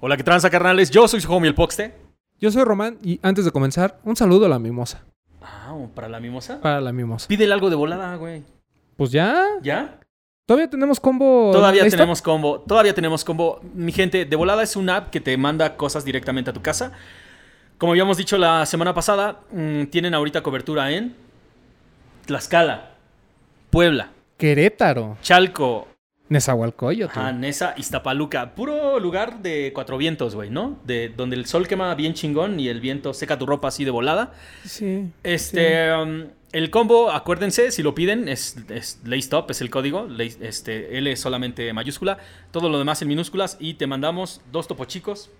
Hola, ¿qué tranza, carnales? Yo soy su homie el Poxte. Yo soy Román y antes de comenzar, un saludo a la mimosa. Ah, ¿para la mimosa? Para la mimosa. Pídele algo de volada, güey. Pues ya. ¿Ya? Todavía tenemos combo. Todavía tenemos combo. Todavía tenemos combo. Mi gente, de volada es una app que te manda cosas directamente a tu casa. Como habíamos dicho la semana pasada, mm, tienen ahorita cobertura en Tlaxcala, Puebla, Querétaro. Chalco, Nezahualcóyotl. Ajá, Nesa, Iztapaluca. Puro lugar de cuatro vientos, güey, ¿no? De donde el sol quema bien chingón y el viento seca tu ropa así de volada. Sí. Este, um, el combo, acuérdense, si lo piden, es, es Lay Stop, es el código. Lay- este, L es solamente mayúscula. Todo lo demás en minúsculas. Y te mandamos dos topo chicos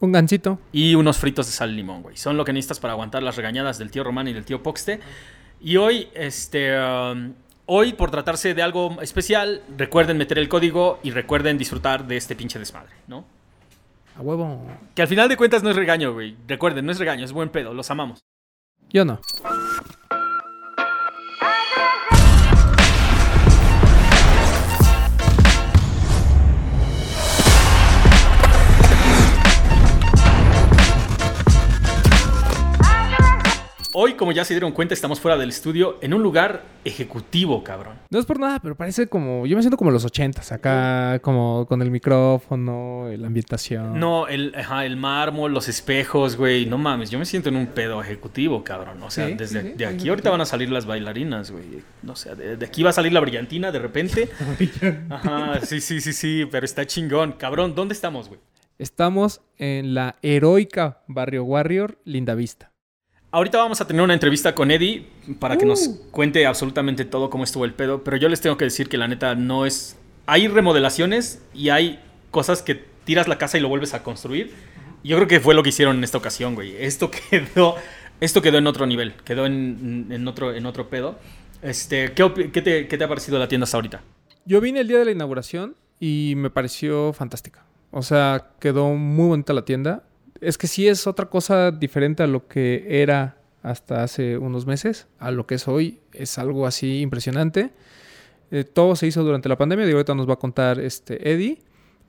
Un gancito. y unos fritos de sal y limón, güey. Son lo que necesitas para aguantar las regañadas del tío Román y del tío Poxte. Y hoy, este. um, Hoy, por tratarse de algo especial, recuerden meter el código y recuerden disfrutar de este pinche desmadre, ¿no? A huevo. Que al final de cuentas no es regaño, güey. Recuerden, no es regaño, es buen pedo, los amamos. Yo no. Hoy, como ya se dieron cuenta, estamos fuera del estudio en un lugar ejecutivo, cabrón. No es por nada, pero parece como. Yo me siento como los ochentas. Acá, como con el micrófono, la ambientación. No, el, ajá, el mármol, los espejos, güey. No mames, yo me siento en un pedo ejecutivo, cabrón. O sea, Sí, desde sí, sí, de sí, aquí ahorita van a salir las bailarinas, güey. No sé, de, de aquí va a salir la brillantina de repente. Ajá, sí, sí, sí, sí, pero está chingón. Cabrón, ¿dónde estamos, güey? Estamos en la heroica Barrio Warrior Linda Vista. Ahorita vamos a tener una entrevista con Eddie para que nos Uh. cuente absolutamente todo cómo estuvo el pedo, pero yo les tengo que decir que la neta no es... Hay remodelaciones y hay cosas que tiras la casa y lo vuelves a construir. Yo creo que fue lo que hicieron en esta ocasión, güey. Esto quedó, esto quedó en otro nivel, quedó en, en otro, en otro pedo. Este, ¿qué, qué te, qué te ha parecido la tienda hasta ahorita? Yo vine el día de la inauguración y me pareció fantástica. O sea, quedó muy bonita la tienda. Es que sí es otra cosa diferente a lo que era hasta hace unos meses, a lo que es hoy. Es algo así impresionante. Eh, todo se hizo durante la pandemia, de ahorita nos va a contar este Eddie.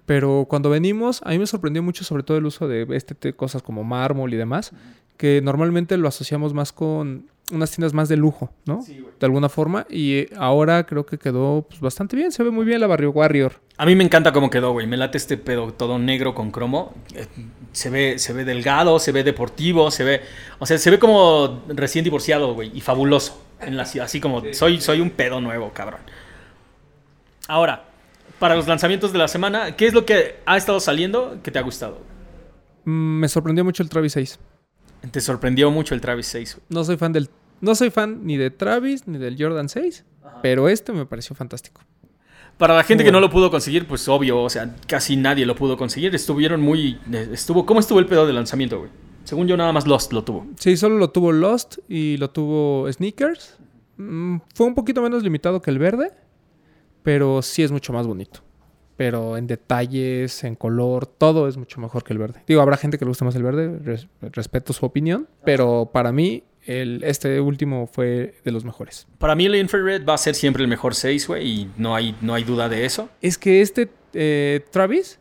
Pero cuando venimos, a mí me sorprendió mucho sobre todo el uso de este te- cosas como mármol y demás, que normalmente lo asociamos más con unas tiendas más de lujo, ¿no? de alguna forma. Y eh, ahora creo que quedó pues, bastante bien. Se ve muy bien la Barrio Warrior. A mí me encanta cómo quedó, güey. Me late este pedo todo negro con cromo. Eh, Se ve, se ve delgado, se ve deportivo, se ve. O sea, se ve como recién divorciado, güey. Y fabuloso. En la ciudad. Así como soy, soy un pedo nuevo, cabrón. Ahora, para los lanzamientos de la semana, ¿qué es lo que ha estado saliendo que te ha gustado? Mm, me sorprendió mucho el Travis 6. Te sorprendió mucho el Travis 6. No soy fan del. No soy fan ni de Travis ni del Jordan 6. Pero este me pareció fantástico. Para la gente que no lo pudo conseguir, pues obvio, o sea, casi nadie lo pudo conseguir. Estuvieron muy. Estuvo, ¿Cómo estuvo el pedo de lanzamiento, güey? Según yo, nada más Lost lo tuvo. Sí, solo lo tuvo Lost y lo tuvo Sneakers. Mm, fue un poquito menos limitado que el verde. Pero sí es mucho más bonito. Pero en detalles, en color, todo es mucho mejor que el verde. Digo, habrá gente que le gusta más el verde, res- respeto su opinión. Pero para mí, el, este último fue de los mejores. Para mí el infrared va a ser siempre el mejor 6, güey, y no hay, no hay duda de eso. Es que este eh, Travis,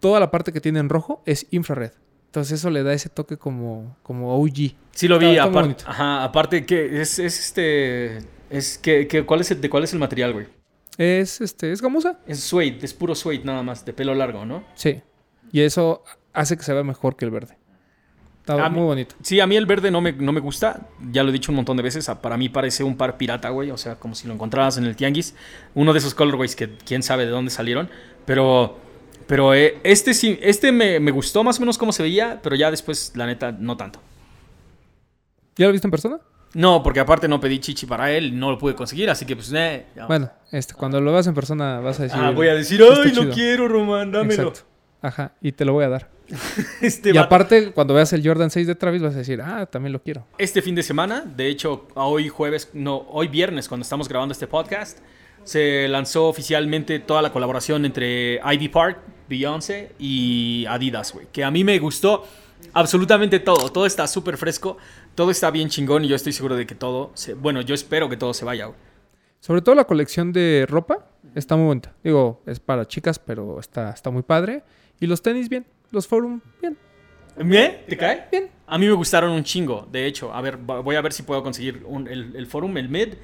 toda la parte que tiene en rojo es infrared. Entonces eso le da ese toque como, como OG. Sí lo vi, Está- está muy apar- bonito. ajá, aparte que es, es este... Es que, que- ¿cuál es el, ¿De cuál es el material, güey? Es, este, es gamuza. Es suede, es puro suede nada más, de pelo largo, ¿no? Sí. Y eso hace que se vea mejor que el verde. Está A mí- muy bonito. Sí, a mí el verde no me, no me gusta, ya lo he dicho un montón de veces, para mí parece un par pirata, güey, o sea, como si lo encontraras en el tianguis, uno de esos colorways que quién sabe de dónde salieron, pero, pero eh, este sí, este me, me gustó más o menos cómo se veía, pero ya después, la neta, no tanto. ¿Ya lo viste en persona? No, porque aparte no pedí chichi para él, no lo pude conseguir, así que pues, eh. Bueno, este, cuando lo veas en persona vas a decir. Ah, voy a decir, "Está ay, no chido". quiero, Román, dámelo. Exacto. Ajá, y te lo voy a dar. Este, y aparte, cuando veas el Jordan 6 de Travis, vas a decir, ah, también lo quiero. Este fin de semana, de hecho, hoy jueves, no, hoy viernes, cuando estamos grabando este podcast, se lanzó oficialmente toda la colaboración entre Ivy Park, Beyoncé y Adidas, güey. Que a mí me gustó absolutamente todo. Todo está súper fresco, todo está bien chingón y yo estoy seguro de que todo, se- bueno, yo espero que todo se vaya, güey. Sobre todo la colección de ropa está muy bonita. Digo, es para chicas, pero está, está muy padre. Y los tenis bien. los Forum, bien. ¿Bien? ¿Te cae? Bien. A mí me gustaron un chingo, de hecho. A ver, voy a ver si puedo conseguir un- el, el Forum, el Mid,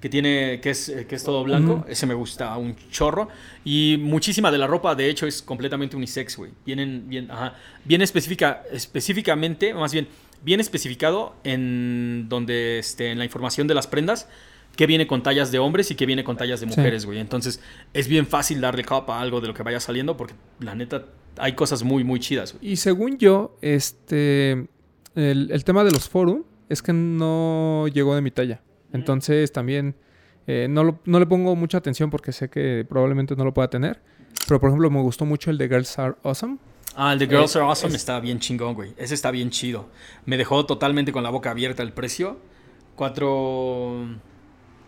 que tiene que es, eh, que es todo blanco. Ese me gusta un chorro. Y muchísima de la ropa, de hecho, es completamente unisex, güey. Vienen, bien, ajá. Bien específica, específicamente, más bien, bien especificado en donde, este, en la información de las prendas, que viene con tallas de hombres y que viene con tallas de mujeres, güey. Entonces, es bien fácil darle cop a algo de lo que vaya saliendo, porque la neta, hay cosas muy, muy chidas, güey. Y según yo, este, el, el tema de los Forum es que no llegó de mi talla. Entonces también eh, no, lo- no le pongo mucha atención porque sé que probablemente no lo pueda tener. Pero por ejemplo me gustó mucho el de Girls Are Awesome. Ah, el de Girls Eh, Are Awesome es- está bien chingón, güey. Ese está bien chido. Me dejó totalmente con la boca abierta el precio. Cuatro...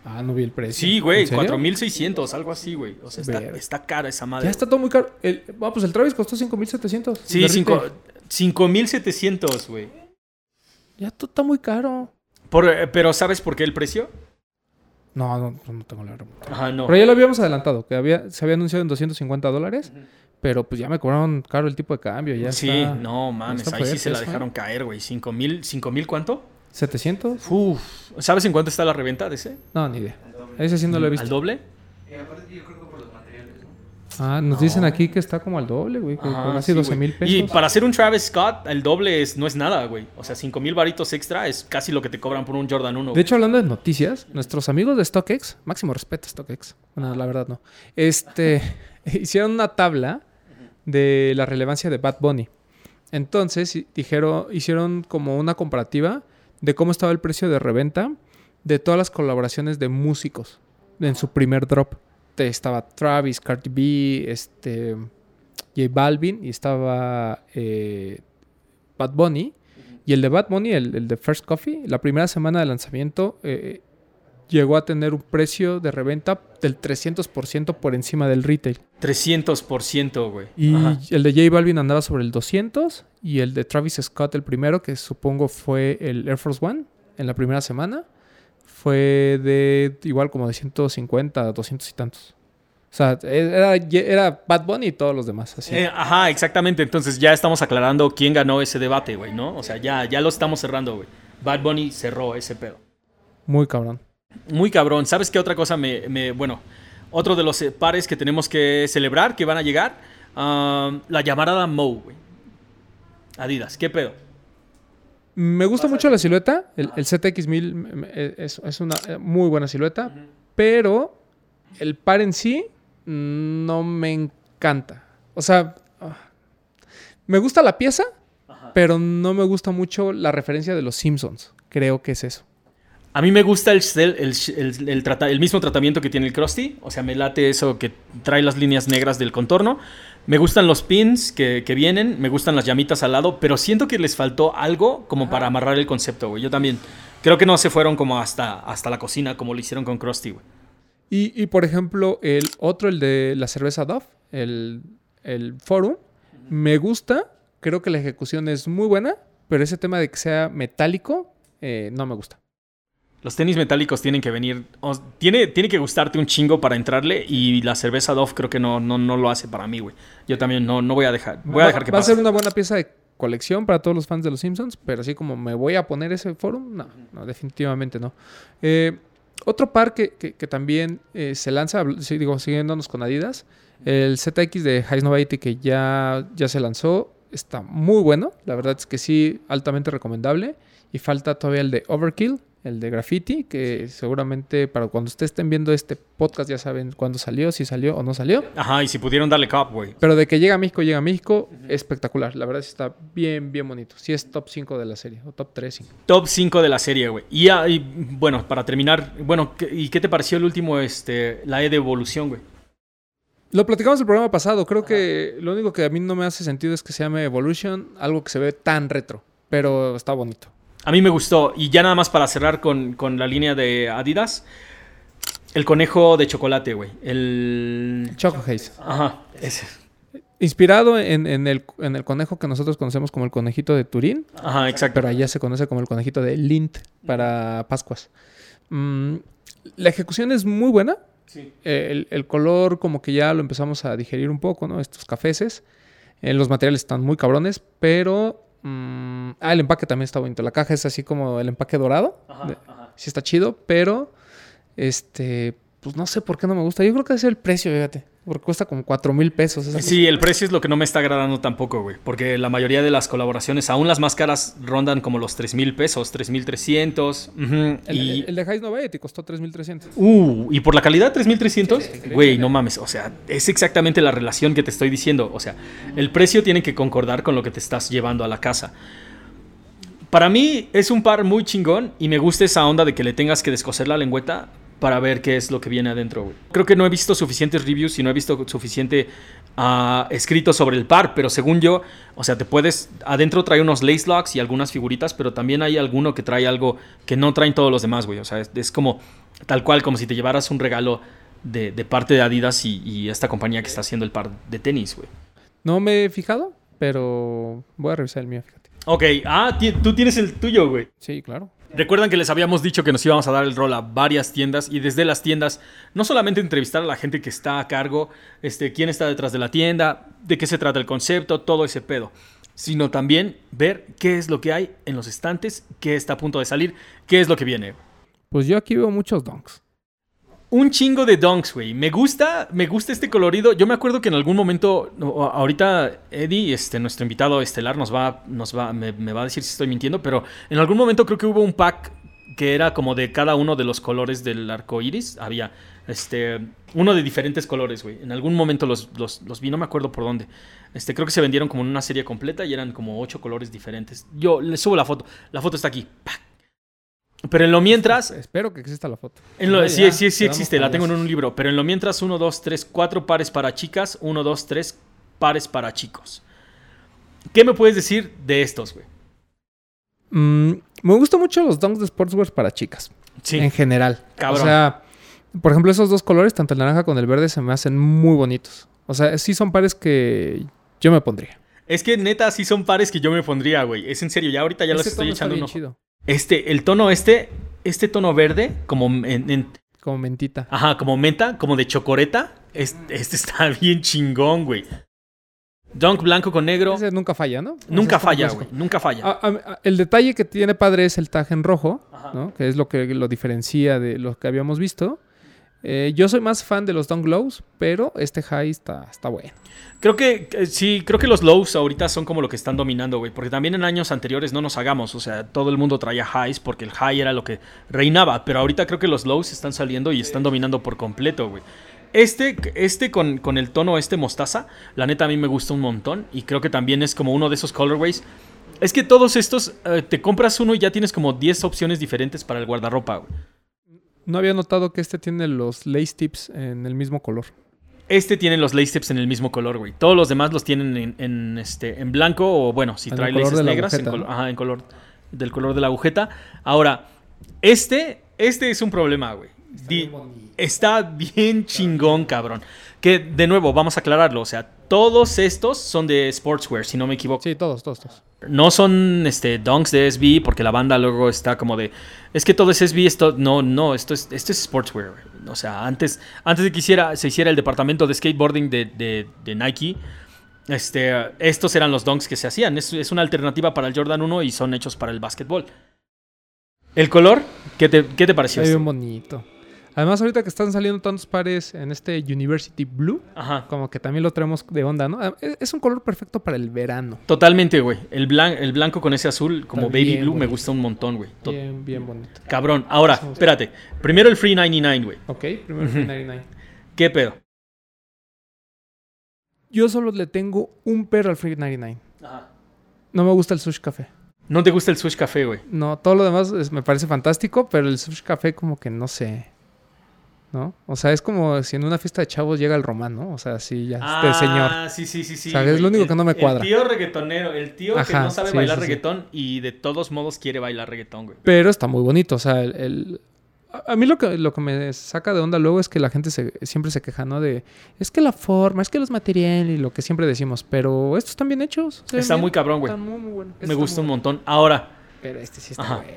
Ah, no vi el precio. Sí, güey, ¿En serio? 4600, algo así, güey. O sea, está, está cara esa madre. Ya está todo muy caro. El, ah, pues el Travis costó 5700. Sí, de cinco- retail. 5700, güey. Ya todo está muy caro. Por- eh, Pero ¿sabes por qué el precio? No, no, no tengo la. Ajá, no. Pero ya lo habíamos adelantado, que había, se había anunciado en 250 dólares. Pero pues ya me cobraron caro el tipo de cambio. Ya sí, está no mames, está ahí sí se la ¿eh? dejaron caer, güey. ¿Cinco mil, cinco mil cuánto? 700. Uf, ¿sabes en cuánto está la reventa de ese? No, ni idea. Ese sí no lo he ¿Al visto. doble? Ah, nos dicen aquí que está como al doble, güey. Que con casi sí, 12 güey. mil pesos. Y para hacer un Travis Scott, el doble es, no es nada, güey. O sea, 5 mil varitos extra es casi lo que te cobran por un Jordan 1. De hecho, hablando de noticias, nuestros amigos de StockX, máximo respeto a StockX, bueno, la verdad no, este, hicieron una tabla de la relevancia de Bad Bunny. Entonces, dijeron, hicieron como una comparativa de cómo estaba el precio de reventa de todas las colaboraciones de músicos en su primer drop. Estaba Travis, Cardi B, este, J Balvin y estaba eh, Bad Bunny. Y el de Bad Bunny, el, el de First Coffee, la primera semana de lanzamiento eh, llegó a tener un precio de reventa del 300% por encima del retail. 300%, güey. Y Ajá. el de J Balvin andaba sobre el 200 y el de Travis Scott, el primero, que supongo fue el Air Force One en la primera semana, fue de igual como de 150 a 200 y tantos. O sea, era, era Bad Bunny y todos los demás. Así. Eh, ajá, exactamente. Entonces ya estamos aclarando quién ganó ese debate, güey, ¿no? O sea, ya, ya lo estamos cerrando, güey. Bad Bunny cerró ese pedo. Muy cabrón. Muy cabrón. ¿Sabes qué otra cosa me... me- bueno, otro de los eh, pares que tenemos que celebrar, que van a llegar, ah, la llamarada Mo, güey. Adidas, ¿qué pedo? Me gusta mucho la silueta. El, el ZX1000 me- me- es, es una eh, muy buena silueta. Pero el par en sí no me encanta. O sea, ah, me gusta la pieza, pero no me gusta mucho la referencia de los Simpsons. Creo que es eso. A mí me gusta el, el, el- el- el trata- el mismo tratamiento que tiene el Krusty. O sea, me late eso que trae las líneas negras del contorno. Me gustan los pins que, que vienen. Me gustan las llamitas al lado. Pero siento que les faltó algo como para amarrar el concepto, güey. Yo también. Creo que no se fueron como hasta, hasta la cocina como lo hicieron con Krusty, güey. Y, y, por ejemplo, el otro, el de la cerveza Dove, el, el Forum, me gusta. Creo que la ejecución es muy buena, pero ese tema de que sea metálico eh, no me gusta. Los tenis metálicos tienen que venir. o- tiene, tiene que gustarte un chingo para entrarle. Y la cerveza Dove creo que no, no, no lo hace para mí, güey. Yo también no, no voy a dejar. Voy a Va- dejar que va pase. a ser una buena pieza de colección para todos los fans de los Simpsons, pero así como me voy a poner ese forum, no, no definitivamente no. Eh, otro par que, que- que también eh, se lanza, digo, siguiéndonos con Adidas, el ZX de Highs Novelty que ya, ya se lanzó, está muy bueno, la verdad es que sí, altamente recomendable, y falta todavía el de Overkill, el de Graffiti, que seguramente para cuando ustedes estén viendo este podcast ya saben cuándo salió, si salió o no salió. Ajá, y si pudieron darle cup, güey. Pero de que llega a México, llega a México, espectacular. La verdad sí está bien, bien bonito. Sí es top 5 de la serie, o top 3, 5. Top 5 de la serie, güey. Y, ah, y, bueno, para terminar, bueno, ¿qué- ¿y qué te pareció el último, este, la E de evolución, güey? Lo platicamos el programa pasado. Creo que lo único que a mí no me hace sentido es que se llame Evolution, algo que se ve tan retro. Pero está bonito. A mí me gustó. Y ya nada más para cerrar con, con la línea de Adidas, el conejo de chocolate, güey. El... Choco Haze. Ajá, ese. Inspirado en, en el, en el conejo que nosotros conocemos como el conejito de Turín, Ajá, exacto. pero allá se conoce como el conejito de Lint para Pascuas. Mm, la ejecución es muy buena. Sí. El, el color como que ya lo empezamos a digerir un poco, ¿no? Estos cafeces. Eh, los materiales están muy cabrones, pero... mm, ah, el empaque también está bonito. La caja es así como el empaque dorado. De- Sí está chido, pero... Este... Pues no sé por qué no me gusta. Yo creo que es el precio, fíjate. Porque cuesta como 4 mil pesos. esa Sí, el precio es lo que no me está agradando tampoco, güey. Porque la mayoría de las colaboraciones, aún las más caras, rondan como los 3 mil pesos, 3 mil 300. El, y, el, el de Highs Novelty costó 3300. uh, y por la calidad 3300, güey, no mames. O sea, es exactamente la relación que te estoy diciendo. O sea, el precio tiene que concordar con lo que te estás llevando a la casa. Para mí es un par muy chingón y me gusta esa onda de que le tengas que descoser la lengüeta para ver qué es lo que viene adentro, güey. Creo que no he visto suficientes reviews y no he visto suficiente ah, escrito sobre el par, pero según yo, o sea, te puedes, adentro trae unos lace locks y algunas figuritas, pero también hay alguno que trae algo que no traen todos los demás, güey. O sea, es, es como tal cual, como si te llevaras un regalo de, de parte de Adidas y, y esta compañía que está haciendo el par de tenis, güey. No me he fijado, pero voy a revisar el mío, fíjate. Ok, ah, tú tienes el tuyo, güey. Sí, claro. Recuerdan que les habíamos dicho que nos íbamos a dar el rol a varias tiendas y desde las tiendas no solamente entrevistar a la gente que está a cargo, este, quién está detrás de la tienda, de qué se trata el concepto, todo ese pedo, sino también ver qué es lo que hay en los estantes, qué está a punto de salir, qué es lo que viene. Pues yo aquí veo muchos donks. Un chingo de donks, güey. Me gusta, me gusta este colorido. Yo me acuerdo que en algún momento, ahorita Eddie, este, nuestro invitado estelar, nos va, nos va, me, me va a decir si estoy mintiendo, pero en algún momento creo que hubo un pack que era como de cada uno de los colores del arco iris. Había este, uno de diferentes colores, güey. En algún momento los, los, los vi, no me acuerdo por dónde. Este, creo que se vendieron como en una serie completa y eran como ocho colores diferentes. Yo les subo la foto. La foto está aquí. ¡Pac! Pero en lo mientras, Espero que exista la foto. en lo- sí, ya, sí, sí existe, la tengo en un libro. Pero en lo mientras, 1, 2, 3, 4 pares para chicas, 1, 2, 3 pares para chicos. ¿Qué me puedes decir de estos, güey? Mm, me gustan mucho los donks de sportswear para chicas. Sí. En general. Cabrón. O sea, por ejemplo, esos dos colores, tanto el naranja como el verde, se me hacen muy bonitos. O sea, sí son pares que yo me pondría. Es que neta, sí son pares que yo me pondría, güey. Es en serio, ya ahorita ya los estoy echando bien un ojo. chido. Este, el tono este, este tono verde, como en, en- Como mentita. ajá, como menta, como de chocoreta, es- este está bien chingón, güey. Dunk blanco con negro. Ese nunca falla, ¿no? Nunca falla, güey. Nunca falla. A- a- a- el detalle que tiene padre es el tag en rojo, Ajá. ¿no? Que es lo que lo diferencia de lo que habíamos visto. Eh, yo soy más fan de los Dunk Lows, pero este high está, está bueno. Creo que eh, sí, creo que los lows ahorita son como lo que están dominando, güey. Porque también en años anteriores no nos hagamos. O sea, todo el mundo traía highs porque el high era lo que reinaba. Pero ahorita creo que los lows están saliendo y están dominando por completo, güey. Este, este con, con el tono este mostaza, la neta a mí me gusta un montón. Y creo que también es como uno de esos colorways. Es que todos estos, eh, te compras uno y ya tienes como 10 opciones diferentes para el guardarropa, güey. No había notado que este tiene los lace tips en el mismo color. Este tiene los lace tips en el mismo color, güey. Todos los demás los tienen en, en, este, en blanco o, bueno, si En trae laces la negras, en, ajá, en color del color de la agujeta. Ahora, este, este es un problema, güey. Está bien chingón, cabrón. Que, de nuevo, vamos a aclararlo. O sea, todos estos son de Sportswear, si no me equivoco. Sí, todos, todos, todos. No son este, donks de SB, porque la banda luego está como de. Es que todo es SB, esto. No, no, esto es, esto es Sportswear. O sea, antes, antes de que hiciera, se hiciera el departamento de skateboarding de, de- de Nike, este, estos eran los donks que se hacían. Es, es una alternativa para el Jordan 1 y son hechos para el básquetbol. ¿El color? ¿Qué te, qué te pareció? Está este? bonito. Además, ahorita que están saliendo tantos pares en este University Blue, Ajá. como que también lo traemos de onda, ¿no? Ah, Es es un color perfecto para el verano. Totalmente, güey. El, blan- el blanco con ese azul, como Está baby bien blue, me gusta un montón, güey. Bien, bien bonito. Cabrón. Ahora, espérate. Primero el Free 99, güey. Ok, primero el 99. ¿Qué pedo? Yo solo le tengo un pero al Free 99. Ajá. No me gusta el sush café. No te gusta el sush café, güey. No, todo lo demás es- me parece fantástico, pero el sush café como que no sé. ¿No? O sea, es como si en una fiesta de chavos llega el román, ¿no? O sea, sí, ya, este señor. Ah, sí, sí, sí, sí. O sea, es lo único El- que no me cuadra. El tío reggaetonero, el tío que no sabe sí, bailar sí, sí. reggaetón y de todos modos quiere bailar reggaetón, güey. Pero está muy bonito. O sea, el. el- a mí lo que, lo que me saca de onda luego es que la gente se, siempre se queja, ¿no? De. Es que la forma, es que los materiales y lo que siempre decimos. Pero estos están bien hechos. Está bien, muy cabrón, güey. Muy, muy buenos. Este Me está gusta un montón. Ahora, bueno. Pero este sí está Ajá. bueno.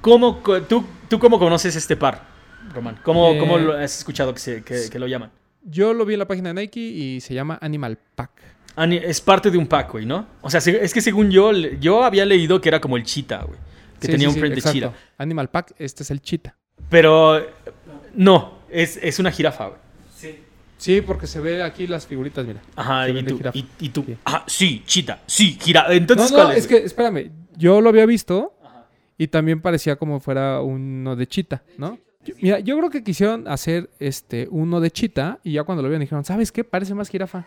¿cómo, tú, ¿tú cómo conoces este par, Román? ¿Cómo, Eh, cómo lo has escuchado que, se- que- que lo llaman? Yo lo vi en la página de Nike y se llama Animal Pack. Ani- Es parte de un pack, güey, ¿no? O sea, se- es que según yo, yo había leído que era como el cheetah, güey. Que Sí, tenía sí, un sí, print de exacto. cheetah. Animal Pack, este es el cheetah. Pero no, es, es una jirafa, güey. Sí, porque se ve aquí las figuritas, mira. Ajá, Se y de tú, jirafa. y, y tú, Sí. ajá, sí, cheetah, sí, jirafa. Entonces, no, no, ¿cuál es? es que, espérame, yo lo había visto y también parecía como fuera uno de chita, ¿no? Yo- mira, yo creo que quisieron hacer este uno de chita y ya cuando lo vieron dijeron, ¿sabes qué? Parece más jirafa.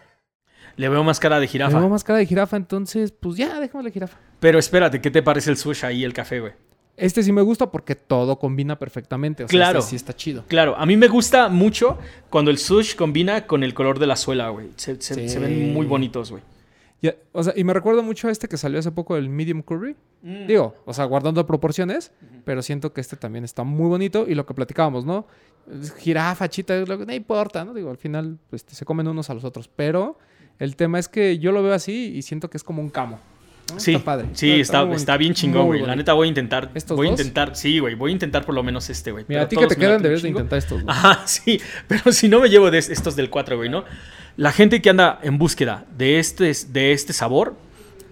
Le veo más cara de Le jirafa. veo más cara de jirafa, entonces, pues ya, déjame la jirafa. Pero espérate, ¿qué te parece el sush ahí, el café, güey? Este sí me gusta porque todo combina perfectamente. O sea, Claro. este sí está chido. Claro, a mí me gusta mucho cuando el sush combina con el color de la suela, güey. Se, se- Sí. se ven muy bonitos, güey. Ya, o sea, y me recuerda mucho a este que salió hace poco, el Medium Curry. Mm. Digo, o sea, guardando proporciones, pero siento que este también está muy bonito. Y lo que platicábamos, ¿no? Jirafa, chita, lo que no importa, ¿no? Digo, al final pues, se comen unos a los otros. Pero el tema es que yo lo veo así y siento que es como un camo. ¿No? Sí, está padre. sí, está, está bien chingón, güey. La neta voy a intentar. ¿Estos voy a dos? intentar, sí, güey. Voy a intentar por lo menos este, güey. Mira, Pero a ti que te quedan, debes de intentar estos. güey. Ajá, sí, pero si no me llevo de es- estos del 4, güey, ¿no? La gente que anda en búsqueda de este, de este sabor,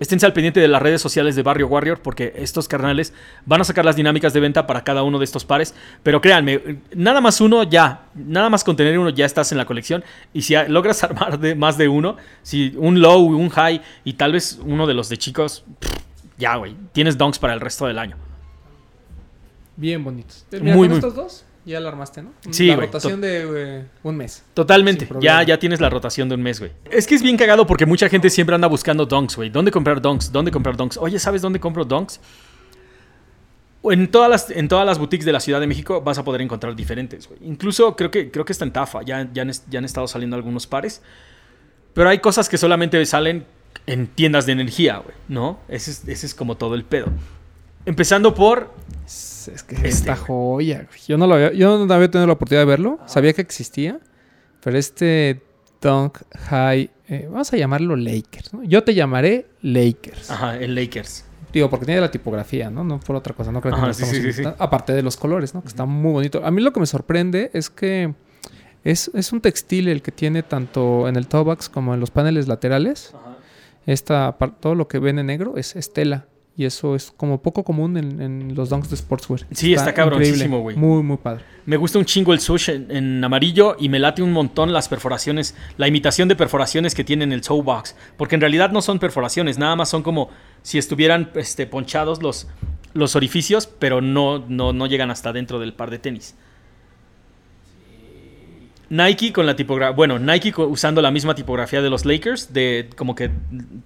esténse al pendiente de las redes sociales de Barrio Warrior porque estos carnales van a sacar las dinámicas de venta para cada uno de estos pares. Pero créanme, nada más uno ya, nada más con tener uno ya estás en la colección. Y si logras armar de, más de uno, si un low, un high y tal vez uno de los de chicos, pff, ya, güey, tienes donks para el resto del año. Bien bonitos. Mira, Muy, con muy- estos dos ya la armaste, ¿no? Sí, La rotación de eh, un mes. Totalmente. Ya, ya tienes la rotación de un mes, güey. Es que es bien cagado porque mucha gente siempre anda buscando donks, güey. ¿Dónde comprar donks? ¿Dónde comprar donks? Oye, ¿sabes dónde compro donks? En todas, las, en todas las boutiques de la Ciudad de México vas a poder encontrar diferentes, güey. Incluso creo que, creo que está en Tafa. Ya, ya, han, ya han estado saliendo algunos pares. Pero hay cosas que solamente salen en tiendas de energía, güey. ¿No? Ese es, ese es como todo el pedo. Empezando por... Es, es que Este, esta joya. Yo no lo había, yo no había tenido la oportunidad de verlo. Sabía que existía. Pero este Dunk High, eh, vamos a llamarlo Lakers. ¿no? Yo te llamaré Lakers. Ajá, el Lakers. Digo, porque tiene la tipografía, ¿no? No por otra cosa. No creo que Ajá, no sí, sí, sí. Aparte de los colores, ¿no? Que está muy bonito. A mí lo que me sorprende es que es, es un textil el que tiene tanto en el toe box como en los paneles laterales. Esta, par- todo lo que ven en negro es, es tela. Y eso es como poco común en, en los dunks de sportswear. Sí, está cabroncísimo, increíble. güey. Muy, muy padre. Me gusta un chingo el sush en, en amarillo y me late un montón las perforaciones, la imitación de perforaciones que tiene en el toe box. Porque en realidad no son perforaciones, nada más son como si estuvieran este, ponchados los, los orificios, pero no, no, no llegan hasta dentro del par de tenis. Nike con la tipografía, bueno, Nike usando la misma tipografía de los Lakers, de como que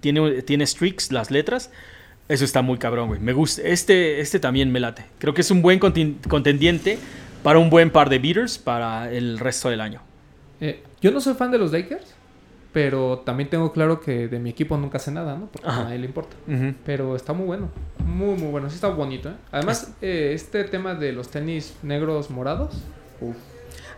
tiene, tiene streaks las letras. Eso está muy cabrón, güey. Me gusta. Este, este también me late. Creo que es un buen contendiente para un buen par de beaters para el resto del año. Eh, yo no soy fan de los Lakers, pero también tengo claro que de mi equipo nunca sé nada, ¿no? Porque Ajá. a nadie le importa. Pero está muy bueno. Muy, muy bueno. Sí está bonito, ¿eh? Además, eh, este tema de los tenis negros morados. uf.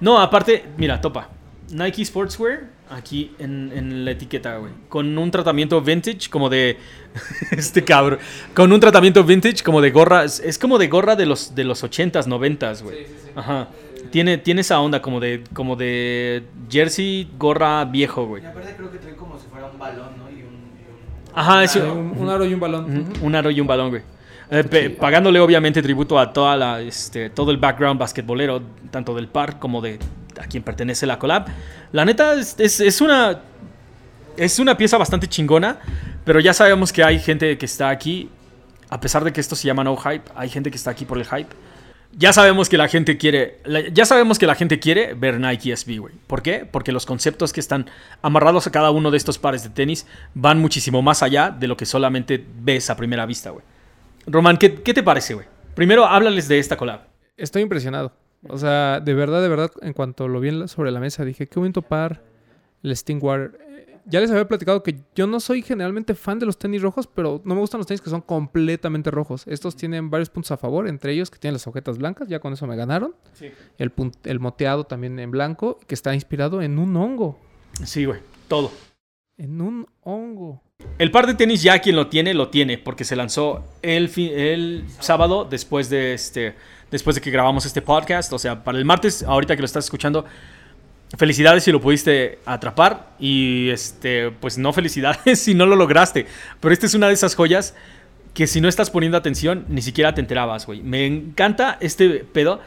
No, aparte, mira, topa. Nike Sportswear, aquí en, en la etiqueta, güey. Con un tratamiento vintage, como de. este cabrón. Con un tratamiento vintage, como de gorra. Es, es como de gorra de los, de los 80s, 90s, güey. Ajá. Tiene, tiene esa onda como de, como de jersey, gorra viejo, güey. Y aparte creo que trae como si fuera un balón, ¿no? Y un... y un- Ajá, Ah, un, un aro y un balón. Un aro y un balón, güey. Eh, pe- pagándole obviamente tributo a toda la, este, todo el background basquetbolero, tanto del par como de a quien pertenece la collab. La neta es, es- es una es una pieza bastante chingona, pero ya sabemos que hay gente que está aquí, a pesar de que esto se llama no hype, hay gente que está aquí por el hype. Ya sabemos que la gente quiere, ya sabemos que la gente quiere ver Nike SB, güey. ¿Por qué? Porque los conceptos que están amarrados a cada uno de estos pares de tenis van muchísimo más allá de lo que solamente ves a primera vista, güey. Román, ¿qué, qué te parece, güey? Primero, háblales de esta collab. Estoy impresionado. O sea, de verdad, de verdad, en cuanto lo vi sobre la mesa, dije, qué bonito par el Stingwater. Eh, Ya les había platicado que yo no soy generalmente fan de los tenis rojos, pero no me gustan los tenis que son completamente rojos. Estos tienen varios puntos a favor, entre ellos que tienen las agujetas blancas, ya con eso me ganaron. El, pun- el moteado también en blanco, que está inspirado en un hongo. Sí, güey, todo. En un hongo. El par de tenis ya quien lo tiene, lo tiene, porque se lanzó el, el sábado después de, este, después de que grabamos este podcast. O sea, para el martes, ahorita que lo estás escuchando, felicidades si lo pudiste atrapar y este, pues no felicidades si no lo lograste. Pero esta es una de esas joyas que si no estás poniendo atención ni siquiera te enterabas, güey. Me encanta este pedo.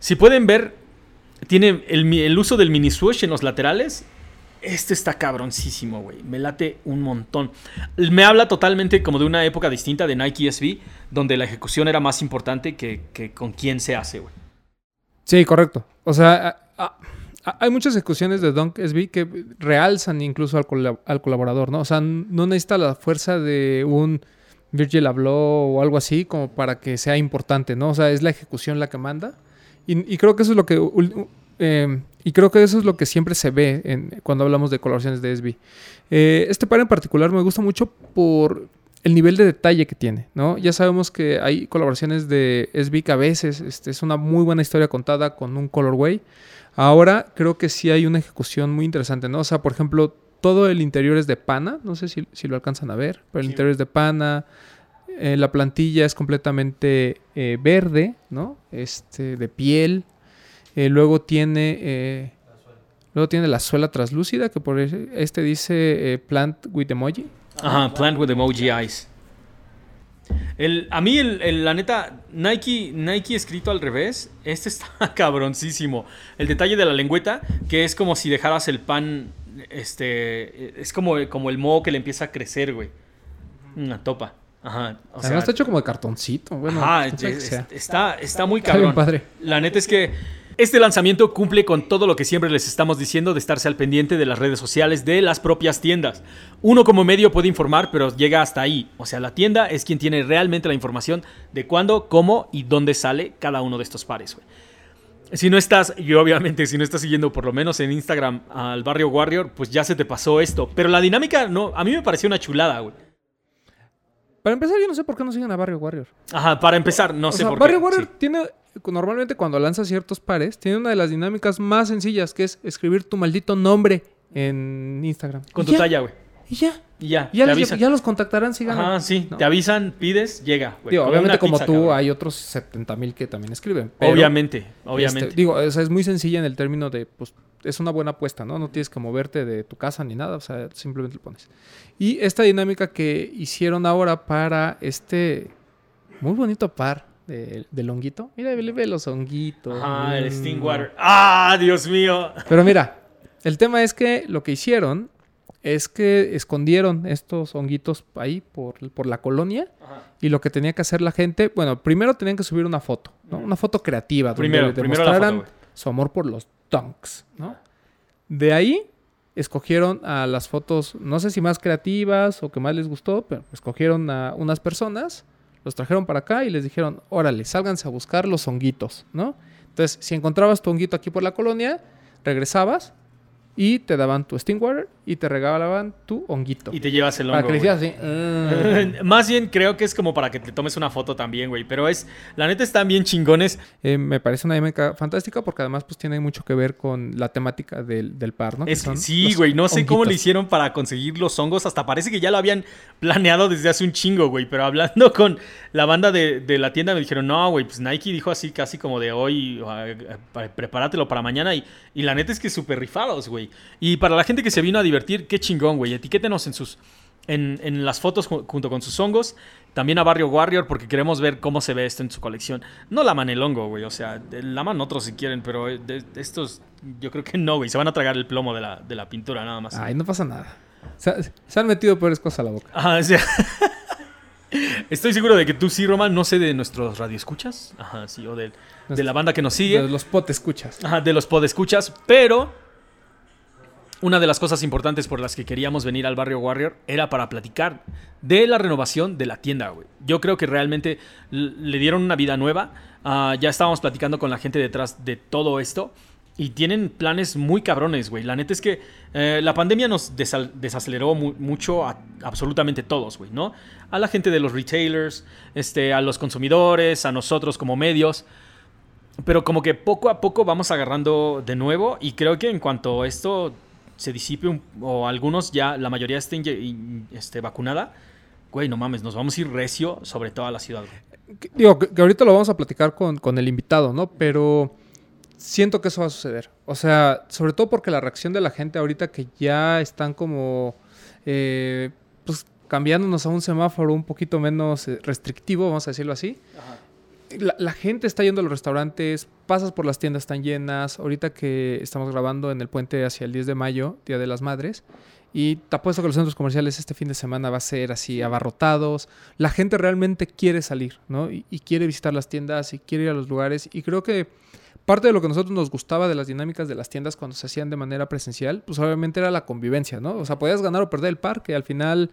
Si pueden ver, tiene el, el uso del mini swoosh en los laterales. Este está cabroncísimo, güey. Me late un montón. Me habla totalmente como de una época distinta de Nike SB, donde la ejecución era más importante que, que con quién se hace, güey. Sí, correcto. O sea, hay muchas ejecuciones de Dunk SB que realzan incluso al, al colaborador, ¿no? O sea, no necesita la fuerza de un Virgil Abloh o algo así como para que sea importante, ¿no? O sea, es la ejecución la que manda. Y, creo que eso es lo que... eh, y creo que eso es lo que siempre se ve en- cuando hablamos de colaboraciones de SB. Eh, este par en particular me gusta mucho por el nivel de detalle que tiene, ¿no? Ya sabemos que hay colaboraciones de SB que a veces este, es una muy buena historia contada con un colorway. Ahora creo que sí hay una ejecución muy interesante, ¿no? O sea, por ejemplo, todo el interior es de pana, no sé si, si lo alcanzan a ver, pero el Sí. interior es de pana. eh, la plantilla es completamente eh, verde, ¿no? Este, de piel. Eh, luego tiene... eh, luego tiene la suela translúcida, que por este dice eh, plant with emoji. Ajá, Plant with Emoji Eyes. El, a mí, el, el- la neta, Nike, Nike escrito al revés, este está cabroncísimo. El detalle de la lengüeta, que es como si dejaras el pan, este, es como, como el moho que le empieza a crecer, güey. Una topa. Ajá. O Además está hecho como de cartoncito. Bueno, Ajá, es- sea. está, está muy Está bien cabrón. padre. La neta es que este lanzamiento cumple con todo lo que siempre les estamos diciendo de estarse al pendiente de las redes sociales de las propias tiendas. Uno como medio puede informar, pero llega hasta ahí. O sea, la tienda es quien tiene realmente la información de cuándo, cómo y dónde sale cada uno de estos pares. Si no estás, y obviamente si no estás siguiendo por lo menos en Instagram al barrio Warrior, pues ya se te pasó esto. Pero la dinámica, no, a mí me pareció una chulada, güey. Para empezar, yo no sé por qué no siguen a Barrio Warrior. Ajá, para empezar, no o sé sea, por Barrio qué. Warrior sí. tiene, normalmente cuando lanza ciertos pares, tiene una de las dinámicas más sencillas, que es escribir tu maldito nombre en Instagram. Con tu ya, talla, güey. Y ya. Y ya, ya, te les- avisan. ya los contactarán si ganan. Ajá, sí. ¿no? Te avisan, pides, llega. güey. Digo, obviamente como pizza, tú, cabrón. hay otros 70 mil que también escriben. pero, Obviamente, este, obviamente. digo, o sea, es muy sencilla en el término de, pues, es una buena apuesta, ¿no? No tienes que moverte de tu casa ni nada, o sea, simplemente lo pones. Y esta dinámica que hicieron ahora para este muy bonito par de, del honguito. Mira, ve, ve los honguitos. Ajá, el Mm. Stingwater. ¡Ah, Dios mío! Pero mira, el tema es que lo que hicieron es que escondieron estos honguitos ahí por, por la colonia y lo que tenía que hacer la gente, bueno, primero tenían que subir una foto, ¿no? Una foto creativa donde Primero, primero la demostraran foto, su amor por los dunks, ¿no? De ahí escogieron a las fotos, no sé si más creativas o que más les gustó, pero escogieron a unas personas, los trajeron para acá y les dijeron, órale, sálganse a buscar los honguitos, ¿no? Entonces, si encontrabas tu honguito aquí por la colonia, regresabas y te daban tu Stingwater y te regalaban tu honguito. Y te llevas el para hongo. que le güey. hicieras así. "Mm". Más bien creo que es como para que te tomes una foto también, güey. Pero es, la neta están bien chingones. Eh, me parece una dinámica fantástica porque además pues tiene mucho que ver con la temática del, del par, ¿no? Que Es que sí, güey. No sé cómo le hicieron para conseguir los hongos. Hasta parece que ya lo habían planeado desde hace un chingo, güey. Pero hablando con la banda de, de la tienda me dijeron, no, güey, pues Nike dijo así casi como de hoy, prepáratelo para mañana. Y, y la neta es que súper rifados, güey. Y para la gente que se vino a divertir, qué chingón, güey. Etiquétenos en sus... En, en las fotos ju- junto con sus hongos. También a Barrio Warrior porque queremos ver cómo se ve esto en su colección. No laman el hongo, güey. O sea, laman otros si quieren, pero eh, de- de estos yo creo que no, güey. Se van a tragar el plomo de la, de la pintura nada más. Ay, no pasa nada. Se, se han metido peores cosas a la boca. Ajá, o sea, Estoy seguro de que tú sí, Roman. No sé de nuestros radioescuchas. Ajá, sí, o de, de la banda que nos sigue. De los pot escuchas. Ajá, de los podescuchas, pero una de las cosas importantes por las que queríamos venir al barrio Warrior era para platicar de la renovación de la tienda, güey. Yo creo que realmente le dieron una vida nueva. Ah, ya estábamos platicando con la gente detrás de todo esto. Y tienen planes muy cabrones, güey. La neta es que eh, la pandemia nos desaceleró mu- mucho a absolutamente todos, güey, ¿no? A la gente de los retailers, este, a los consumidores, a nosotros como medios. Pero como que poco a poco vamos agarrando de nuevo y creo que en cuanto esto se disipe un- o algunos ya, la mayoría esté este, vacunada, güey, no mames, nos vamos a ir recio sobre toda la ciudad. güey. Digo, que, que ahorita lo vamos a platicar con, con el invitado, ¿no? Pero siento que eso va a suceder. O sea, sobre todo porque la reacción de la gente ahorita que ya están como, eh, pues cambiándonos a un semáforo un poquito menos eh, restrictivo, vamos a decirlo así. La, la gente está yendo a los restaurantes, pasas por las tiendas están llenas. Ahorita que estamos grabando en el puente hacia el 10 de mayo, Día de las Madres, y te apuesto que los centros comerciales este fin de semana va a ser así abarrotados. La gente realmente quiere salir, ¿no? Y, y quiere visitar las tiendas y quiere ir a los lugares. Y creo que parte de lo que a nosotros nos gustaba de las dinámicas de las tiendas cuando se hacían de manera presencial, pues obviamente era la convivencia, ¿no? O sea, podías ganar o perder el parque, al final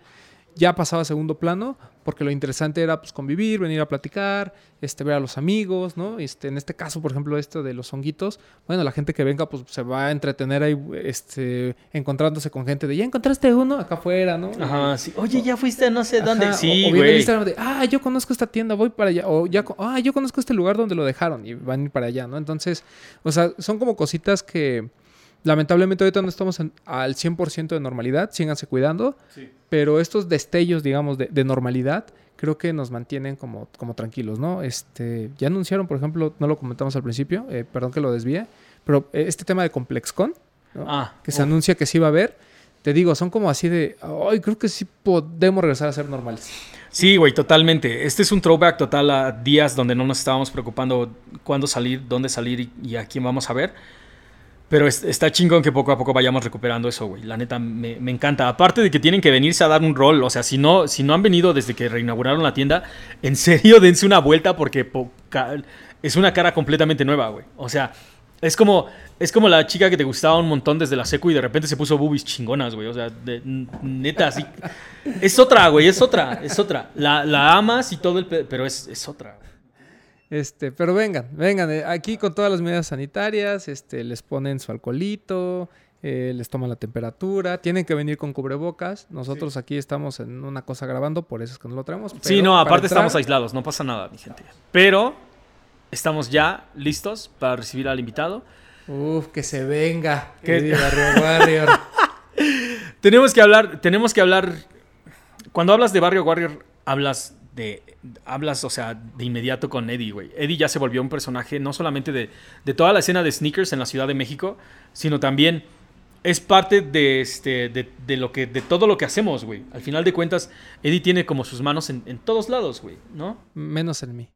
ya pasaba a segundo plano, porque lo interesante era pues convivir, venir a platicar, este, ver a los amigos, ¿no? Este, en este caso, por ejemplo, esto de los honguitos, bueno, la gente que venga pues se va a entretener ahí, este, encontrándose con gente de, ya encontraste uno acá afuera, ¿no? Ajá, sí. Oye, ya fuiste a no sé dónde. Ajá, Sí, o, o viene el güey. Instagram de, ah, yo conozco esta tienda, voy para allá. O ya, ah, yo conozco este lugar donde lo dejaron y van a ir para allá, ¿no? Entonces, o sea, son como cositas que lamentablemente ahorita no estamos en- al 100% de normalidad, síganse cuidando, pero estos destellos, digamos, de, de normalidad, creo que nos mantienen como, como tranquilos, ¿no? Este, ya anunciaron, por ejemplo, no lo comentamos al principio, eh, perdón que lo desvíe, pero este tema de ComplexCon, ¿no? Ah, que se anuncia que sí va a haber. Te digo, son como así de, ay, creo que sí podemos regresar a ser normales. Sí, güey, totalmente. Este es un throwback total a días donde no nos estábamos preocupando cuándo salir, dónde salir y, y a quién vamos a ver. Pero es- está chingón que poco a poco vayamos recuperando eso, güey. La neta, me, me encanta. Aparte de que tienen que venirse a dar un rol. O sea, si no, si no han venido desde que reinauguraron la tienda, en serio, dense una vuelta porque es una cara completamente nueva, güey. O sea, es como, es como la chica que te gustaba un montón desde la secu y de repente se puso boobies chingonas, güey. O sea, de- neta, así. Es otra, güey, es otra, es otra. La, la amas y todo el... pe- Pero es, es otra. Este, pero vengan, vengan, eh, aquí con todas las medidas sanitarias, este, les ponen su alcoholito, eh, les toman la temperatura, tienen que venir con cubrebocas. Nosotros aquí estamos en una cosa grabando, por eso es que no lo traemos. Sí, no, aparte entrar- estamos aislados, no pasa nada, mi gente. Pero estamos ya listos para recibir al invitado. Uf, que se venga. Que Barrio Warrior. Tenemos que hablar, tenemos que hablar. Cuando hablas de Barrio Warrior, hablas de. Hablas, o sea, de inmediato con Eddie, güey. Eddie ya se volvió un personaje no solamente de, de toda la escena de sneakers en la Ciudad de México, sino también es parte de, este, de, de lo que, de todo lo que hacemos, güey. Al final de cuentas, Eddie tiene como sus manos en, en todos lados, güey, ¿no? Menos en mí.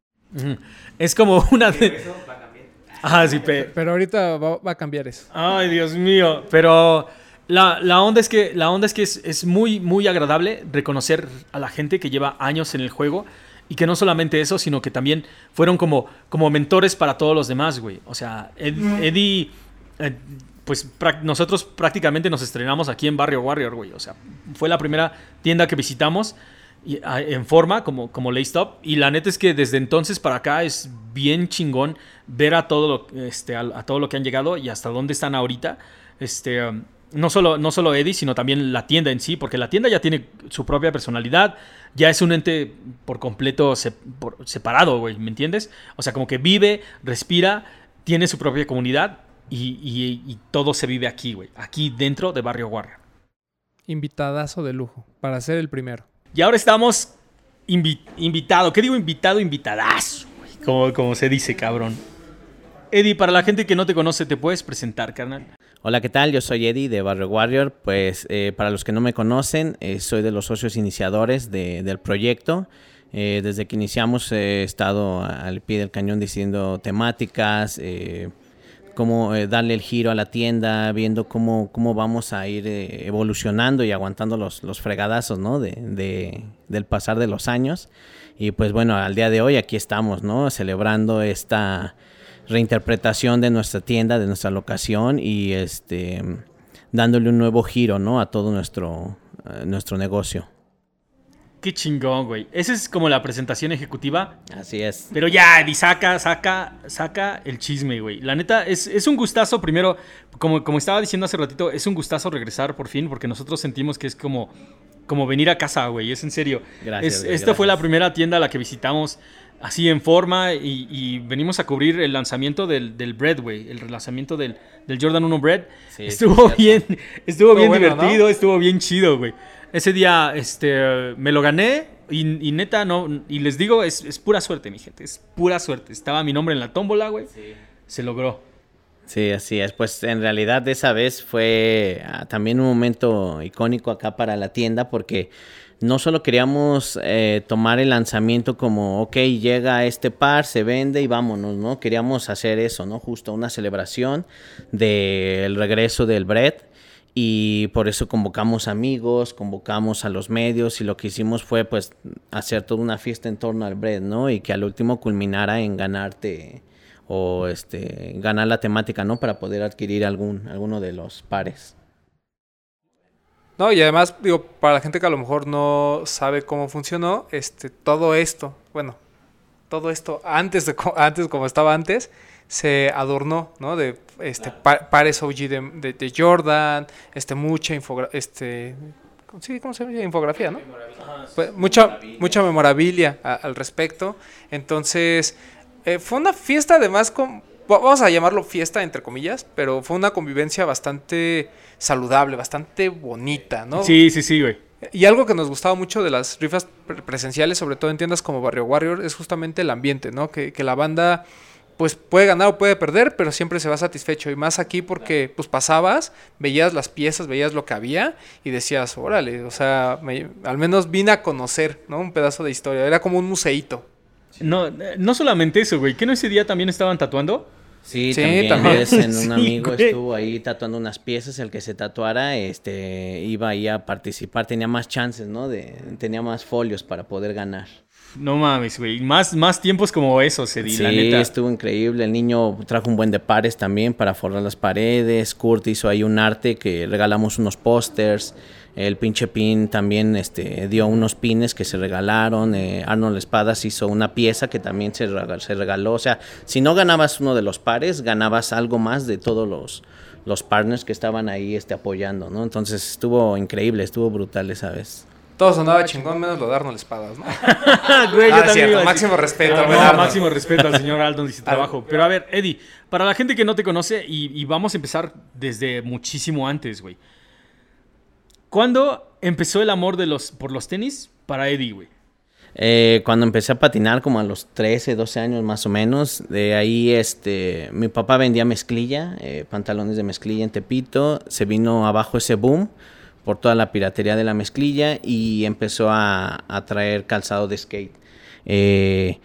Es como una de. Eso va a cambiar. Ah, sí, pe- Pero ahorita va, va a cambiar eso. Ay, Dios mío. Pero la, la onda es que, la onda es, que es, es muy, muy agradable reconocer a la gente que lleva años en el juego. Y que no solamente eso, sino que también fueron como, como mentores para todos los demás, güey. O sea, Ed- Eddie, eh, pues nosotros prácticamente nos estrenamos aquí en Barrio Warrior, güey. O sea, fue la primera tienda que visitamos y, ah, en forma, como, como Up. Y la neta es que desde entonces para acá es bien chingón ver a todo lo, este, a, a todo lo que han llegado y hasta dónde están ahorita. Este, um, no, solo, no solo Eddie, sino también la tienda en sí, porque la tienda ya tiene su propia personalidad, ya es un ente por completo se- por- separado, güey, ¿me entiendes? O sea, como que vive, respira, tiene su propia comunidad y, y- y todo se vive aquí, güey, aquí dentro de Barrio Warrior. Invitadazo de lujo, para ser el primero. Y ahora estamos invi- invitado. ¿Qué digo invitado? Invitadazo. güey, Como, como se dice, cabrón. Eddie, para la gente que no te conoce, ¿te puedes presentar, carnal? Hola, ¿qué tal? Yo soy Eddie de Barrio Warrior. Pues eh, para los que no me conocen, eh, soy de los socios iniciadores de- del proyecto. Eh, desde que iniciamos he estado al pie del cañón diciendo temáticas, cómo darle el giro a la tienda, viendo cómo, cómo vamos a ir evolucionando y aguantando los, los fregadazos ¿no? de- del pasar de los años. Y pues bueno, al día de hoy aquí estamos, ¿no? Celebrando esta reinterpretación de nuestra tienda, de nuestra locación y este dándole un nuevo giro, ¿no? A todo nuestro, eh, nuestro negocio. Qué chingón, güey. Esa es como la presentación ejecutiva. Así es. Pero ya, Eddie, saca, saca, saca el chisme, güey. La neta, es, es un gustazo, primero, como, como estaba diciendo hace ratito, es un gustazo regresar por fin, porque nosotros sentimos que es como, como venir a casa, güey. Es en serio. Gracias, Es- güey, esta fue la primera tienda a la que visitamos así en forma y, y venimos a cubrir el lanzamiento del, del Bread, güey. El lanzamiento del, del Jordan 1 Bread. Sí, estuvo sí, bien, estuvo bien bueno, divertido, estuvo bien chido, güey. Ese día este, me lo gané y, y neta, no, y les digo, es, es pura suerte, mi gente, es pura suerte. Estaba mi nombre en la tómbola, güey. Se logró. Sí, así es. Pues en realidad esa vez fue ah, también un momento icónico acá para la tienda porque no solo queríamos eh, tomar el lanzamiento como, ok, llega este par, se vende y vámonos, ¿no? Queríamos hacer eso, ¿no? Justo una celebración del regreso del bread y por eso convocamos amigos, convocamos a los medios y lo que hicimos fue pues hacer toda una fiesta en torno al bread, ¿no? Y que al último culminara en ganarte o este ganar la temática, ¿no? Para poder adquirir algún alguno de los pares. No, y además, digo, para la gente que a lo mejor no sabe cómo funcionó, este, todo esto, bueno, todo esto antes de antes como estaba antes, se adornó, ¿no? De este pares OG de, de, Jordan, este mucha infografía, este sí, ¿cómo se llama? infografía, ¿no? Pues, mucha mucha memorabilia al respecto. Entonces, eh, fue una fiesta además con vamos a llamarlo fiesta entre comillas, pero fue una convivencia bastante saludable, bastante bonita, ¿no? Sí, sí, sí, güey. Y algo que nos gustaba mucho de las rifas presenciales, sobre todo en tiendas como Barrio Warrior, es justamente el ambiente, ¿no? Que, que la banda pues puede ganar o puede perder, pero siempre se va satisfecho. Y más aquí porque pues pasabas, veías las piezas, veías lo que había y decías, órale, o sea, al menos vine a conocer, ¿no? Un pedazo de historia. Era como un museíto. No, no solamente eso, güey. ¿Qué no ese día también estaban tatuando? Sí, también, En un amigo estuvo ahí tatuando unas piezas, el que se tatuara este iba ahí a participar, tenía más chances, ¿no? De, tenía más folios para poder ganar. No mames, güey. Más, más tiempos como esos, Eddie, sí, la neta. estuvo increíble. El niño trajo un buen de pares también para forrar las paredes. Kurt hizo ahí un arte que regalamos unos pósters. El pinche pin también este, dio unos pines que se regalaron. Eh, Arnold Espadas hizo una pieza que también se, se regaló. O sea, si no ganabas uno de los pares, ganabas algo más de todos los, los partners que estaban ahí este, apoyando, ¿no? Entonces estuvo increíble, estuvo brutal esa vez. Todo sonaba chingón, menos lo de Arnold Espadas, ¿no? Güey, ah, cierto, máximo respeto. Ah, máximo respeto al señor Arnold y su trabajo. Pero a ver, Eddie, para la gente que no te conoce, y, y vamos a empezar desde muchísimo antes, güey. ¿Cuándo empezó el amor de los, por los tenis para Eddie, güey? Eh, cuando empecé a patinar, como a los 13, 12 años más o menos, de ahí este, mi papá vendía mezclilla, eh, pantalones de mezclilla en Tepito, se vino abajo ese boom por toda la piratería de la mezclilla y empezó a, traer calzado de skate. Eh,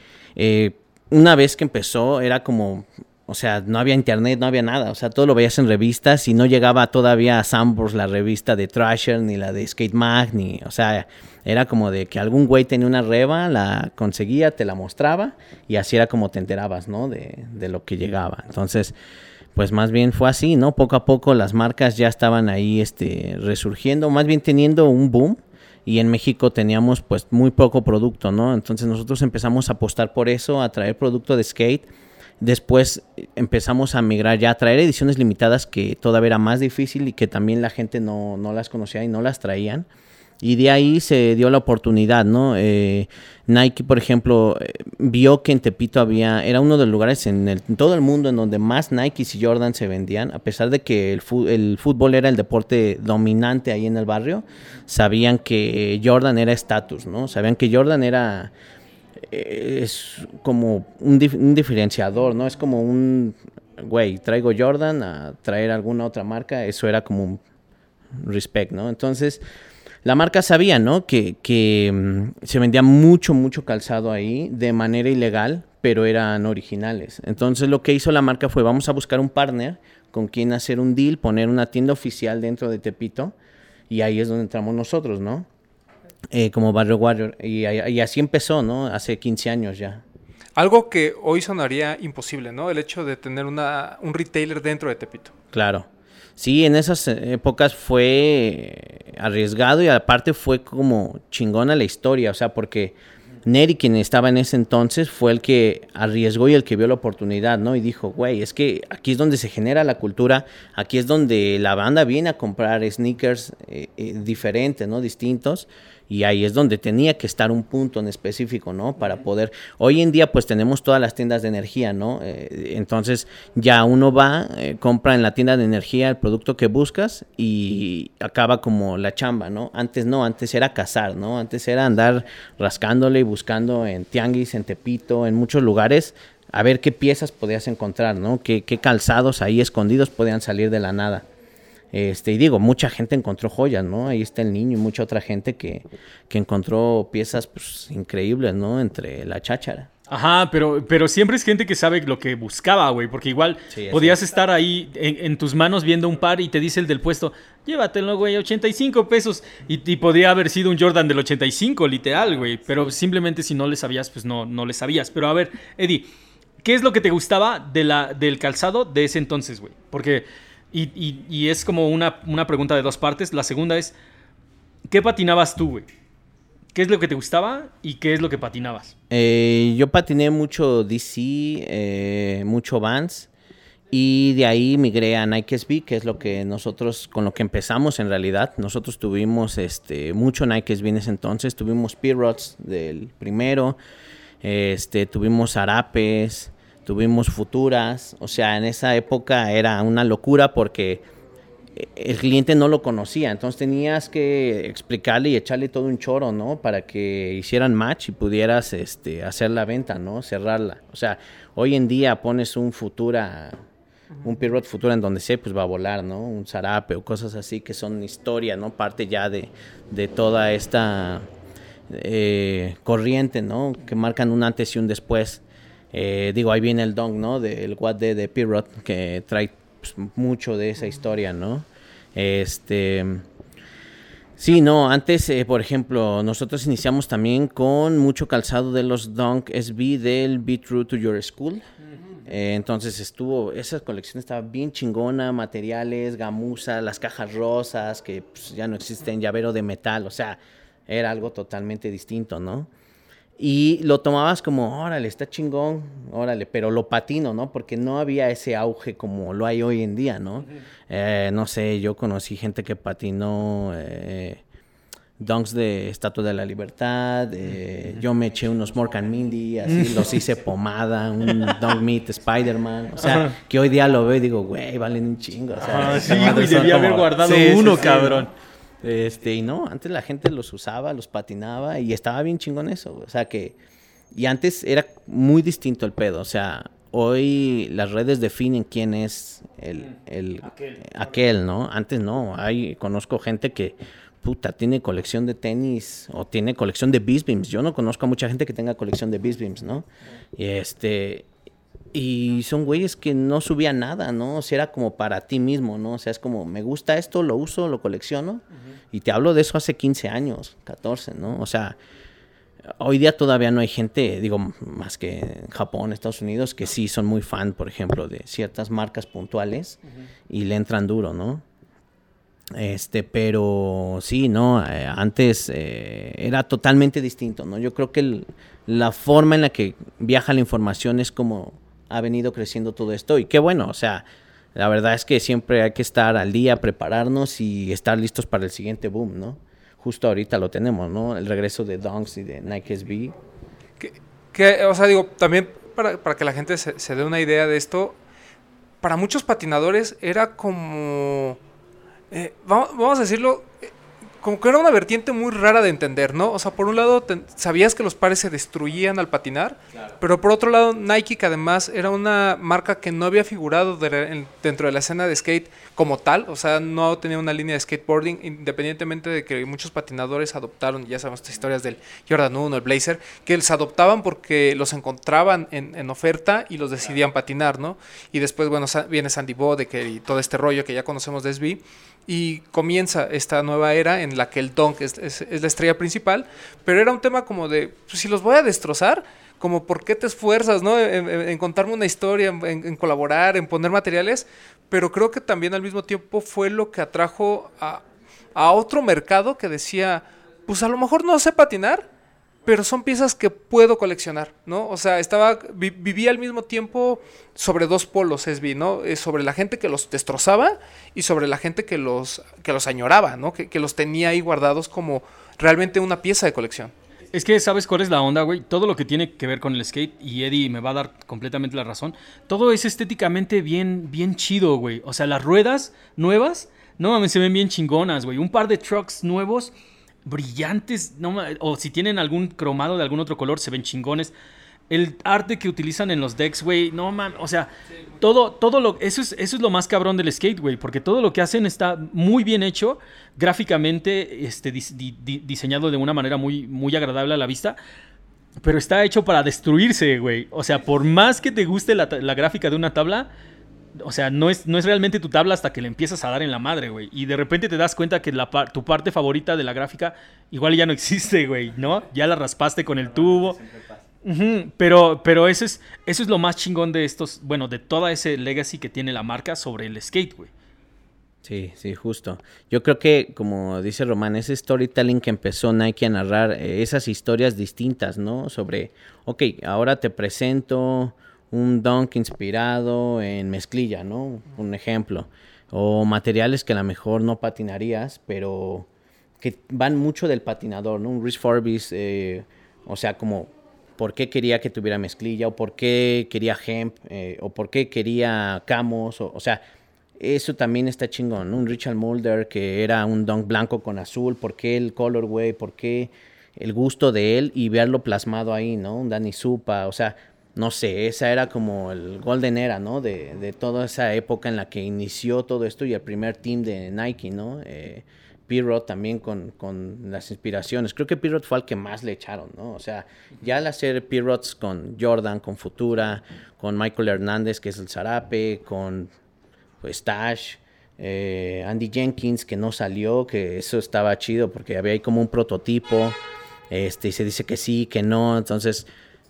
una vez que empezó era como o sea, no había internet, no había nada. O sea, todo lo veías en revistas y no llegaba todavía a Sambors la revista de Thrasher ni la de Skate Mag, ni, o sea, era como de que algún güey tenía una reba, la conseguía, te la mostraba y así era como te enterabas, ¿no? De, de lo que llegaba. Entonces, pues más bien fue así, ¿no? Poco a poco las marcas ya estaban ahí, este, resurgiendo, más bien teniendo un boom y en México teníamos pues muy poco producto, ¿no? Entonces nosotros empezamos a apostar por eso, a traer producto de skate Después empezamos a migrar ya a traer ediciones limitadas que todavía era más difícil y que también la gente no, las conocía y no las traían. Y de ahí se dio la oportunidad, ¿no? Eh, Nike, por ejemplo, eh, vio que en Tepito había, era uno de los lugares en, todo el mundo en donde más Nikes y Jordan se vendían, a pesar de que el, el, fútbol era el deporte dominante ahí en el barrio, sabían que Jordan era estatus, ¿no? Sabían que Jordan era es como un, diferenciador, ¿no? Es como un, güey, traigo Jordan a traer alguna otra marca, eso era como un respect, ¿no? Entonces, la marca sabía, ¿no? Que, que mm, se vendía mucho, mucho calzado ahí de manera ilegal, pero eran originales. Entonces, lo que hizo la marca fue, vamos a buscar un partner con quien hacer un deal, poner una tienda oficial dentro de Tepito, y ahí es donde entramos nosotros, ¿no? Eh, como Barrio Warrior. Y, así empezó, ¿no? Hace 15 años ya. Algo que hoy sonaría imposible, ¿no? El hecho de tener una, un retailer dentro de Tepito. Claro. Sí, en esas épocas fue arriesgado y aparte fue como chingona la historia, o sea, porque Neri, quien estaba en ese entonces, fue el que arriesgó y el que vio la oportunidad, ¿no? Y dijo, güey, es que aquí es donde se genera la cultura, aquí es donde la banda viene a comprar sneakers eh, eh, diferentes, ¿no? Distintos y ahí es donde tenía que estar un punto en específico, ¿no? Para poder, hoy en día pues tenemos todas las tiendas de energía, ¿no? Eh, entonces ya uno va, eh, compra en la tienda de energía el producto que buscas y acaba como la chamba, ¿no? Antes no, antes era cazar, ¿no? Antes era andar rascándole y buscando en tianguis, en Tepito, en muchos lugares a ver qué piezas podías encontrar, ¿no? Qué, qué calzados ahí escondidos podían salir de la nada. Este, y digo, mucha gente encontró joyas, ¿no? Ahí está el niño y mucha otra gente que, que encontró piezas pues, increíbles, ¿no? Entre la cháchara. Ajá, pero, pero siempre es gente que sabe lo que buscaba, güey. Porque igual Sí, podías estar ahí en, en tus manos viendo un par y te dice el del puesto, llévatelo, güey, 85 pesos. Y, y podría haber sido un Jordan del 85, literal, güey. Pero simplemente si no le sabías, pues no, no le sabías. Pero a ver, Eddie, ¿qué es lo que te gustaba de la, del calzado de ese entonces, güey? Porque, y, y- y es como una, una pregunta de dos partes. La segunda es, ¿qué patinabas tú, güey? ¿Qué es lo que te gustaba y qué es lo que patinabas? Eh, yo patiné mucho DC, eh, mucho Vans. Y de ahí migré a Nike SB, que es lo que nosotros, con lo que empezamos en realidad. Nosotros tuvimos este, mucho Nike SB en ese entonces. Tuvimos Pirots del primero. Este, tuvimos Arapes. Tuvimos Futuras. O sea, en esa época era una locura porque el cliente no lo conocía, entonces tenías que explicarle y echarle todo un choro, ¿no? Para que hicieran match y pudieras este, hacer la venta, ¿no? Cerrarla. O sea, hoy en día pones un Futura, un Pirot Futura en donde sea, pues va a volar, ¿no? Un Zarape o cosas así que son historia, ¿no? Parte ya de, de toda esta eh, corriente, ¿no? Que marcan un antes y un después. Eh, digo, ahí viene el dong, ¿no? Del What de, de Pirot, que trae pues, mucho de esa historia, ¿no? Este. Sí, no, antes, eh, por ejemplo, nosotros iniciamos también con mucho calzado de los Dunk SB del Be True to Your School. Eh, entonces estuvo, esa colección estaba bien chingona, materiales, gamuza, las cajas rosas, que pues, ya no existen, llavero de metal, o sea, era algo totalmente distinto, ¿no? Y lo tomabas como, órale, está chingón, órale, pero lo patino, ¿no? Porque no había ese auge como lo hay hoy en día, ¿no? Eh, no sé, yo conocí gente que patinó eh, dunks de Estatua de la Libertad, eh, yo me eché unos Morgan Mindy, así los hice pomada, un Dunk Meet Spider-Man, o sea, que hoy día lo veo y digo, güey, valen un chingo, o sea, sí, güey, debía haber como- guardado Sí, uno, sí, cabrón. Este, y no, antes la gente los usaba, los patinaba y estaba bien chingón eso. O sea que. Y antes era muy distinto el pedo. O sea, hoy las redes definen quién es el, el- aquel. ¿no? Antes no. Hay, conozco gente que. Puta, tiene colección de tenis o tiene colección de Beast Beams. Yo no conozco a mucha gente que tenga colección de Beast Beams, ¿no? Y este. Y son güeyes que no subían nada, ¿no? O sea, era como para ti mismo, ¿no? O sea, es como, me gusta esto, lo uso, lo colecciono. Y te hablo de eso hace 15 años, 14, ¿no? O sea, hoy día todavía no hay gente, digo, más que en Japón, Estados Unidos, que sí son muy fan, por ejemplo, de ciertas marcas puntuales y le entran duro, ¿no? Este, pero sí, ¿no? Eh, antes eh, era totalmente distinto, ¿no? Yo creo que el- la forma en la que viaja la información es como ha venido creciendo todo esto. Y qué bueno, o sea, la verdad es que siempre hay que estar al día, prepararnos y estar listos para el siguiente boom, ¿no? Justo ahorita lo tenemos, ¿no? El regreso de Dunks y de Nike SB. Que, que, o sea, digo, también para, para que la gente se, se dé una idea de esto, para muchos patinadores era como, eh, vamos, a decirlo, eh, como que era una vertiente muy rara de entender, ¿no? O sea, por un lado te- sabías que los pares se destruían al patinar, pero por otro lado Nike, que además era una marca que no había figurado de- en- dentro de la escena de skate como tal, o sea, no tenía una línea de skateboarding, independientemente de que muchos patinadores adoptaron, ya sabemos estas historias del Jordan 1, el Blazer, que los adoptaban porque los encontraban en, en oferta y los decidían patinar, ¿no? Y después, bueno, sa- viene Sandy Bodek y todo este rollo que ya conocemos de SB. Y comienza esta nueva era en la que el Dunk es, la estrella principal, pero era un tema como de, pues, si los voy a destrozar, como por qué te esfuerzas, ¿no? En, en- en contarme una historia, en, en colaborar, en poner materiales, pero creo que también al mismo tiempo fue lo que atrajo a, a otro mercado que decía, pues a lo mejor no sé patinar, pero son piezas que puedo coleccionar, ¿no? O sea, estaba, vi- vivía al mismo tiempo sobre dos polos, SB, ¿no? Eh, sobre la gente que los destrozaba y sobre la gente que los, que los añoraba, ¿no? Que, que los tenía ahí guardados como realmente una pieza de colección. Es que, ¿sabes cuál es la onda, güey? Todo lo que tiene que ver con el skate, y Eddie me va a dar completamente la razón, todo es estéticamente bien, bien chido, güey. O sea, las ruedas nuevas, no mames, se ven bien chingonas, güey. Un par de trucks nuevos, brillantes, no o si tienen algún cromado de algún otro color, se ven chingones. El arte que utilizan en los decks, güey, no mames, o sea, todo, todo lo, eso es, eso es lo más cabrón del skate, güey, porque todo lo que hacen está muy bien hecho, gráficamente, este, dis- di- di- diseñado de una manera muy, muy agradable a la vista, pero está hecho para destruirse, güey. O sea, por más que te guste la, la gráfica de una tabla, o sea, no es, no es realmente tu tabla hasta que le empiezas a dar en la madre, güey. Y de repente te das cuenta que la tu parte favorita de la gráfica igual ya no existe, güey, ¿no? Ya la raspaste con el tubo. Pero, pero eso es, eso es lo más chingón de estos, bueno, de toda ese legacy que tiene la marca sobre el skate, güey. Sí, sí, justo. Yo creo que, como dice Román, ese storytelling que empezó Nike a narrar, eh, esas historias distintas, ¿no? Sobre, ok, ahora te presento un dunk inspirado en mezclilla, ¿no? Un ejemplo. O materiales que a lo mejor no patinarías, pero que van mucho del patinador, ¿no? Un Rhys Forbes, eh, o sea, como por qué quería que tuviera mezclilla, o por qué quería hemp, eh, o por qué quería camos, o, o sea, eso también está chingón, ¿no? Un Richard Mulder que era un dunk blanco con azul, ¿por qué el colorway? ¿Por qué el gusto de él y verlo plasmado ahí, ¿no? Un Danny Supa, o sea, no sé, esa era como el golden era, ¿no? De, de toda esa época en la que inició todo esto y el primer team de Nike, ¿no? Eh, Pirot también con, con las inspiraciones. Creo que Pirot fue al que más le echaron, ¿no? O sea, ya al hacer Pirots con Jordan, con Futura, con Michael Hernández, que es el zarape, con pues Tash, eh, Andy Jenkins, que no salió, que eso estaba chido porque había ahí como un prototipo, este, y se dice que sí, que no, entonces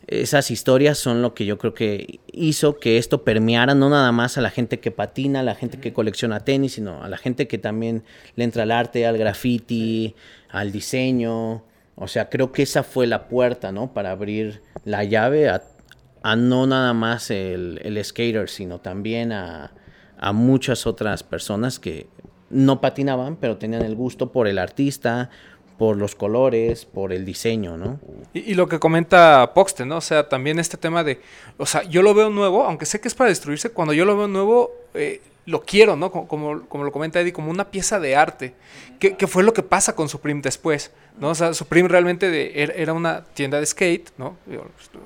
esas historias son lo que yo creo que hizo que esto permeara no nada más a la gente que patina, a la gente que colecciona tenis, sino a la gente que también le entra al arte, al graffiti, al diseño. O sea, creo que esa fue la puerta, ¿no? Para abrir la llave a, a no nada más el, el skater, sino también a, a muchas otras personas que no patinaban, pero tenían el gusto por el artista, por los colores, por el diseño, ¿no? Y, lo que comenta Poxte, ¿no? O sea, también este tema de, o sea, yo lo veo nuevo, aunque sé que es para destruirse, cuando yo lo veo nuevo, eh, lo quiero, ¿no? Como, como, lo comenta Eddie, como una pieza de arte, que, que fue lo que pasa con Supreme después, ¿no? O sea, Supreme realmente de- er- era una tienda de skate, ¿no?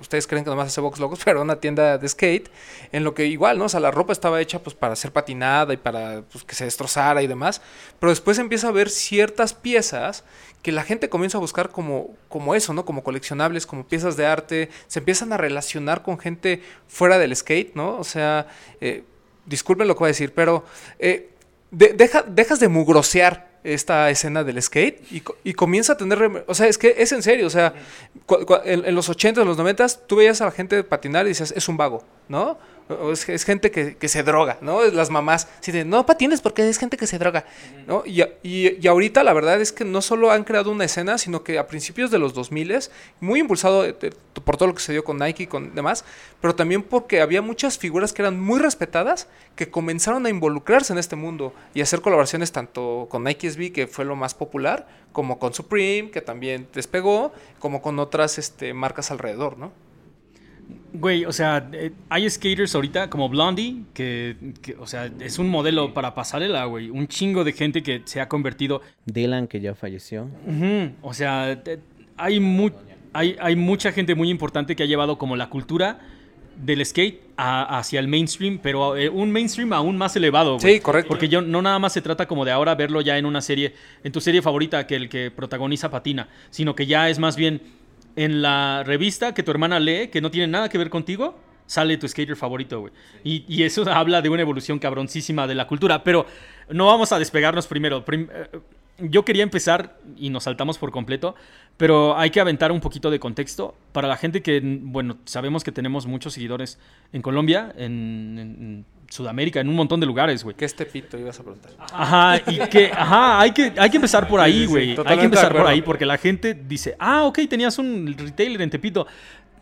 Ustedes creen que nomás hace box logos, pero era una tienda de skate, en lo que igual, ¿no? O sea, la ropa estaba hecha pues para ser patinada y para pues, que se destrozara y demás, pero después empieza a ver ciertas piezas que la gente comienza a buscar como, como eso, ¿no? Como coleccionables, como piezas de arte, se empiezan a relacionar con gente fuera del skate, ¿no? O sea, eh, disculpen lo que voy a decir, pero eh, de- deja, dejas de mugrosear esta escena del skate y, co- y comienza a tener... O sea, es que es en serio, o sea, en, en los 80, en los 90, tú veías a la gente patinar y dices, es un vago, ¿no? Es, es gente que, que se droga, ¿no? Es Las mamás, sí, de, no patines porque es gente que se droga, ¿no? Y, y, y ahorita la verdad es que no solo han creado una escena, sino que a principios de los 2000 muy impulsado eh, eh, por todo lo que se dio con Nike y con demás, pero también porque había muchas figuras que eran muy respetadas que comenzaron a involucrarse en este mundo y hacer colaboraciones tanto con Nike SB, que fue lo más popular, como con Supreme, que también despegó, como con otras este, marcas alrededor, ¿no? Güey, o sea, eh, hay skaters ahorita como Blondie, que, que, o sea, es un modelo para pasarela, güey. Un chingo de gente que se ha convertido. Dylan, que ya falleció. O sea, hay, mu- hay, hay mucha gente muy importante que ha llevado como la cultura del skate a- hacia el mainstream, pero eh, un mainstream aún más elevado. güey. Sí, correcto. Porque yo no nada más se trata como de ahora verlo ya en una serie, en tu serie favorita que el que protagoniza patina, sino que ya es más bien en la revista que tu hermana lee, que no tiene nada que ver contigo, sale tu skater favorito, güey. Y, y eso habla de una evolución cabroncísima de la cultura, pero no vamos a despegarnos primero. Prim- eh, yo quería empezar y nos saltamos por completo, pero hay que aventar un poquito de contexto para la gente que, bueno, sabemos que tenemos muchos seguidores en Colombia, en, en Sudamérica, en un montón de lugares, güey. ¿Qué este pito ibas a preguntar? Ajá, y que, ajá, hay que, hay que empezar por ahí, Sí, sí, sí, güey. hay que empezar por ahí, porque la gente dice, ah, ok, tenías un retailer en Tepito.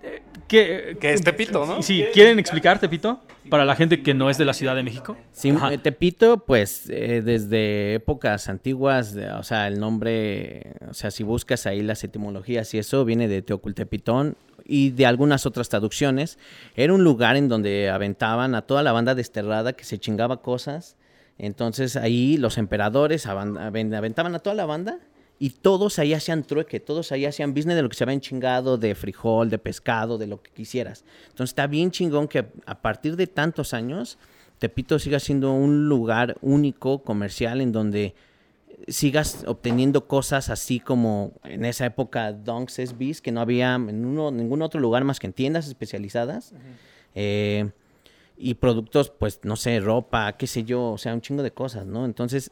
Eh, ¿Qué, Que es Tepito, ¿no? Sí, ¿quieren explicar Tepito? Para la gente que no es de la Ciudad de México. Sí, Ajá. eh, Tepito, pues eh, desde épocas antiguas, o sea, el nombre, o sea, si buscas ahí las etimologías y eso, viene de Teocultepitón y de algunas otras traducciones. Era un lugar en donde aventaban a toda la banda desterrada que se chingaba cosas. Entonces ahí los emperadores aventaban a toda la banda y todos ahí hacían trueque, todos ahí hacían business de lo que se habían chingado, de frijol, de pescado, de lo que quisieras. Entonces está bien chingón que a partir de tantos años, Tepito siga siendo un lugar único, comercial, en donde sigas obteniendo cosas así como en esa época Dunks SBs, que no había en uno, ningún otro lugar más que en tiendas especializadas. Eh, y productos, pues, no sé, ropa, qué sé yo, o sea, un chingo de cosas, ¿no? Entonces,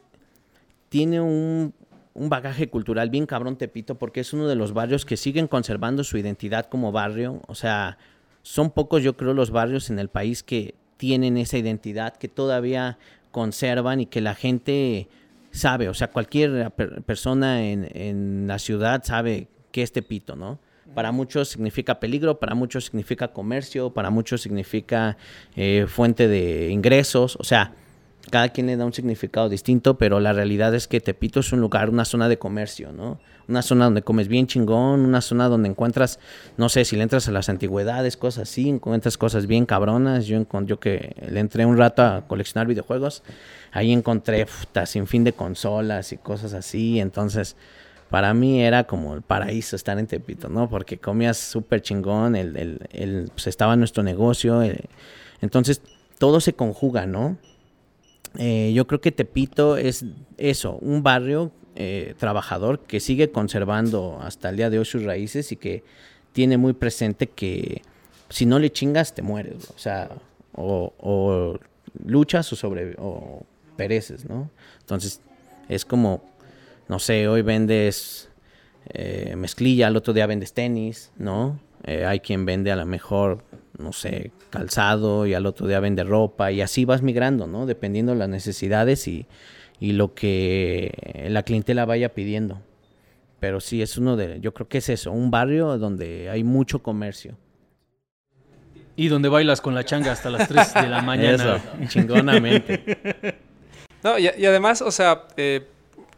tiene un, un bagaje cultural bien cabrón Tepito porque es uno de los barrios que siguen conservando su identidad como barrio. O sea, son pocos yo creo los barrios en el país que tienen esa identidad, que todavía conservan y que la gente sabe. O sea, cualquier persona en, en la ciudad sabe qué es Tepito, ¿no? Para muchos significa peligro, para muchos significa comercio, para muchos significa eh, fuente de ingresos. O sea, cada quien le da un significado distinto, pero la realidad es que Tepito es un lugar, una zona de comercio, ¿no? Una zona donde comes bien chingón, una zona donde encuentras, no sé, si le entras a las antigüedades, cosas así, encuentras cosas bien cabronas. Yo, yo que le entré un rato a coleccionar videojuegos, ahí encontré puta, sin fin de consolas y cosas así, entonces para mí era como el paraíso estar en Tepito, ¿no? Porque comías súper chingón, el, el, el, pues estaba nuestro negocio, eh, entonces todo se conjuga, ¿no? Eh, yo creo que Tepito es eso, un barrio eh, trabajador que sigue conservando hasta el día de hoy sus raíces y que tiene muy presente que si no le chingas te mueres, o sea, o, luchas o o pereces, ¿no? Entonces es como, no sé, hoy vendes eh, mezclilla, al otro día vendes tenis, ¿no? hay quien vende a lo mejor no sé, calzado y al otro día vende ropa y así vas migrando, ¿no? Dependiendo de las necesidades y, lo que la clientela vaya pidiendo. Pero sí, es uno de, yo creo que es eso, un barrio donde hay mucho comercio. Y donde bailas con la changa hasta las 3 de la mañana. Eso, chingonamente. No, y, además, o sea, eh,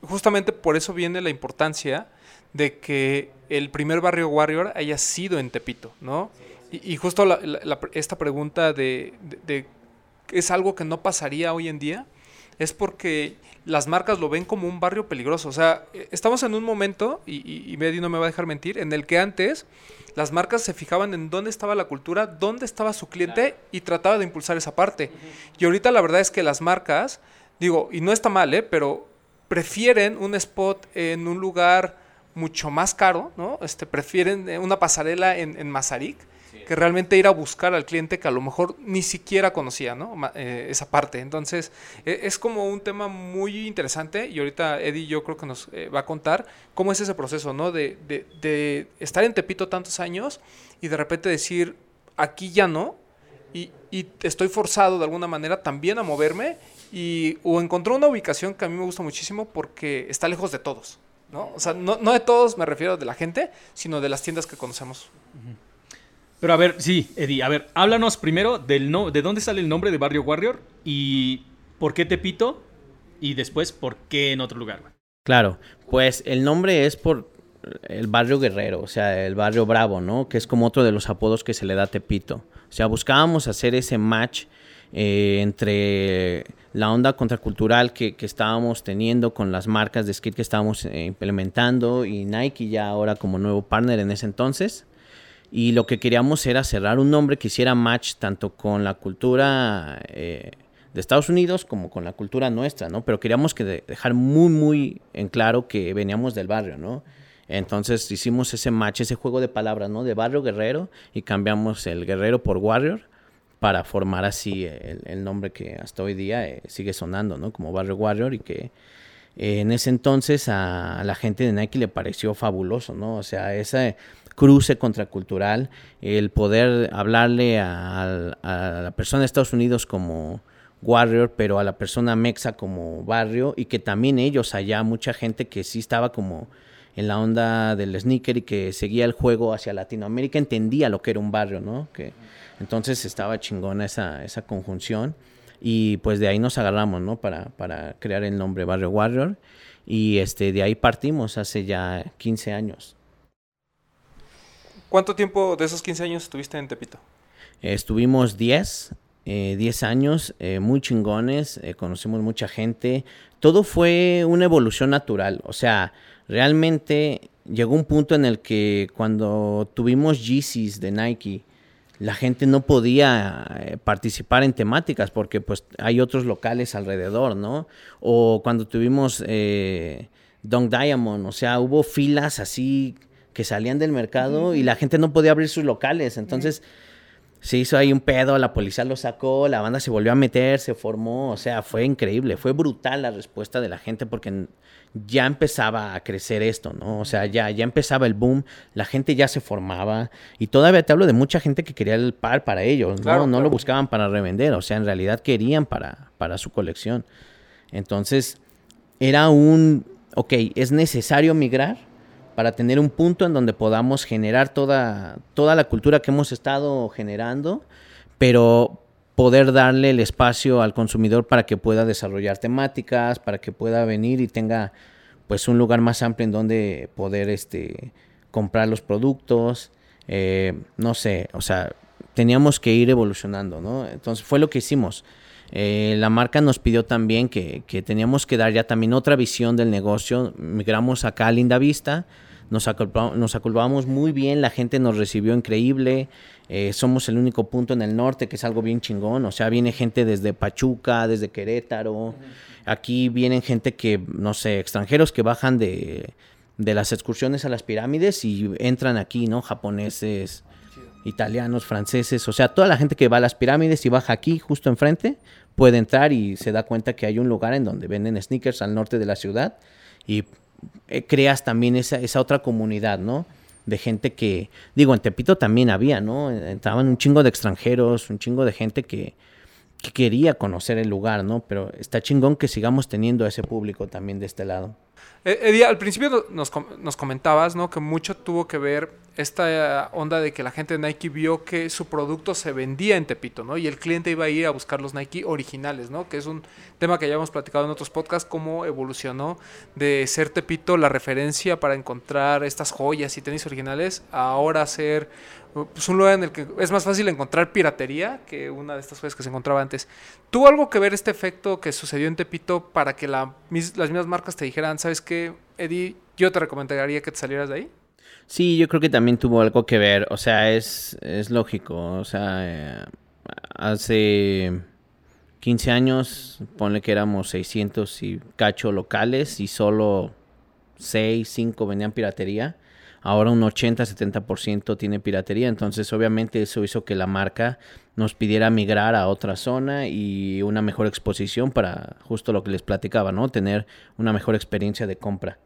justamente por eso viene la importancia de que el primer barrio Warrior haya sido en Tepito, ¿no? Y, justo esta pregunta de, ¿es algo que no pasaría hoy en día? Es porque las marcas lo ven como un barrio peligroso. O sea, e, estamos en un momento, y, y Medi no me va a dejar mentir, en el que antes las marcas se fijaban en dónde estaba la cultura, dónde estaba su cliente y trataba de impulsar esa parte. Y ahorita la verdad es que las marcas, digo, y no está mal, ¿eh? pero prefieren un spot en un lugar mucho más caro, ¿no? Este, prefieren una pasarela en, en Mazarik que realmente ir a buscar al cliente que a lo mejor ni siquiera conocía, ¿no? Eh, esa parte. Entonces, e, es como un tema muy interesante y ahorita Eddie yo creo que nos eh, va a contar cómo es ese proceso, ¿no? De, de, estar en Tepito tantos años y de repente decir, aquí ya no, y, y estoy forzado de alguna manera también a moverme y o encontró una ubicación que a mí me gusta muchísimo porque está lejos de todos, ¿no? O sea, no, no de todos me refiero de la gente, sino de las tiendas que conocemos. Pero a ver, sí, Eddie, a ver, háblanos primero del no, de dónde sale el nombre de Barrio Warrior y por qué Tepito y después por qué en otro lugar. Claro, pues el nombre es por el barrio guerrero, o sea, el barrio bravo, ¿no? Que es como otro de los apodos que se le da a Tepito. O sea, buscábamos hacer ese match eh, entre la onda contracultural que, que, estábamos teniendo con las marcas de skate que estábamos eh, implementando y Nike ya ahora como nuevo partner en ese entonces y lo que queríamos era cerrar un nombre que hiciera match tanto con la cultura eh, de Estados Unidos como con la cultura nuestra, ¿no? Pero queríamos que dejar muy, muy en claro que veníamos del barrio, ¿no? Entonces hicimos ese match, ese juego de palabras, ¿no? De barrio guerrero y cambiamos el guerrero por warrior para formar así el, nombre que hasta hoy día eh, sigue sonando, ¿no? Como barrio warrior y que eh, en ese entonces a, a, la gente de Nike le pareció fabuloso, ¿no? O sea, esa cruce contracultural, el poder hablarle a, la persona de Estados Unidos como warrior, pero a la persona mexa como barrio y que también ellos allá, mucha gente que sí estaba como en la onda del sneaker y que seguía el juego hacia Latinoamérica, entendía lo que era un barrio, ¿no? Que, entonces estaba chingona esa, esa conjunción y pues de ahí nos agarramos, ¿no? Para, para crear el nombre Barrio Warrior y este, de ahí partimos hace ya 15 años. ¿Cuánto tiempo de esos 15 años estuviste en Tepito? Estuvimos 10 eh, 10 años eh, muy chingones, eh, conocimos mucha gente. Todo fue una evolución natural. O sea, realmente llegó un punto en el que cuando tuvimos Yeezys de Nike, la gente no podía eh, participar en temáticas porque pues hay otros locales alrededor, ¿no? O cuando tuvimos eh, Dunk Diamond, o sea, hubo filas así que salían del mercado y la gente no podía abrir sus locales, entonces se hizo ahí un pedo, la policía lo sacó, la banda se volvió a meter, se formó, o sea, fue increíble, fue brutal la respuesta de la gente porque ya empezaba a crecer esto, ¿no? O sea, ya, ya empezaba el boom, la gente ya se formaba y todavía te hablo de mucha gente que quería el par para ellos, ¿no? Claro, no claro. lo buscaban para revender, o sea, en realidad querían para, para su colección. Entonces, era un, ok, es necesario migrar para tener un punto en donde podamos generar toda, toda la cultura que hemos estado generando, pero poder darle el espacio al consumidor para que pueda desarrollar temáticas, para que pueda venir y tenga pues un lugar más amplio en donde poder este comprar los productos, eh, no sé, o sea, teníamos que ir evolucionando, ¿no? Entonces fue lo que hicimos. Eh, la marca nos pidió también que, que teníamos que dar ya también otra visión del negocio. Migramos acá a Linda Vista, nos, aculpa- nos aculpamos muy bien, la gente nos recibió increíble. eh, somos el único punto en el norte que es algo bien chingón. O sea, viene gente desde Pachuca, desde Querétaro. Aquí vienen gente que, no sé, extranjeros que bajan de, de las excursiones a las pirámides y entran aquí, ¿no? Japoneses, italianos, franceses, o sea, toda la gente que va a las pirámides y baja aquí justo enfrente puede entrar y se da cuenta que hay un lugar en donde venden sneakers al norte de la ciudad y eh, creas también esa, esa otra comunidad, ¿no? De gente que, digo, en Tepito también había, ¿no? Estaban un chingo de extranjeros, un chingo de gente que, que quería conocer el lugar, ¿no? Pero está chingón que sigamos teniendo a ese público también de este lado. Eh, Eddie, al principio no- nos, nos comentabas, ¿no? Que mucho tuvo que ver esta eh, onda de que la gente de Nike vio que su producto se vendía en Tepito, ¿no? Y el cliente iba a ir a buscar los Nike originales, ¿no? Que es un tema que ya hemos platicado en otros podcasts, cómo evolucionó de ser Tepito la referencia para encontrar estas joyas y tenis originales, ahora ser pues, un lugar en el que es más fácil encontrar piratería que una de estas joyas que se encontraba antes. ¿Tuvo algo que ver este efecto que sucedió en Tepito para que la mis- las mismas marcas te dijeran, sabes qué, Eddie, yo te recomendaría que te salieras de ahí? Sí, yo creo que también tuvo algo que ver. O sea, es, es lógico. O sea, eh, hace 15 años, ponle que éramos 600 y cacho locales y solo 6, 5 vendían piratería. Ahora un 80-70% tiene piratería. Entonces, obviamente, eso hizo que la marca nos pidiera migrar a otra zona y una mejor exposición para justo lo que les platicaba, ¿no? Tener una mejor experiencia de compra.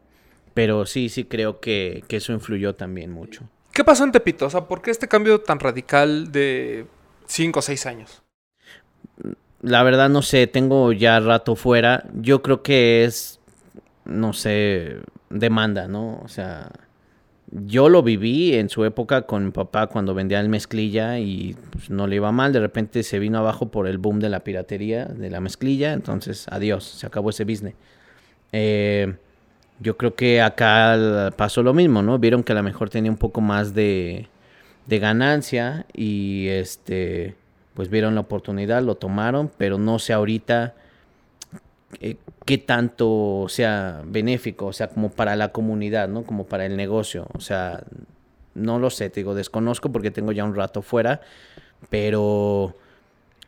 Pero sí, sí creo que, que eso influyó también mucho. ¿Qué pasó en Tepito? O sea, ¿por qué este cambio tan radical de 5 o 6 años? La verdad no sé, tengo ya rato fuera. Yo creo que es, no sé, demanda, ¿no? O sea, yo lo viví en su época con mi papá cuando vendía el mezclilla y pues, no le iba mal. De repente se vino abajo por el boom de la piratería, de la mezclilla. Entonces, adiós, se acabó ese business. Eh, yo creo que acá pasó lo mismo, ¿no? Vieron que a lo mejor tenía un poco más de, de ganancia y este pues vieron la oportunidad, lo tomaron, pero no sé ahorita eh, qué tanto sea benéfico, o sea, como para la comunidad, ¿no? Como para el negocio, o sea, no lo sé, te digo, desconozco porque tengo ya un rato fuera, pero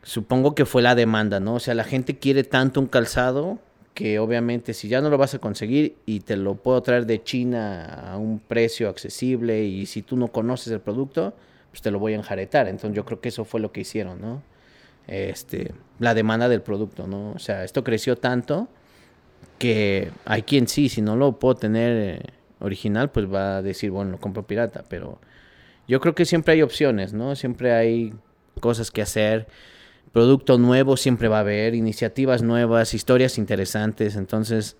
supongo que fue la demanda, ¿no? O sea, la gente quiere tanto un calzado que obviamente si ya no lo vas a conseguir y te lo puedo traer de China a un precio accesible y si tú no conoces el producto, pues te lo voy a enjaretar. Entonces yo creo que eso fue lo que hicieron, ¿no? Este, la demanda del producto, ¿no? O sea, esto creció tanto que hay quien sí, si no lo puedo tener eh, original, pues va a decir, bueno, lo compro pirata, pero yo creo que siempre hay opciones, ¿no? Siempre hay cosas que hacer producto nuevo siempre va a haber, iniciativas nuevas, historias interesantes, entonces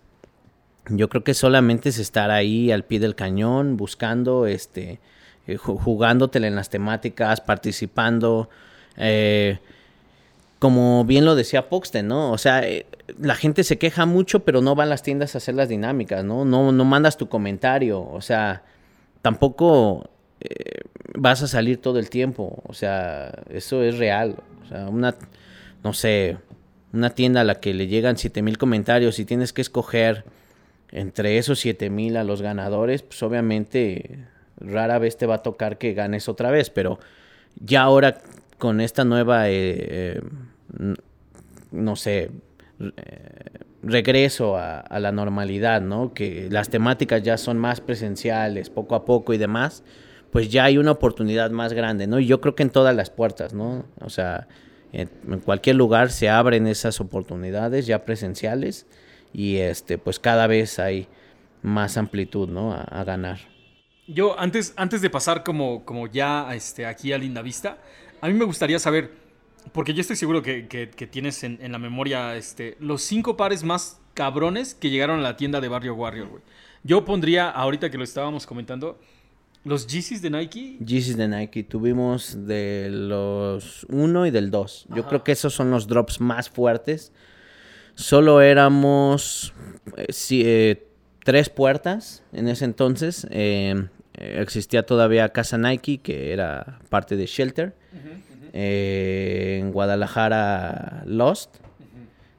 yo creo que solamente es estar ahí al pie del cañón, buscando, este, eh, ju- jugándotela en las temáticas, participando, eh, como bien lo decía Poxten, ¿no? O sea, eh, la gente se queja mucho, pero no va a las tiendas a hacer las dinámicas, ¿no? No, no mandas tu comentario, o sea, tampoco eh, vas a salir todo el tiempo, o sea, eso es real. O sea, una, no sé, una tienda a la que le llegan 7000 comentarios y tienes que escoger entre esos 7000 a los ganadores, pues obviamente rara vez te va a tocar que ganes otra vez, pero ya ahora con esta nueva, eh, eh, no sé, regreso a la normalidad, ¿no? Que las temáticas ya son más presenciales, poco a poco y demás, pues ya hay una oportunidad más grande, ¿no? Y yo creo que en todas las puertas, ¿no? O sea, en, cualquier lugar se abren esas oportunidades ya presenciales y este, pues cada vez hay más amplitud, ¿no? A, ganar. Yo, antes, antes de pasar como, como ya este, aquí a Linda Vista, a mí me gustaría saber, porque yo estoy seguro que, que- tienes en, en la memoria este, los cinco pares más cabrones que llegaron a la tienda de Barrio Warrior, güey. Yo pondría, ahorita que lo estábamos comentando, los Yeezys de Nike. Yeezys de Nike tuvimos de los 1 y del 2. Yo creo que esos son los drops más fuertes. Solo éramos eh, sí, eh, tres puertas en ese entonces. Eh, eh, existía todavía Casa Nike, que era parte de Shelter. En Guadalajara Lost.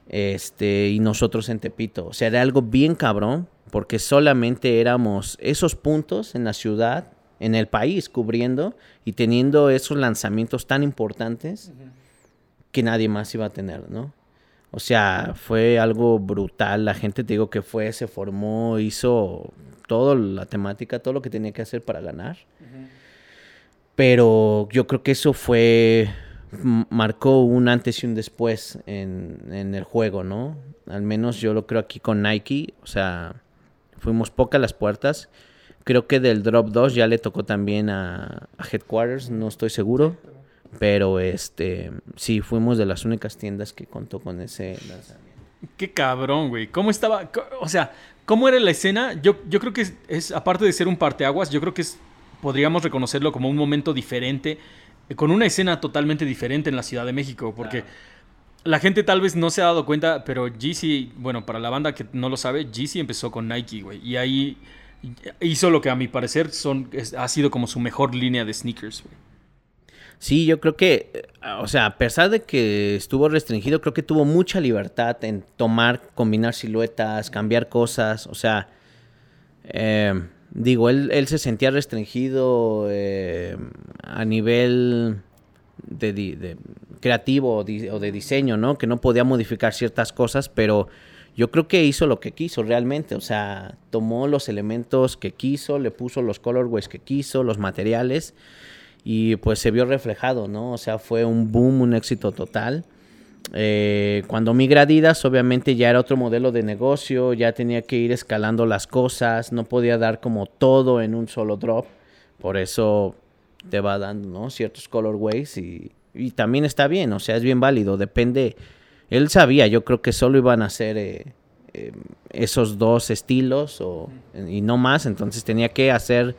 Este, y nosotros en Tepito. O sea, era algo bien cabrón, porque solamente éramos esos puntos en la ciudad, en el país, cubriendo y teniendo esos lanzamientos tan importantes que nadie más iba a tener, ¿no? O sea, fue algo brutal. La gente, te digo, que fue, se formó, hizo toda la temática, todo lo que tenía que hacer para ganar. Pero yo creo que eso fue, marcó un antes y un después en, en el juego, ¿no? Al menos yo lo creo aquí con Nike. O sea, fuimos pocas las puertas. Creo que del Drop 2 ya le tocó también a, a Headquarters, no estoy seguro. Pero este, sí, fuimos de las únicas tiendas que contó con ese lanzamiento. Qué cabrón, güey. ¿Cómo estaba? O sea, ¿cómo era la escena? Yo, yo creo que es, es, aparte de ser un parteaguas, yo creo que es, podríamos reconocerlo como un momento diferente, eh, con una escena totalmente diferente en la Ciudad de México, porque la gente tal vez no se ha dado cuenta, pero Yeezy, bueno, para la banda que no lo sabe, Yeezy empezó con Nike, güey, y ahí hizo lo que a mi parecer son, ha sido como su mejor línea de sneakers. Sí, yo creo que, eh, o sea, a pesar de que estuvo restringido, creo que tuvo mucha libertad en tomar, combinar siluetas, cambiar cosas. O sea, eh, digo, él, él se sentía restringido eh, a nivel de, de creativo o de diseño, ¿no? Que no podía modificar ciertas cosas, pero yo creo que hizo lo que quiso realmente. O sea, tomó los elementos que quiso, le puso los colorways que quiso, los materiales y pues se vio reflejado, ¿no? O sea, fue un boom, un éxito total. Eh, cuando migra Adidas, obviamente ya era otro modelo de negocio, ya tenía que ir escalando las cosas, no podía dar como todo en un solo drop, por eso te va dando, ¿no? Ciertos colorways y, y también está bien, o sea, es bien válido, depende. Él sabía, yo creo que solo iban a ser eh, eh, esos dos estilos o, y no más, entonces tenía que hacer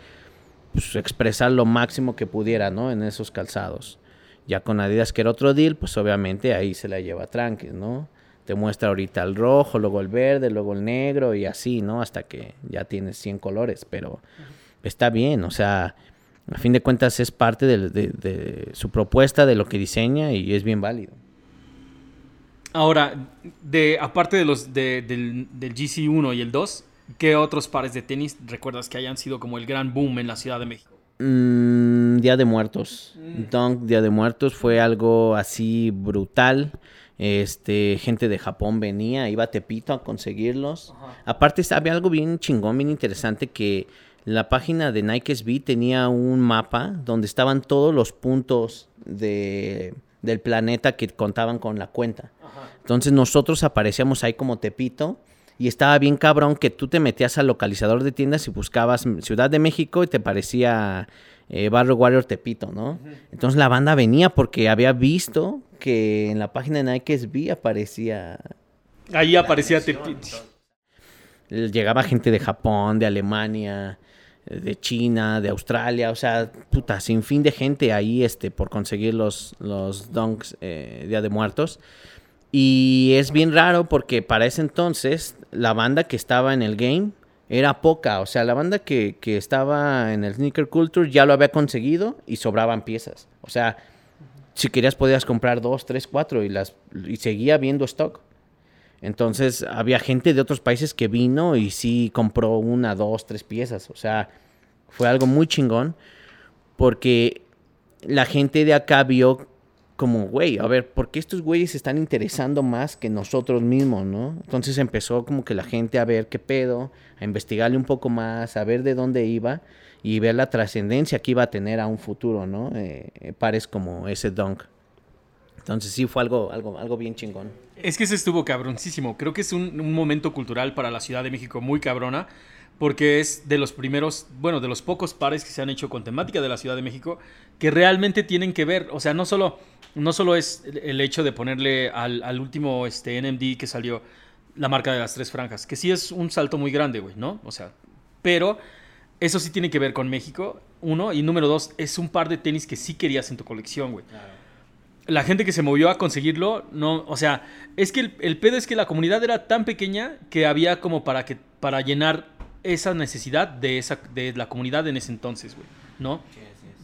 pues, expresar lo máximo que pudiera, ¿no? En esos calzados. Ya con Adidas, que era otro deal, pues obviamente ahí se la lleva tranqui, ¿no? Te muestra ahorita el rojo, luego el verde, luego el negro y así, ¿no? Hasta que ya tienes 100 colores, pero está bien, o sea, a fin de cuentas es parte de su propuesta, de lo que diseña y es bien válido. Ahora, de, aparte de los de- del, del GC1 y el 2, ¿qué otros pares de tenis recuerdas que hayan sido como el gran boom en la Ciudad de México? Mm, Día de Muertos. Dunk Día de Muertos fue algo así brutal. Este, gente de Japón venía, iba a Tepito a conseguirlos. Aparte, había algo bien chingón, bien interesante que la página de Nike SB tenía un mapa donde estaban todos los puntos de, del planeta que contaban con la cuenta. Entonces nosotros aparecíamos ahí como Tepito y estaba bien cabrón que tú te metías al localizador de tiendas y buscabas Ciudad de México y te parecía eh, Barrio Warrior Tepito, ¿no? Entonces la banda venía porque había visto que en la página de Nike SB aparecía Ahí aparecía Tepi- llegaba gente de Japón, de Alemania, de China, de Australia, o sea, puta, sin fin de gente ahí este, por conseguir los, los donks eh, Día de Muertos. Y es bien raro porque para ese entonces la banda que estaba en el game era poca, o sea, la banda que, que estaba en el sneaker culture ya lo había conseguido y sobraban piezas. O sea, si querías podías comprar dos, tres, cuatro y, las, y seguía habiendo stock. Entonces había gente de otros países que vino y sí compró una, dos, tres piezas. O sea, fue algo muy chingón porque la gente de acá vio como, güey, a ver, ¿por qué estos güeyes se están interesando más que nosotros mismos, no? Entonces empezó como que la gente a ver qué pedo, a investigarle un poco más, a ver de dónde iba y ver la trascendencia que iba a tener a un futuro, ¿no? Eh, pares como ese dunk. Entonces sí fue algo, algo, algo bien chingón. Es que se estuvo cabroncísimo. Creo que es un, un momento cultural para la Ciudad de México muy cabrona porque es de los primeros, bueno, de los pocos pares que se han hecho con temática de la Ciudad de México que realmente tienen que ver, o sea, no solo, no solo es el hecho de ponerle al, al último este, NMD que salió la marca de las tres franjas, que sí es un salto muy grande, güey, ¿no? O sea, pero eso sí tiene que ver con México, uno, y número dos, es un par de tenis que sí querías en tu colección, güey. La gente que se movió a conseguirlo, no, o sea, es que el, el pedo es que la comunidad era tan pequeña que había como para que, para llenar esa necesidad de, esa, de la comunidad en ese entonces, güey, ¿no?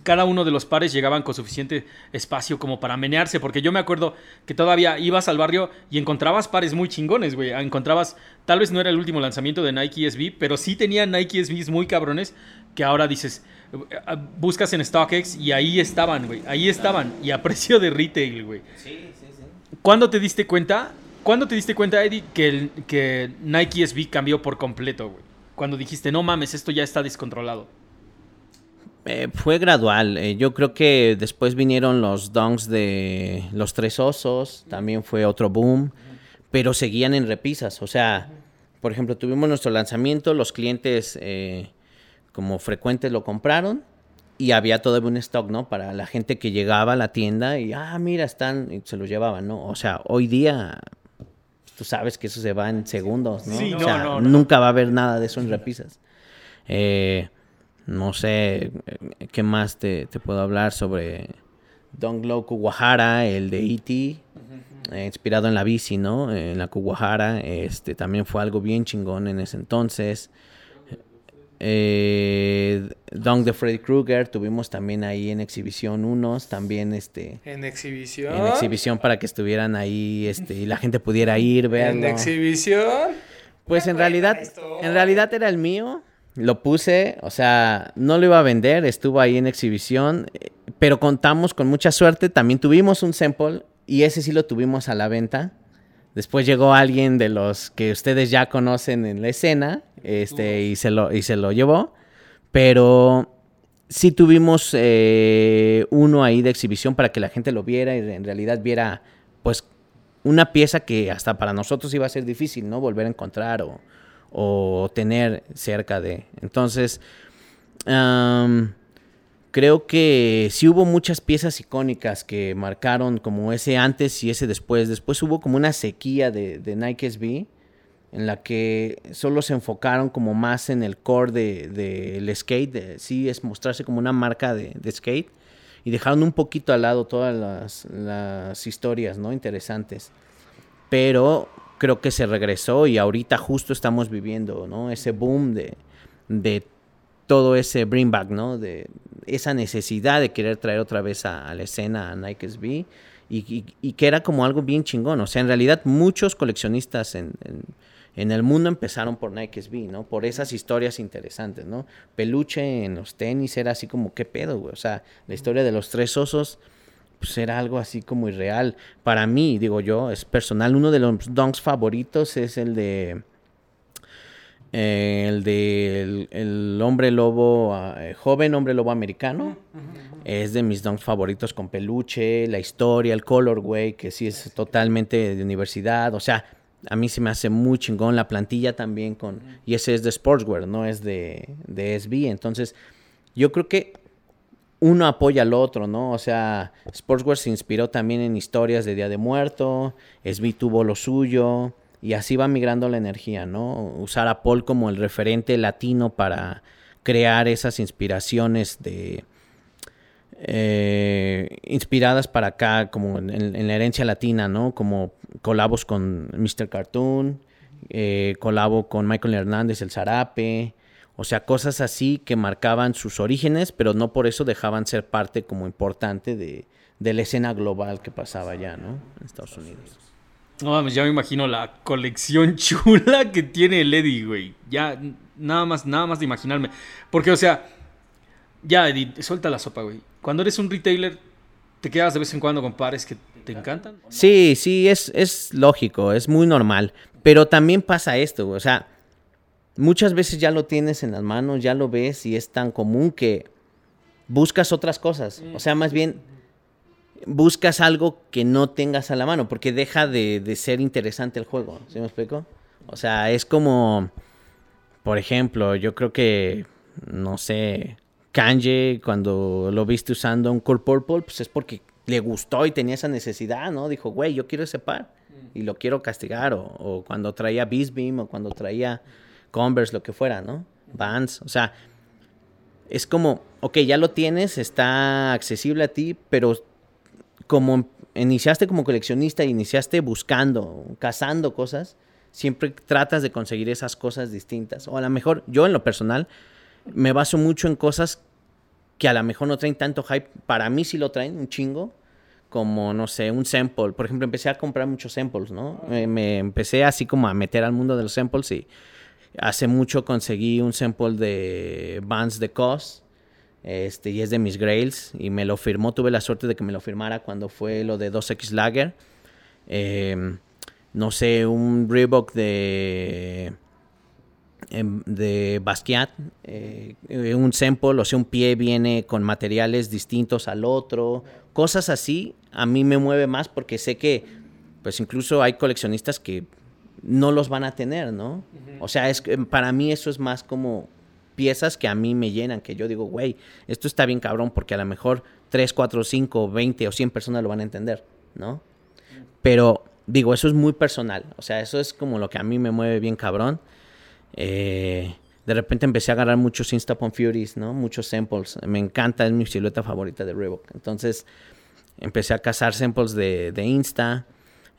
Cada uno de los pares llegaban con suficiente espacio como para menearse, porque yo me acuerdo que todavía ibas al barrio y encontrabas pares muy chingones, güey. Encontrabas, tal vez no era el último lanzamiento de Nike SB, pero sí tenía Nike SBs muy cabrones que ahora dices, eh, buscas en StockX y ahí estaban, güey. Ahí estaban y a precio de retail, güey. Sí, sí, sí. ¿Cuándo te diste cuenta? ¿Cuándo te diste cuenta, Eddie, que, el, que Nike SB cambió por completo, güey? Cuando dijiste, no mames, esto ya está descontrolado? Eh, fue gradual. Eh, yo creo que después vinieron los donks de los tres osos, también fue otro boom, pero seguían en repisas. O sea, por ejemplo, tuvimos nuestro lanzamiento, los clientes eh, como frecuentes lo compraron y había todavía un stock, ¿no? Para la gente que llegaba a la tienda y, ah, mira, están, y se los llevaban, ¿no? O sea, hoy día tú sabes que eso se va en segundos, ¿no? Sí, o no, sea, no, no. nunca va a haber nada de eso en repisas. Eh, no sé, eh, ¿qué más te, te puedo hablar sobre Don Glow Kuwahara, el de E.T., eh, inspirado en la bici, ¿no? En la Kuwahara, este, también fue algo bien chingón en ese entonces. Eh, Dong de Freddy Krueger, tuvimos también ahí en exhibición unos, también este... En exhibición. En exhibición para que estuvieran ahí este, y la gente pudiera ir, verlo. En exhibición. Pues en realidad, en realidad era el mío. Lo puse, o sea, no lo iba a vender, estuvo ahí en exhibición, eh, pero contamos con mucha suerte. También tuvimos un sample y ese sí lo tuvimos a la venta. Después llegó alguien de los que ustedes ya conocen en la escena, este, y se lo, y se lo llevó. Pero sí tuvimos eh, uno ahí de exhibición para que la gente lo viera y en realidad viera, pues, una pieza que hasta para nosotros iba a ser difícil, ¿no? Volver a encontrar o, o tener cerca de. Entonces, um, creo que sí hubo muchas piezas icónicas que marcaron como ese antes y ese después. Después hubo como una sequía de, de Nike SB en la que solo se enfocaron como más en el core del de, skate, sí es mostrarse como una marca de, skate y dejaron un poquito al lado todas las, historias, ¿no? Interesantes. Pero creo que se regresó y ahorita justo estamos viviendo, ¿no? Ese boom de, de todo ese bring back, ¿no? De esa necesidad de querer traer otra vez a, la escena a Nike SB y, que era como algo bien chingón. O sea, en realidad muchos coleccionistas en, en, el mundo empezaron por Nike SB, ¿no? Por esas historias interesantes, ¿no? Peluche en los tenis era así como, ¿qué pedo, güey? O sea, la historia de los tres osos pues era algo así como irreal. Para mí, digo yo, es personal. Uno de los donks favoritos es el de eh, el de el, el, hombre lobo, uh, joven hombre lobo americano. Uh -huh. Es de mis donks favoritos con peluche, la historia, el colorway, que sí es totalmente de universidad. O sea, a mí se me hace muy chingón la plantilla también con... Y ese es de Sportswear, no es de, de SB. Entonces, yo creo que uno apoya al otro, ¿no? O sea, Sportswear se inspiró también en historias de Día de Muerto, SB tuvo lo suyo y así va migrando la energía, ¿no? Usar a Paul como el referente latino para crear esas inspiraciones de eh, inspiradas para acá, como en, en, la herencia latina, ¿no? Como colabos con Mr. Cartoon, eh, colabo con Michael Hernández, el Zarape, O sea, cosas así que marcaban sus orígenes, pero no por eso dejaban ser parte como importante de, la escena global que pasaba allá, ¿no? En Estados Unidos. No mames, ya me imagino la colección chula que tiene el Eddie, güey. Ya, nada más, nada más de imaginarme. Porque, o sea, ya, Eddie, suelta la sopa, güey. Cuando eres un retailer, te quedas de vez en cuando con pares que te encantan. Sí, sí, es, es lógico, es muy normal. Pero también pasa esto, o sea, muchas veces ya lo tienes en las manos, ya lo ves y es tan común que buscas otras cosas. O sea, más bien buscas algo que no tengas a la mano, porque deja de, de ser interesante el juego. ¿Sí me explico? O sea, es como, por ejemplo, yo creo que, no sé, Kanye, cuando lo viste usando un Cool Purple, pues es porque le gustó y tenía esa necesidad, ¿no? Dijo, güey, yo quiero ese par y lo quiero castigar. O, o cuando traía Beast Beam o cuando traía Converse, lo que fuera, ¿no? Vans, o sea, es como, ok, ya lo tienes, está accesible a ti, pero como iniciaste como coleccionista, iniciaste buscando, cazando cosas, siempre tratas de conseguir esas cosas distintas. O a lo mejor, yo en lo personal, me baso mucho en cosas que a lo mejor no traen tanto hype. Para mí sí lo traen un chingo. Como, no sé, un sample. Por ejemplo, empecé a comprar muchos samples, ¿no? Me, empecé así como a meter al mundo de los samples y hace mucho conseguí un sample de Vans de Cos. Este, y es de mis Grails. Y me lo firmó. Tuve la suerte de que me lo firmara cuando fue lo de 2X Lager. Eh, no sé, un Reebok de em, de Basquiat, eh, eh, un sample, o sea, un pie viene con materiales distintos al otro, cosas así, a mí me mueve más porque sé que, pues incluso hay coleccionistas que no los van a tener, ¿no? O sea, es que para mí eso es más como piezas que a mí me llenan, que yo digo, güey, esto está bien cabrón porque a lo mejor 3, 4, 5, 20 o 100 personas lo van a entender, ¿no? Pero digo, eso es muy personal, o sea, eso es como lo que a mí me mueve bien cabrón. Eh, de repente empecé a agarrar muchos Instapon Furies, ¿no? Muchos samples. Me encanta, es mi silueta favorita de Reebok. Entonces empecé a cazar samples de, de Insta.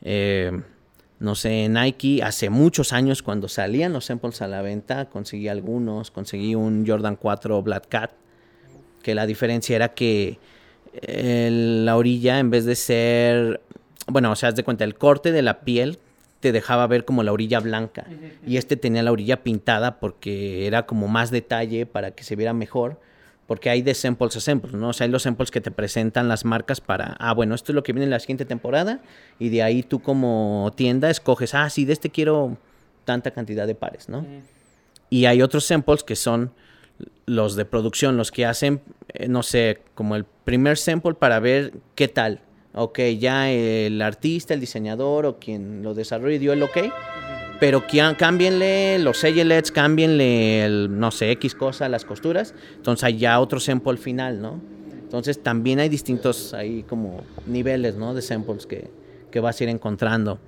Eh, no sé, Nike, hace muchos años cuando salían los samples a la venta, conseguí algunos. Conseguí un Jordan 4 Black Cat, que la diferencia era que eh, la orilla, en vez de ser, bueno, o sea, haz de cuenta, el corte de la piel te dejaba ver como la orilla blanca. Y este tenía la orilla pintada porque era como más detalle para que se viera mejor. Porque hay de samples a samples, ¿no? O sea, hay los samples que te presentan las marcas para, ah, bueno, esto es lo que viene en la siguiente temporada. Y de ahí tú como tienda escoges, ah, sí, de este quiero tanta cantidad de pares, ¿no? Y hay otros samples que son los de producción, los que hacen, eh, no sé, como el primer sample para ver qué tal. Ok, ya el artista, el diseñador o quien lo desarrolle dio el ok. Pero cámbienle los eyelets, cámbienle el, no sé, X cosa, las costuras. Entonces hay ya otro sample final, ¿no? Entonces también hay distintos ahí como niveles, ¿no? De samples que, que vas a ir encontrando.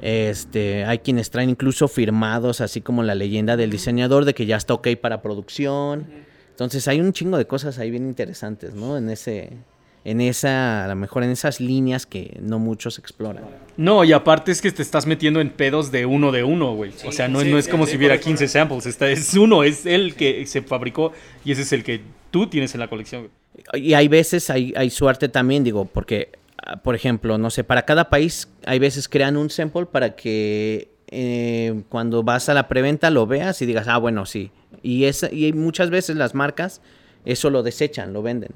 Este, hay quienes traen incluso firmados, así como la leyenda del diseñador de que ya está ok para producción. Entonces hay un chingo de cosas ahí bien interesantes, ¿no? En ese, en esa, a lo mejor en esas líneas que no muchos exploran. No, y aparte es que te estás metiendo en pedos de uno de uno, güey. o sea, no, sí, no es como sí, si hubiera por eso. 15 samples. Esta es uno, es el que se fabricó y ese es el que tú tienes en la colección. Y hay veces, hay, hay suerte también, digo, porque, ah, por ejemplo, no sé, para cada país hay veces crean un sample para que eh, cuando vas a la preventa lo veas y digas, ah, bueno, sí. Y, es, y muchas veces las marcas eso lo desechan, lo venden.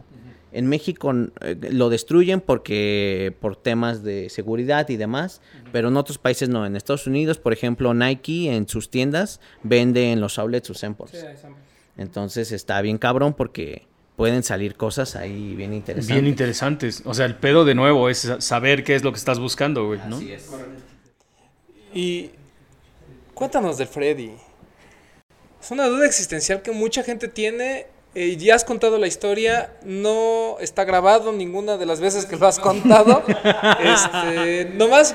En México eh, lo destruyen porque por temas de seguridad y demás, pero en otros países no. En Estados Unidos, por ejemplo, Nike en sus tiendas vende en los outlets sus samples. Entonces está bien cabrón porque pueden salir cosas ahí bien interesantes. Bien interesantes. O sea, el pedo de nuevo es saber qué es lo que estás buscando, güey, ¿no? Y cuéntanos de Freddy. Es una duda existencial que mucha gente tiene. Eh, ya has contado la historia, no está grabado ninguna de las veces que lo has contado. este, nomás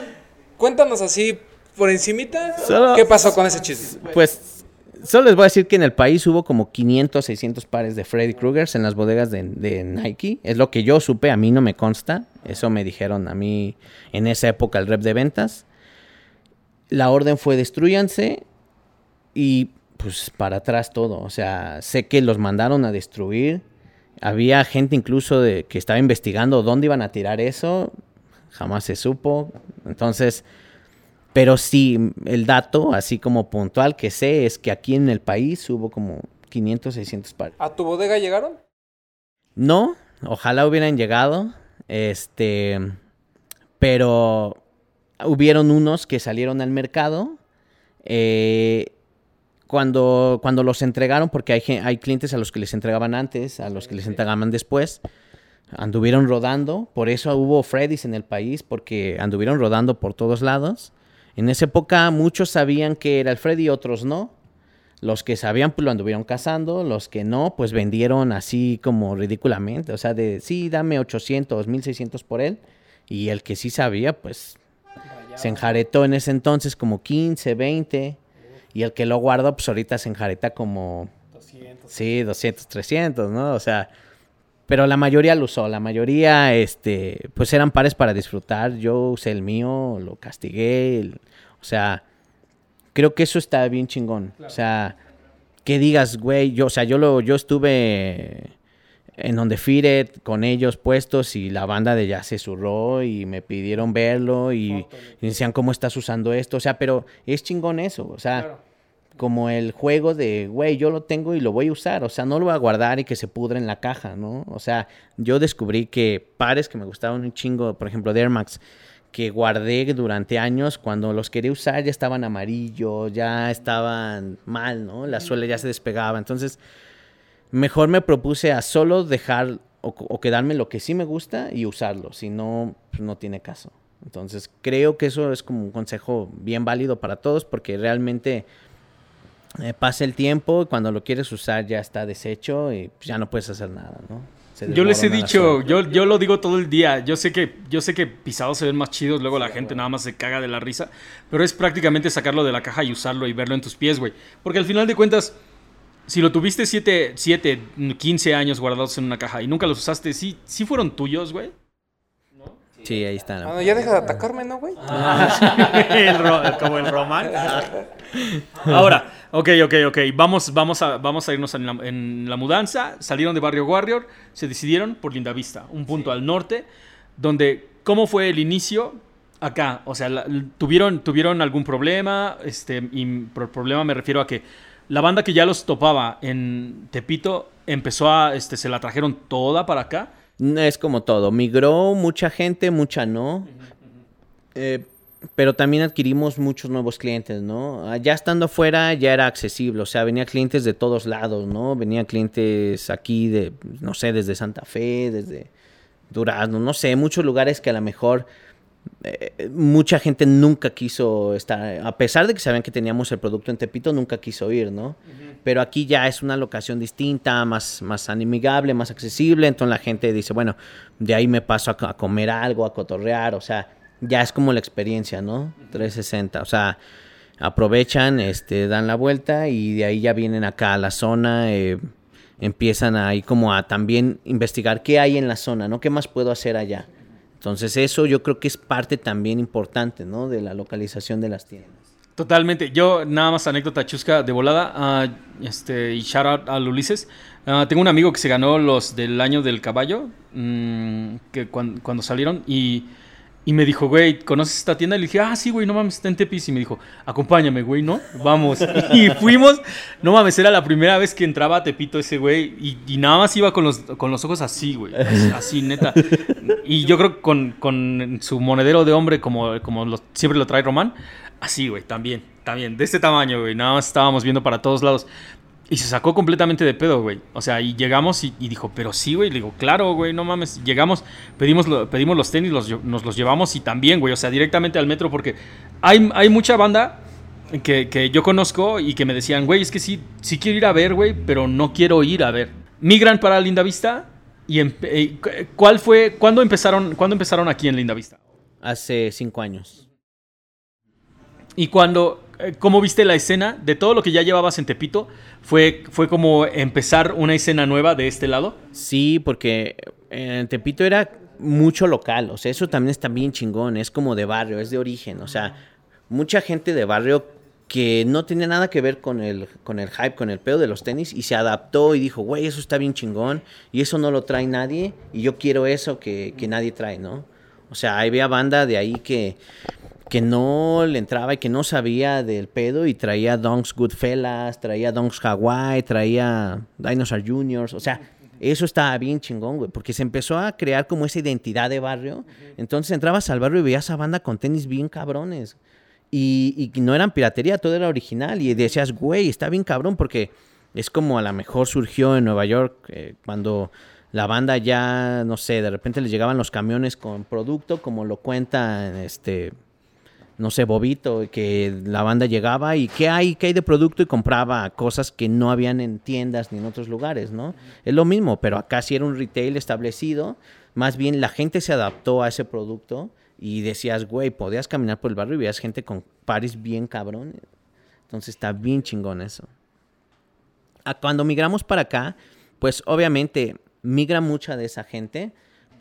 cuéntanos así por encimita Solo- qué pasó con ese chisme. Pues solo les voy a decir que en el país hubo como 500, 600 pares de Freddy Krueger en las bodegas de, de Nike. Es lo que yo supe, a mí no me consta. Eso me dijeron a mí en esa época el rep de ventas. La orden fue destruyanse y pues para atrás todo. O sea, sé que los mandaron a destruir. Había gente incluso de, que estaba investigando dónde iban a tirar eso. Jamás se supo. Entonces, pero sí, el dato, así como puntual que sé, es que aquí en el país hubo como 500, 600 pares. ¿A tu bodega llegaron? No, ojalá hubieran llegado. Este, pero hubieron unos que salieron al mercado. Eh, cuando, cuando los entregaron, porque hay, hay clientes a los que les entregaban antes, a los que les entregaban después, anduvieron rodando. Por eso hubo Freddy's en el país, porque anduvieron rodando por todos lados. En esa época muchos sabían que era el Freddy, otros no. Los que sabían, pues lo anduvieron cazando. Los que no, pues vendieron así como ridículamente. O sea, de sí, dame 800, 1600 por él. Y el que sí sabía, pues se enjaretó en ese entonces como 15, 20. Y el que lo guardó, pues ahorita se enjareta como... 200. Sí, 200, 300, ¿no? O sea, pero la mayoría lo usó. La mayoría, este, pues eran pares para disfrutar. Yo usé el mío, lo castigué. el- o sea, creo que eso está bien chingón. O sea, que digas, güey, yo, o sea, yo lo, yo estuve en donde Fired con ellos puestos y la banda de ya se zurró y me pidieron verlo y, y decían cómo estás usando esto, o sea, pero es chingón eso, o sea, como el juego de, güey, yo lo tengo y lo voy a usar, o sea, no lo voy a guardar y que se pudre en la caja, ¿no? O sea, yo descubrí que pares que me gustaban un chingo, por ejemplo, de Air Max, que guardé durante años, cuando los quería usar ya estaban amarillos, ya estaban mal, ¿no? La suela ya se despegaba, entonces mejor me propuse a solo dejar o, o quedarme lo que sí me gusta y usarlo, si no, pues no tiene caso. Entonces creo que eso es como un consejo bien válido para todos porque realmente eh, pasa el tiempo y cuando lo quieres usar ya está deshecho y pues, ya no puedes hacer nada, ¿no? Yo les he dicho, yo, yo lo digo todo el día. Yo sé que, yo sé que pisados se ven más chidos, luego la gente nada más se caga de la risa. Pero es prácticamente sacarlo de la caja y usarlo y verlo en tus pies, güey. Porque al final de cuentas, si lo tuviste 7, 7, 15 años guardados en una caja y nunca los usaste, sí, sí fueron tuyos, güey. Sí, ahí está. Ah, no, ya deja de atacarme, ¿no, güey? El ro- como el Román. Ahora, ok, ok, ok. Vamos, vamos, a, vamos a irnos en la, en la mudanza. Salieron de Barrio Warrior, se decidieron por Lindavista, un punto al norte, donde, ¿cómo fue el inicio? Acá, o sea, la- ¿tuvieron, ¿tuvieron algún problema? Este, y por problema me refiero a que la banda que ya los topaba en Tepito empezó a, este, se la trajeron toda para acá. No, Es como todo. Migró mucha gente, mucha no. Eh, pero también adquirimos muchos nuevos clientes, ¿no? Ah, Ya estando afuera ya era accesible, o sea, venía clientes de todos lados, ¿no? Venían clientes aquí de, no sé, desde Santa Fe, desde Durazno, no sé, muchos lugares que a lo mejor eh, mucha gente nunca quiso estar, a pesar de que sabían que teníamos el producto en Tepito, nunca quiso ir, ¿no? Pero aquí ya es una locación distinta, más, más amigable, más accesible, entonces la gente dice, bueno, de ahí me paso a, a comer algo, a cotorrear, o sea, ya es como la experiencia, ¿no? 360, o sea, aprovechan, este, dan la vuelta y de ahí ya vienen acá a la zona, eh, empiezan ahí como a también investigar qué hay en la zona, ¿no? ¿Qué más puedo hacer allá? Entonces eso yo creo que es parte también importante, ¿no? De la localización de las tiendas. Totalmente. Yo, nada más anécdota chusca de volada. ah, este, y shout out al Ulises. Ah, tengo un amigo que se ganó los del año del caballo. mm, que cuan- cuando salieron. Y, y me dijo, güey, ¿conoces esta tienda? Y le dije, ah, sí, güey, no mames, está en Tepis. Y me dijo, acompáñame, güey, ¿no? Vamos. y fuimos. No mames, era la primera vez que entraba a Tepito ese güey. Y, y nada más iba con los, con los ojos así, güey. Así, así, neta. Y yo creo que con, con su monedero de hombre, como, como lo- siempre lo trae Román. Así, güey, también, también, de este tamaño, güey. Nada más estábamos viendo para todos lados. Y se sacó completamente de pedo, güey. O sea, y llegamos y, y dijo, pero sí, güey. Le digo, claro, güey, no mames. Llegamos, pedimos, lo- pedimos los tenis, los nos los llevamos y también, güey. O sea, directamente al metro porque hay, hay mucha banda que, que yo conozco y que me decían, güey, es que sí, sí quiero ir a ver, güey, pero no quiero ir a ver. Migran para Linda Vista y eh, cu- ¿cuál fue, cuándo empezaron, cuándo empezaron aquí en Linda Vista? Hace cinco años. Y cuando, eh, ¿cómo viste la escena de todo lo que ya llevabas en Tepito? ¿Fue, fue como empezar una escena nueva de este lado? Sí, porque en Tepito era mucho local, o sea, eso también está bien chingón, es como de barrio, es de origen, o sea, mucha gente de barrio que no tenía nada que ver con el, con el hype, con el pedo de los tenis, y se adaptó y dijo, güey, eso está bien chingón, y eso no lo trae nadie, y yo quiero eso que, que nadie trae, ¿no? O sea, había banda de ahí que, que no le entraba y que no sabía del pedo y traía Donks Goodfellas, traía Donks Hawaii, traía Dinosaur Juniors, o sea, eso estaba bien chingón, güey, porque se empezó a crear como esa identidad de barrio. Entonces entrabas al barrio y veías a banda con tenis bien cabrones. Y, y no eran piratería, todo era original. Y decías, güey, está bien cabrón, porque es como a lo mejor surgió en Nueva York eh, cuando la banda ya, no sé, de repente les llegaban los camiones con producto, como lo cuenta este no sé, Bobito, que la banda llegaba y ¿qué hay? ¿Qué hay de producto? Y compraba cosas que no habían en tiendas ni en otros lugares, ¿no? Es lo mismo, pero acá sí era un retail establecido, más bien la gente se adaptó a ese producto y decías, güey, podías caminar por el barrio y veías gente con paris bien cabrones. Entonces está bien chingón eso. A cuando migramos para acá, pues obviamente migra mucha de esa gente,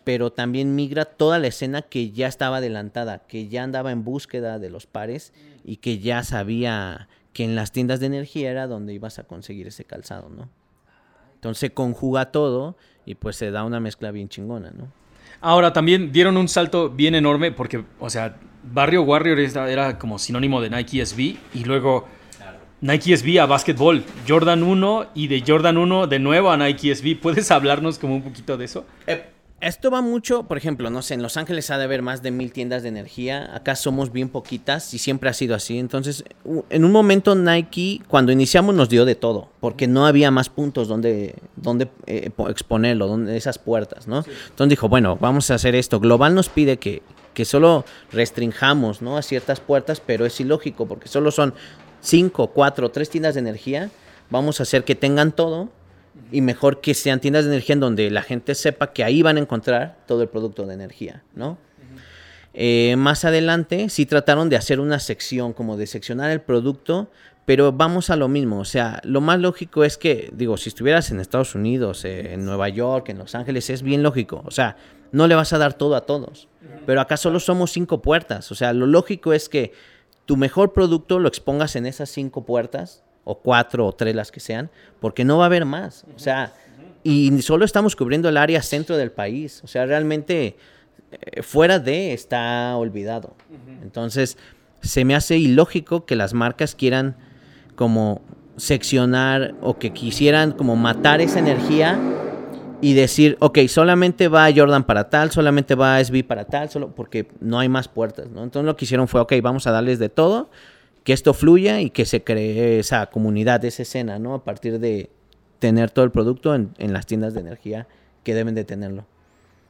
pero también migra toda la escena que ya estaba adelantada, que ya andaba en búsqueda de los pares y que ya sabía que en las tiendas de energía era donde ibas a conseguir ese calzado, ¿no? Entonces se conjuga todo y pues se da una mezcla bien chingona, ¿no? Ahora también dieron un salto bien enorme porque, o sea, Barrio Warrior era, era como sinónimo de Nike SB y luego Nike SB a básquetbol, Jordan 1 y de Jordan 1 de nuevo a Nike SB. ¿Puedes hablarnos como un poquito de eso? Eh, esto va mucho, por ejemplo, no sé, en Los Ángeles ha de haber más de mil tiendas de energía, acá somos bien poquitas y siempre ha sido así. Entonces, en un momento Nike, cuando iniciamos, nos dio de todo, porque no había más puntos donde, donde eh, po- exponerlo, donde esas puertas, ¿no? Entonces dijo, bueno, vamos a hacer esto. Global nos pide que, que solo restringamos, ¿no? A ciertas puertas, pero es ilógico, porque solo son cinco, cuatro, tres tiendas de energía. Vamos a hacer que tengan todo y mejor que sean tiendas de energía en donde la gente sepa que ahí van a encontrar todo el producto de energía, ¿no? Eh, más adelante sí trataron de hacer una sección, como de seccionar el producto, pero vamos a lo mismo, o sea, lo más lógico es que, digo, si estuvieras en Estados Unidos, en Nueva York, en Los Ángeles, es bien lógico, o sea, no le vas a dar todo a todos, pero acá solo somos cinco puertas, o sea, lo lógico es que tu mejor producto lo expongas en esas cinco puertas, o cuatro o tres las que sean, porque no va a haber más. O sea, y solo estamos cubriendo el área centro del país. O sea, realmente eh, fuera de está olvidado. Entonces, se me hace ilógico que las marcas quieran como seccionar o que quisieran como matar esa energía y decir, ok, solamente va Jordan para tal, solamente va SB para tal, solo porque no hay más puertas, ¿no? Entonces lo que hicieron fue, ok, vamos a darles de todo, que esto fluya y que se cree esa comunidad, esa escena, ¿no? A partir de tener todo el producto en, las tiendas de energía que deben de tenerlo.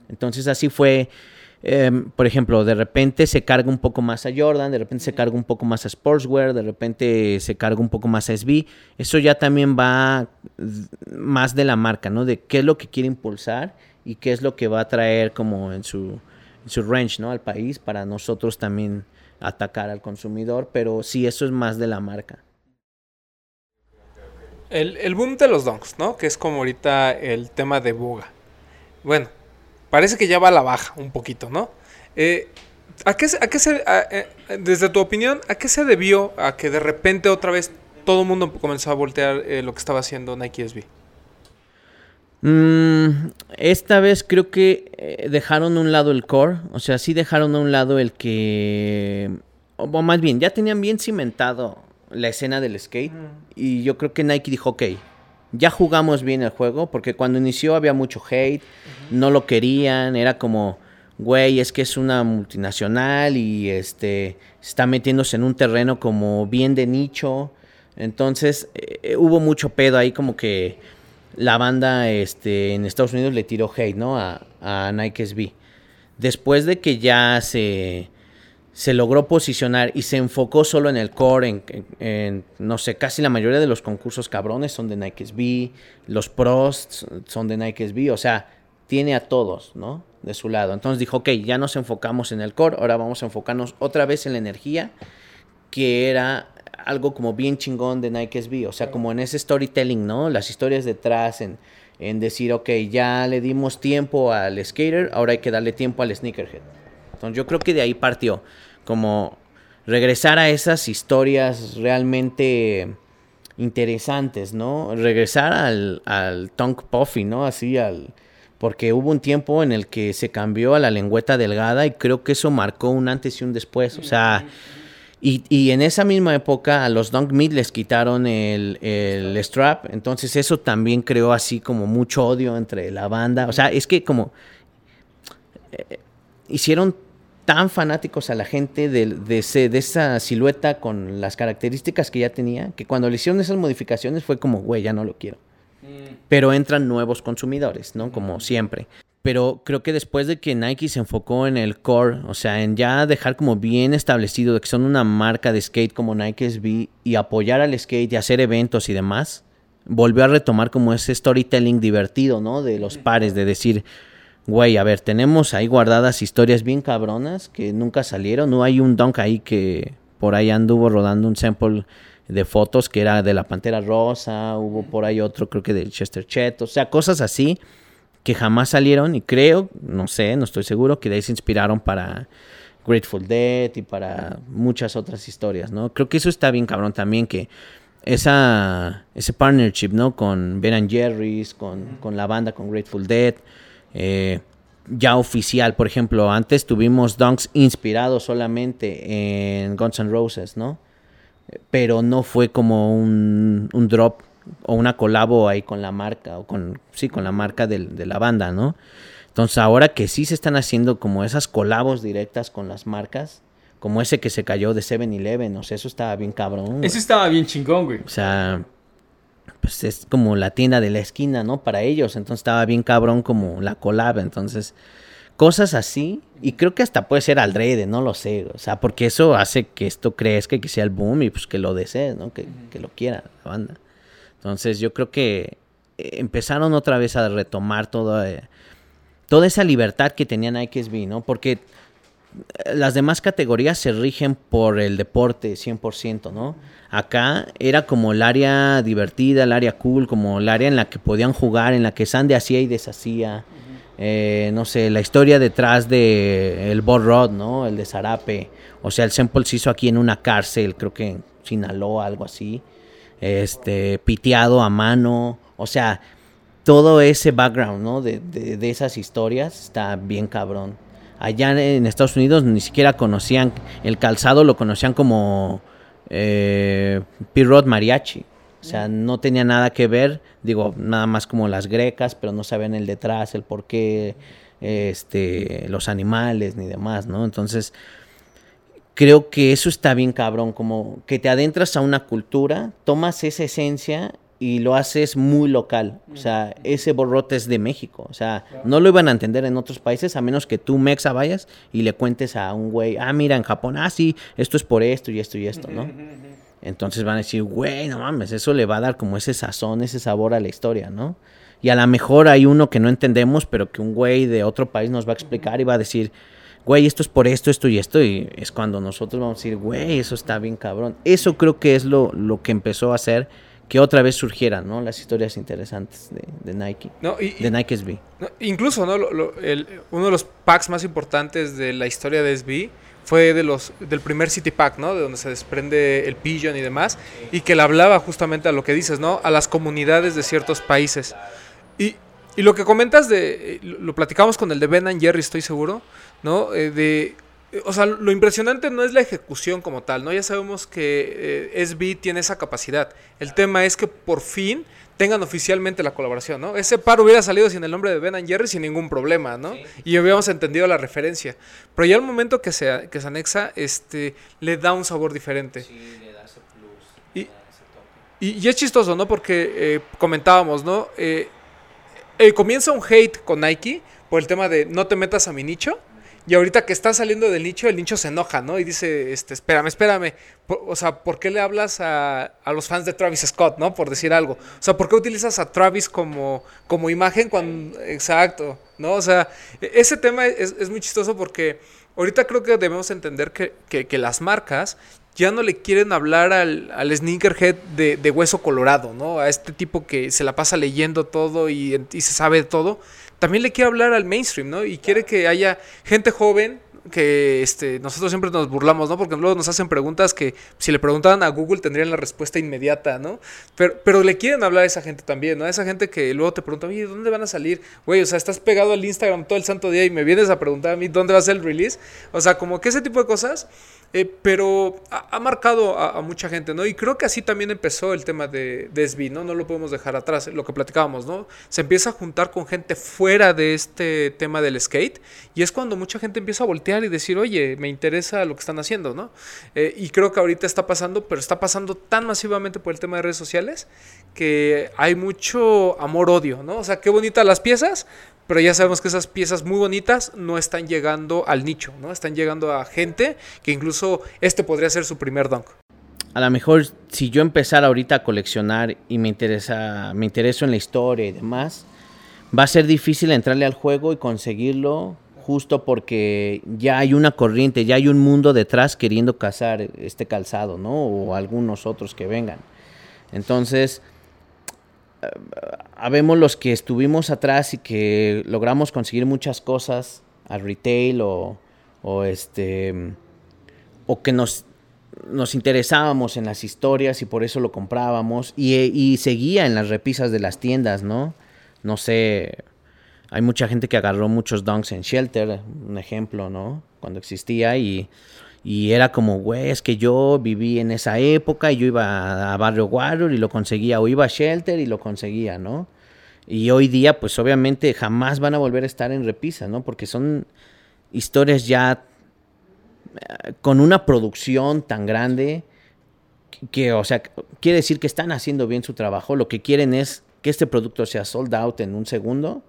Entonces así fue, eh, por ejemplo, de repente se carga un poco más a Jordan, de repente se carga un poco más a Sportswear, de repente se carga un poco más a SB. Eso ya también va más de la marca, ¿no? De qué es lo que quiere impulsar y qué es lo que va a traer como en su, en su range, ¿no? Al país para nosotros también atacar al consumidor, pero sí, eso es más de la marca. El, el boom de los donks, ¿no? Que es como ahorita el tema de boga. Bueno, parece que ya va a la baja un poquito, ¿no? Eh, ¿a qué, se- eh, desde tu opinión, a qué se debió a que de repente otra vez todo el mundo comenzó a voltear eh, lo que estaba haciendo Nike SB? Mm, esta vez creo que eh, dejaron a un lado el core, o sea, sí dejaron a un lado el que, o o más bien, ya tenían bien cimentado la escena del skate y yo creo que Nike dijo, ok, ya jugamos bien el juego, porque cuando inició había mucho hate, no lo querían, era como, güey, es que es una multinacional y este está metiéndose en un terreno como bien de nicho, entonces eh, hubo mucho pedo ahí como que la banda este, en Estados Unidos le tiró hate, ¿no? A, a Nike SB. Después de que ya se, se logró posicionar y se enfocó solo en el core, en, no sé, casi la mayoría de los concursos cabrones son de Nike SB, los pros son de Nike SB, o sea, tiene a todos, ¿no? De su lado. Entonces dijo, ok, ya nos enfocamos en el core, ahora vamos a enfocarnos otra vez en la energía, que era algo como bien chingón de Nike SB, o sea, como en ese storytelling, ¿no? Las historias detrás, en, en decir, ok, ya le dimos tiempo al skater, ahora hay que darle tiempo al sneakerhead. Entonces yo creo que de ahí partió, como regresar a esas historias realmente interesantes, ¿no? Regresar al, al Tongue Puffy, ¿no? Así al... Porque hubo un tiempo en el que se cambió a la lengüeta delgada y creo que eso marcó un antes y un después. O sea, y, y en esa misma época a los Dunk Meat les quitaron el, el strap. Entonces eso también creó así como mucho odio entre la banda. O sea, es que como... eh, hicieron tan fanáticos a la gente de, de, ese- de esa silueta con las características que ya tenía, que cuando le hicieron esas modificaciones fue como, güey, ya no lo quiero. Pero entran nuevos consumidores, ¿no? Como siempre. Pero creo que después de que Nike se enfocó en el core, o sea, en ya dejar como bien establecido de que son una marca de skate como Nike SB y apoyar al skate y hacer eventos y demás, volvió a retomar como ese storytelling divertido, ¿no? De los pares, de decir, güey, a ver, tenemos ahí guardadas historias bien cabronas que nunca salieron. No hay un dunk ahí que por ahí anduvo rodando un sample de fotos que era de la Pantera Rosa, hubo por ahí otro, creo que del Chester Chet, o sea, cosas así que jamás salieron y creo, no sé, no estoy seguro, que de ahí se inspiraron para Grateful Dead y para muchas otras historias, ¿no? Creo que eso está bien cabrón también, que esa, ese partnership, ¿no? Con Ben and Jerry's, con, con la banda, con Grateful Dead, eh, ya oficial, por ejemplo, antes tuvimos dunks inspirados solamente en Guns N' Roses, ¿no? Pero no fue como un, un drop o una colabo ahí con la marca, o con, sí, con la marca del- de la banda, ¿no? Entonces ahora que sí se están haciendo como esas colabos directas con las marcas, como ese que se cayó de 7-Eleven, o sea, eso estaba bien cabrón. güey. Ese estaba bien chingón, güey. O sea, pues es como la tienda de la esquina, ¿no? Para ellos. Entonces estaba bien cabrón como la collab. Entonces, cosas así. Y creo que hasta puede ser alrede, no lo sé. O sea, porque eso hace que esto crezca y que sea el boom y pues que lo desees, ¿no? Que, que lo quiera la banda. Entonces, yo creo que eh, empezaron otra vez a retomar toda, eh, toda esa libertad que tenía Nike SB, ¿no? Porque eh, las demás categorías se rigen por el deporte 100%, ¿no? Acá era como el área divertida, el área cool, como el área en la que podían jugar, en la que Sandy hacía y deshacía. Eh, no sé, la historia detrás de el Bob Rod, ¿no? El de Zarape. O sea, el sample se hizo aquí en una cárcel, creo que en Sinaloa, algo así. Este, piteado a mano. O sea, todo ese background, ¿no? De, de- esas historias está bien cabrón. Allá en Estados Unidos ni siquiera conocían el calzado, lo conocían como eh, P-Rod Mariachi. O sea, no tenía nada que ver, digo, nada más como las grecas, pero no sabían el detrás, el por qué, este, los animales ni demás, ¿no? Entonces, creo que eso está bien cabrón, como que te adentras a una cultura, tomas esa esencia y lo haces muy local. O sea, ese borrote es de México. O sea, no lo iban a entender en otros países a menos que tú, Mexa, vayas y le cuentes a un güey, ah, mira, en Japón, ah, sí, esto es por esto y esto y esto, ¿no? Entonces van a decir, güey, no mames, eso le va a dar como ese sazón, ese sabor a la historia, ¿no? Y a lo mejor hay uno que no entendemos, pero que un güey de otro país nos va a explicar y va a decir, güey, esto es por esto, esto y esto. Y es cuando nosotros vamos a decir, güey, eso está bien cabrón. Eso creo que es lo, lo que empezó a hacer que otra vez surgieran, ¿no? Las historias interesantes de, de Nike, No, y, y- de Nike SB. no, incluso, ¿no? Lo- lo- el- uno de los packs más importantes de la historia de SB fue de los del primer City Pack, ¿no? De donde se desprende el Pigeon y demás. Y que le hablaba justamente a lo que dices, ¿no? A las comunidades de ciertos países. Y, y lo que comentas de. eh, Lo lo platicamos con el de Ben and Jerry, estoy seguro, ¿no? Eh, de. O sea, lo impresionante no es la ejecución como tal, ¿no? Ya sabemos que eh, SB tiene esa capacidad. El tema es que por fin tengan oficialmente la colaboración, ¿no? Ese par hubiera salido sin el nombre de Ben and Jerry sin ningún problema, ¿no? Y hubiéramos entendido la referencia. Pero ya el momento que se, que se anexa, este, le da un sabor diferente. Y, y, y es chistoso, ¿no? Porque eh, comentábamos, ¿no? Eh, comienza un hate con Nike por el tema de no te metas a mi nicho. Y ahorita que está saliendo del nicho, el nicho se enoja, ¿no? Y dice, este, espérame, espérame. O sea, ¿por qué le hablas a, a los fans de Travis Scott, ¿no? Por decir algo. O sea, ¿por qué utilizas a Travis como, como imagen cuando... Exacto, ¿no? O sea, e- ese tema es, es muy chistoso porque ahorita creo que debemos entender que, que- que las marcas ya no le quieren hablar al, al sneakerhead de, de hueso colorado, ¿no? A este tipo que se la pasa leyendo todo y, y se sabe todo. También le quiere hablar al mainstream, ¿no? Y quiere que haya gente joven, que este, nosotros siempre nos burlamos, ¿no? Porque luego nos hacen preguntas que si le preguntaban a Google tendrían la respuesta inmediata, ¿no? Pero, pero le quieren hablar a esa gente también, ¿no? A esa gente que luego te pregunta, oye, ¿dónde van a salir? Güey, o sea, estás pegado al Instagram todo el santo día y me vienes a preguntar a mí dónde va a ser el release. O sea, como que ese tipo de cosas eh, pero ha, marcado a, mucha gente, ¿no? Y creo que así también empezó el tema de, de ¿no? No lo podemos dejar atrás, lo que platicábamos, ¿no? Se empieza a juntar con gente fuera de este tema del skate y es cuando mucha gente empieza a voltear y decir, oye, me interesa lo que están haciendo, ¿no? Eh, y creo que ahorita está pasando, pero está pasando tan masivamente por el tema de redes sociales que hay mucho amor-odio, ¿no? O sea, qué bonitas las piezas, pero ya sabemos que esas piezas muy bonitas no están llegando al nicho, ¿no? Están llegando a gente que incluso este podría ser su primer dunk. A lo mejor si yo empezara ahorita a coleccionar y me interesa, me intereso en la historia y demás, va a ser difícil entrarle al juego y conseguirlo justo porque ya hay una corriente, ya hay un mundo detrás queriendo cazar este calzado, ¿no? O algunos otros que vengan. Entonces, habemos los que estuvimos atrás y que logramos conseguir muchas cosas al retail o, este o que nos, nos interesábamos en las historias y por eso lo comprábamos y, y, seguía en las repisas de las tiendas, ¿no? No sé, hay mucha gente que agarró muchos dunks en Shelter, un ejemplo, ¿no? Cuando existía y y era como, güey, es que yo viví en esa época y yo iba a Barrio Warrior y lo conseguía, o iba a Shelter y lo conseguía, ¿no? Y hoy día, pues obviamente jamás van a volver a estar en repisa, ¿no? Porque son historias ya eh, con una producción tan grande que, o sea, quiere decir que están haciendo bien su trabajo. Lo que quieren es que este producto sea sold out en un segundo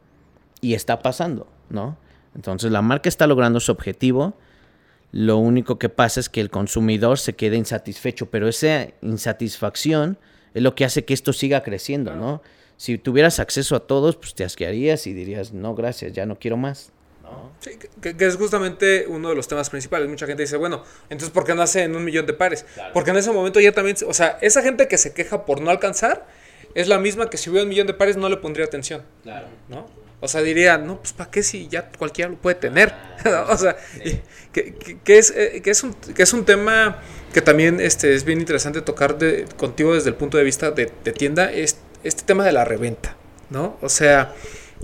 y está pasando, ¿no? Entonces la marca está logrando su objetivo lo único que pasa es que el consumidor se queda insatisfecho, pero esa insatisfacción es lo que hace que esto siga creciendo, ¿no? Si tuvieras acceso a todos, pues te asquearías y dirías, no, gracias, ya no quiero más. Sí, que, es justamente uno de los temas principales. Mucha gente dice, bueno, entonces ¿por qué no hace en un millón de pares? Porque en ese momento ya también, o sea, esa gente que se queja por no alcanzar es la misma que si hubiera un millón de pares no le pondría atención. Claro. ¿No? O sea, diría, no, pues ¿para qué si ya cualquiera lo puede tener? o sea, que, es, eh, que, es un, que es un tema que también este, es bien interesante tocar de, contigo desde el punto de vista de, tienda, es este tema de la reventa, ¿no? O sea,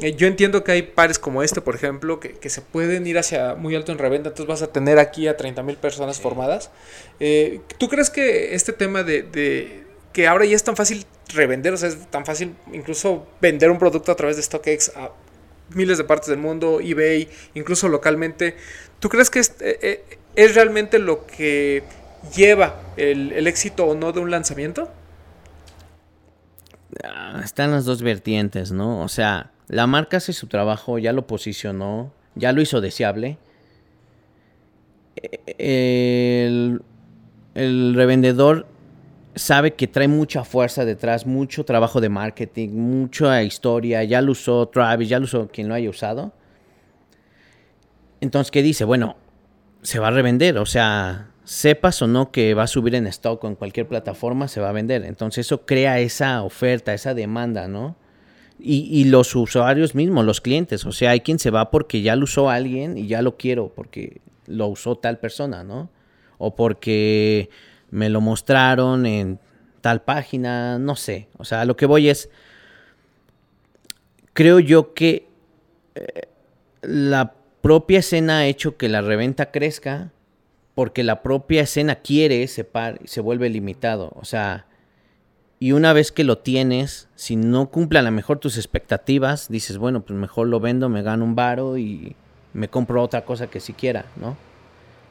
eh, yo entiendo que hay pares como este, por ejemplo, que, se pueden ir hacia muy alto en reventa, entonces vas a tener aquí a 30 mil personas formadas. Eh, ¿Tú crees que este tema de, de, que ahora ya es tan fácil revender, o sea, es tan fácil incluso vender un producto a través de StockX a miles de partes del mundo, eBay, incluso localmente. ¿Tú crees que es, eh, eh, realmente lo que lleva el, éxito o no de un lanzamiento? Ah, están las dos vertientes, ¿no? O sea, la marca hace su trabajo, ya lo posicionó, ya lo hizo deseable. E, el revendedor sabe que trae mucha fuerza detrás, mucho trabajo de marketing, mucha historia, ya lo usó Travis, ya lo usó quien lo haya usado. Entonces, ¿qué dice? Bueno, se va a revender, o sea, sepas o no que va a subir en stock o en cualquier plataforma, se va a vender. Entonces eso crea esa oferta, esa demanda, ¿no? Y, y, los usuarios mismos, los clientes, o sea, hay quien se va porque ya lo usó alguien y ya lo quiero porque lo usó tal persona, ¿no? O porque me lo mostraron en tal página, no sé. O sea, lo que voy es, creo yo que eh, la propia escena ha hecho que la reventa crezca porque la propia escena quiere separ y se vuelve limitado. O sea, y una vez que lo tienes, si no cumple a lo mejor tus expectativas, dices, bueno, pues mejor lo vendo, me gano un varo y me compro otra cosa que siquiera, ¿no?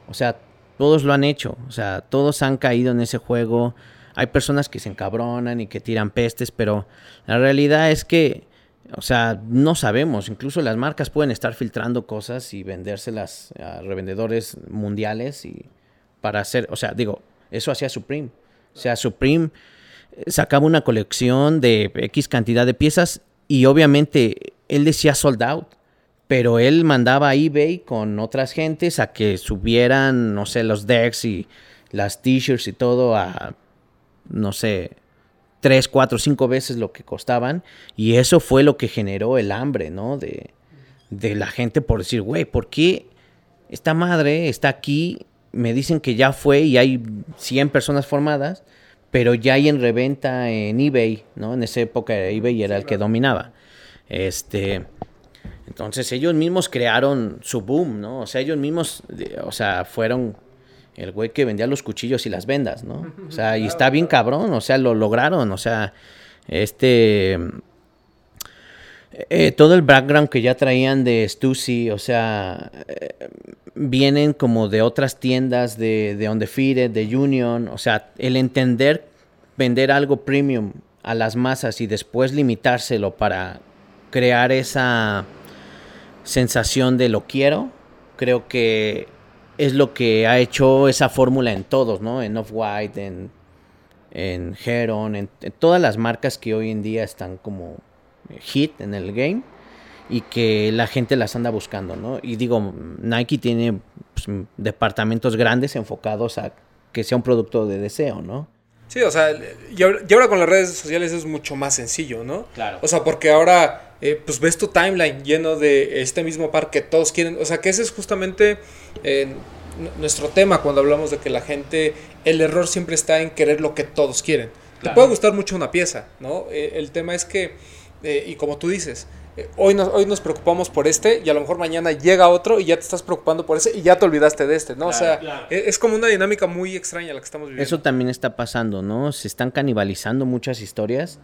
O sea, todos lo han hecho, o sea, todos han caído en ese juego. Hay personas que se encabronan y que tiran pestes, pero la realidad es que, o sea, no sabemos. Incluso las marcas pueden estar filtrando cosas y vendérselas a revendedores mundiales y para hacer, o sea, digo, eso hacía Supreme. O sea, Supreme eh, sacaba una colección de X cantidad de piezas y obviamente él decía sold out pero él mandaba a eBay con otras gentes a que subieran, no sé, los decks y las t-shirts y todo a, no sé, tres, cuatro, cinco veces lo que costaban. Y eso fue lo que generó el hambre, ¿no? De, de la gente por decir, güey, ¿por qué esta madre está aquí, me dicen que ya fue y hay 100 personas formadas, pero ya hay en reventa en eBay, ¿no? En esa época eBay era el que dominaba. Este, entonces ellos mismos crearon su boom, ¿no? O sea, ellos mismos, o sea, fueron el güey que vendía los cuchillos y las vendas, ¿no? O sea, y está bien cabrón, o sea, lo lograron, o sea, este... Eh, todo el background que ya traían de Stussy, o sea, eh, vienen como de otras tiendas, de, de Undefeated, de Union, o sea, el entender vender algo premium a las masas y después limitárselo para crear esa sensación de lo quiero, creo que es lo que ha hecho esa fórmula en todos, ¿no? En Off-White, en, en Heron, en, todas las marcas que hoy en día están como hit en el game y que la gente las anda buscando, ¿no? Y digo, Nike tiene pues, departamentos grandes enfocados a que sea un producto de deseo, ¿no? Sí, o sea, y ahora, con las redes sociales es mucho más sencillo, ¿no? Claro. O sea, porque ahora, eh, pues ves tu timeline lleno de este mismo par que todos quieren. O sea, que ese es justamente eh, nuestro tema cuando hablamos de que la gente, el error siempre está en querer lo que todos quieren. Te puede gustar mucho una pieza, ¿no? Eh, el tema es que, y como tú dices, hoy nos, hoy nos preocupamos por este y a lo mejor mañana llega otro y ya te estás preocupando por ese y ya te olvidaste de este, ¿no? o sea, e, es, como una dinámica muy extraña la que estamos viviendo. Eso también está pasando, ¿no? Se están canibalizando muchas historias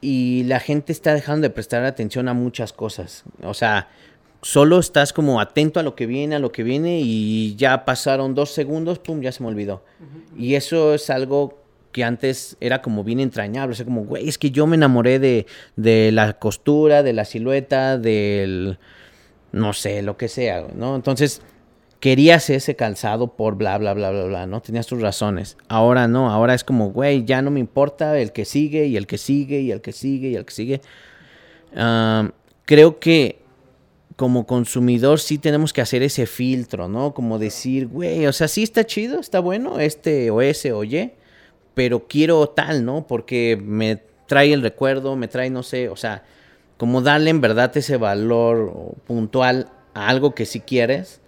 y la gente está dejando de prestar atención a muchas cosas. O sea, solo estás como atento a lo que viene, a lo que viene y ya pasaron dos segundos, pum, ya se me olvidó. Y eso es algo que antes era como bien entrañable, o sea, como, güey, es que yo me enamoré de, de la costura, de la silueta, del, no sé, lo que sea, ¿no? Entonces, querías ese calzado por bla, bla, bla, bla, bla, ¿no? Tenías tus razones. Ahora no, ahora es como, güey, ya no me importa el que sigue y el que sigue y el que sigue y el que sigue. creo que como consumidor sí tenemos que hacer ese filtro, ¿no? Como decir, güey, o sea, sí está chido, está bueno, este o ese o Y, pero quiero tal, ¿no? Porque me trae el recuerdo, me trae, no sé, o sea, como darle en verdad ese valor puntual a algo que sí quieres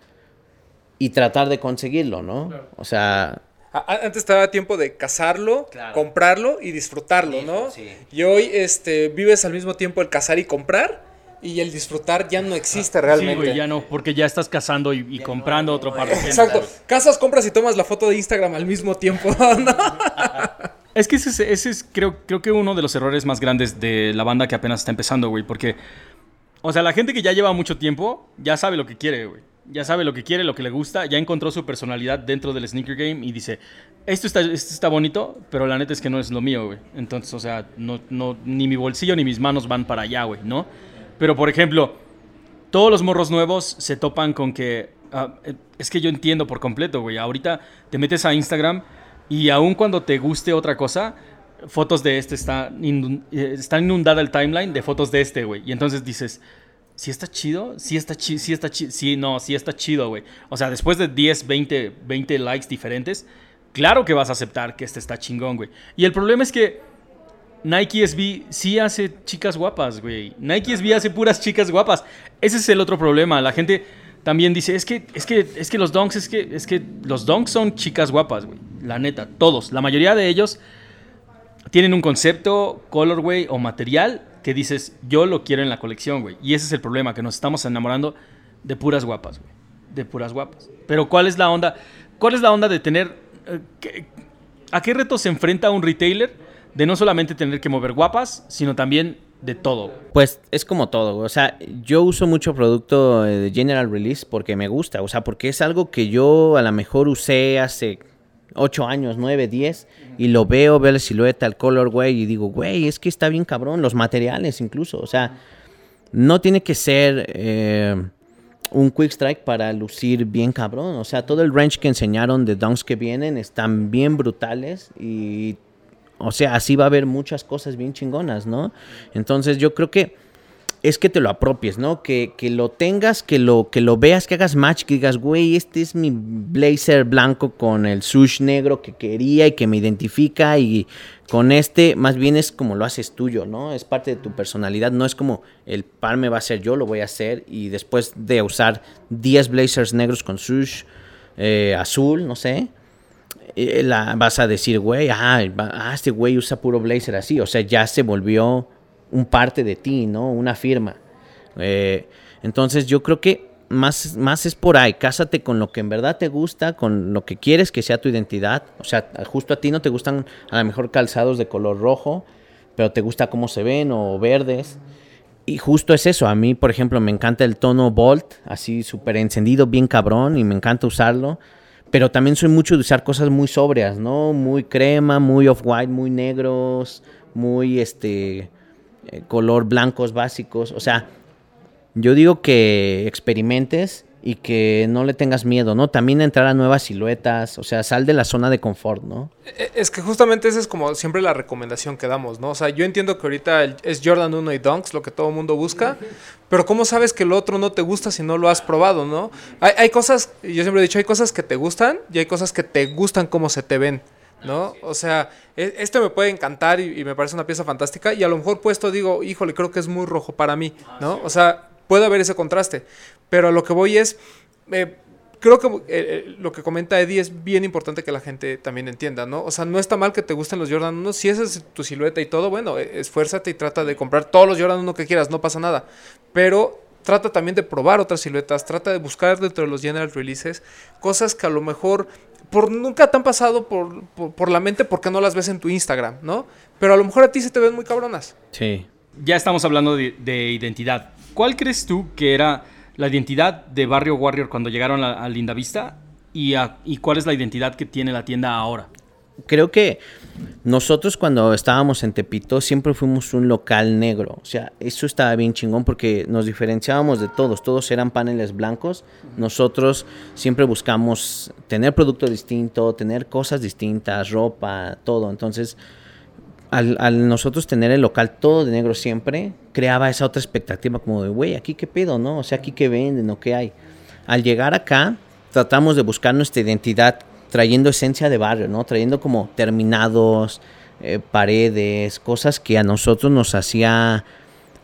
y tratar de conseguirlo, ¿no? O sea... Antes estaba tiempo de cazarlo, comprarlo y disfrutarlo, ¿no? Sí. Y hoy este, vives al mismo tiempo el cazar y comprar y el disfrutar ya no existe realmente. Sí, güey, ya no, porque ya estás cazando y, comprando otro par de Exacto. Casas, compras y tomas la foto de Instagram al mismo tiempo, ¿no? Es que ese, es, creo, creo que uno de los errores más grandes de la banda que apenas está empezando, güey, porque, o sea, la gente que ya lleva mucho tiempo ya sabe lo que quiere, güey. Ya sabe lo que quiere, lo que le gusta, ya encontró su personalidad dentro del sneaker game y dice, esto está, esto está bonito, pero la neta es que no es lo mío, güey. Entonces, o sea, no, no, ni mi bolsillo ni mis manos van para allá, güey, ¿no? Pero, por ejemplo, todos los morros nuevos se topan con que. Ah, eh, es que yo entiendo por completo, güey. Ahorita te metes a Instagram y aun cuando te guste otra cosa, fotos de este está, eh, está inundada el timeline de fotos de este, güey. Y entonces dices, ¿sí está chido? Sí está chido, sí está chido. Sí, no, sí está chido, güey. O sea, después de 10, 20, 20 likes diferentes, claro que vas a aceptar que este está chingón, güey. Y el problema es que Nike SB sí hace chicas guapas, güey. Nike SB hace puras chicas guapas. Ese es el otro problema. La gente también dice, es que, es que, es que los donks, es que, es que los donks son chicas guapas, güey. La neta, todos. La mayoría de ellos tienen un concepto, colorway o material que dices, yo lo quiero en la colección, güey. Y ese es el problema, que nos estamos enamorando de puras guapas, güey. De puras guapas. Pero ¿cuál es la onda? ¿Cuál es la onda de tener... Eh, ¿A qué reto se enfrenta un retailer? De no solamente tener que mover guapas, sino también de todo. Pues es como todo, o sea, yo uso mucho producto de General Release porque me gusta, o sea, porque es algo que yo a lo mejor usé hace 8 años, 9, 10 y lo veo, veo la silueta, el color, güey, y digo, güey, es que está bien cabrón, los materiales incluso, o sea, no tiene que ser eh, un quick strike para lucir bien cabrón, o sea, todo el range que enseñaron de dunks que vienen están bien brutales y o sea, así va a haber muchas cosas bien chingonas, ¿no? Entonces yo creo que es que te lo apropies, ¿no? Que, que lo tengas, que lo, que lo veas, que hagas match, que digas, güey, este es mi blazer blanco con el sush negro que quería y que me identifica y con este más bien es como lo haces tuyo, ¿no? Es parte de tu personalidad, no es como el par me va a ser yo, lo voy a hacer y después de usar 10 blazers negros con sush eh, azul, no sé, eh, la, vas a decir, güey, ah, ah, este güey usa puro blazer así, o sea, ya se volvió un parte de ti, ¿no? Una firma. Eh, entonces yo creo que más, más es por ahí, cásate con lo que en verdad te gusta, con lo que quieres que sea tu identidad. O sea, justo a ti no te gustan a lo mejor calzados de color rojo, pero te gusta cómo se ven o verdes. Y justo es eso, a mí por ejemplo me encanta el tono Bolt, así súper encendido, bien cabrón, y me encanta usarlo. Pero también soy mucho de usar cosas muy sobrias, ¿no? Muy crema, muy off-white, muy negros, muy este eh, color blancos básicos. O sea, yo digo que experimentes y que no le tengas miedo, ¿no? También entrar a nuevas siluetas, o sea, sal de la zona de confort, ¿no? E- Es que justamente esa es como siempre la recomendación que damos, ¿no? O sea, yo entiendo que ahorita es Jordan 1 y Dunks lo que todo el mundo busca, pero ¿cómo sabes que el otro no te gusta si no lo has probado, ¿no? Hay, cosas, yo siempre he dicho, hay cosas que te gustan y hay cosas que te gustan como se te ven, ¿no? O sea, e- este me puede encantar y, y me parece una pieza fantástica y a lo mejor puesto digo, híjole, creo que es muy rojo para mí, ¿no? O sea, puede haber ese contraste, pero a lo que voy es... eh, creo que eh, eh, lo que comenta Eddie es bien importante que la gente también entienda, ¿no? O sea, no está mal que te gusten los Jordan 1. Si esa es tu silueta y todo, bueno, eh, esfuérzate y trata de comprar todos los Jordan 1 que quieras, no pasa nada. Pero trata también de probar otras siluetas, trata de buscar dentro de los general releases cosas que a lo mejor por nunca te han pasado por, por, la mente porque no las ves en tu Instagram, ¿no? Pero a lo mejor a ti se te ven muy cabronas. Sí. Ya estamos hablando de identidad. ¿Cuál crees tú que era la identidad de Barrio Warrior cuando llegaron a, a Lindavista? Y, ¿Y cuál es la identidad que tiene la tienda ahora? Creo que nosotros cuando estábamos en Tepito siempre fuimos un local negro. O sea, eso estaba bien chingón porque nos diferenciábamos de todos. Todos eran paneles blancos. Nosotros siempre buscamos tener producto distinto, tener cosas distintas, ropa, todo. Entonces, al, al nosotros tener el local todo de negro siempre, creaba esa otra expectativa como de, güey, aquí qué pedo, ¿no? O sea, aquí qué venden o qué hay. Al llegar acá, tratamos de buscar nuestra identidad trayendo esencia de barrio, ¿no? Trayendo como terminados, eh, paredes, cosas que a nosotros nos hacía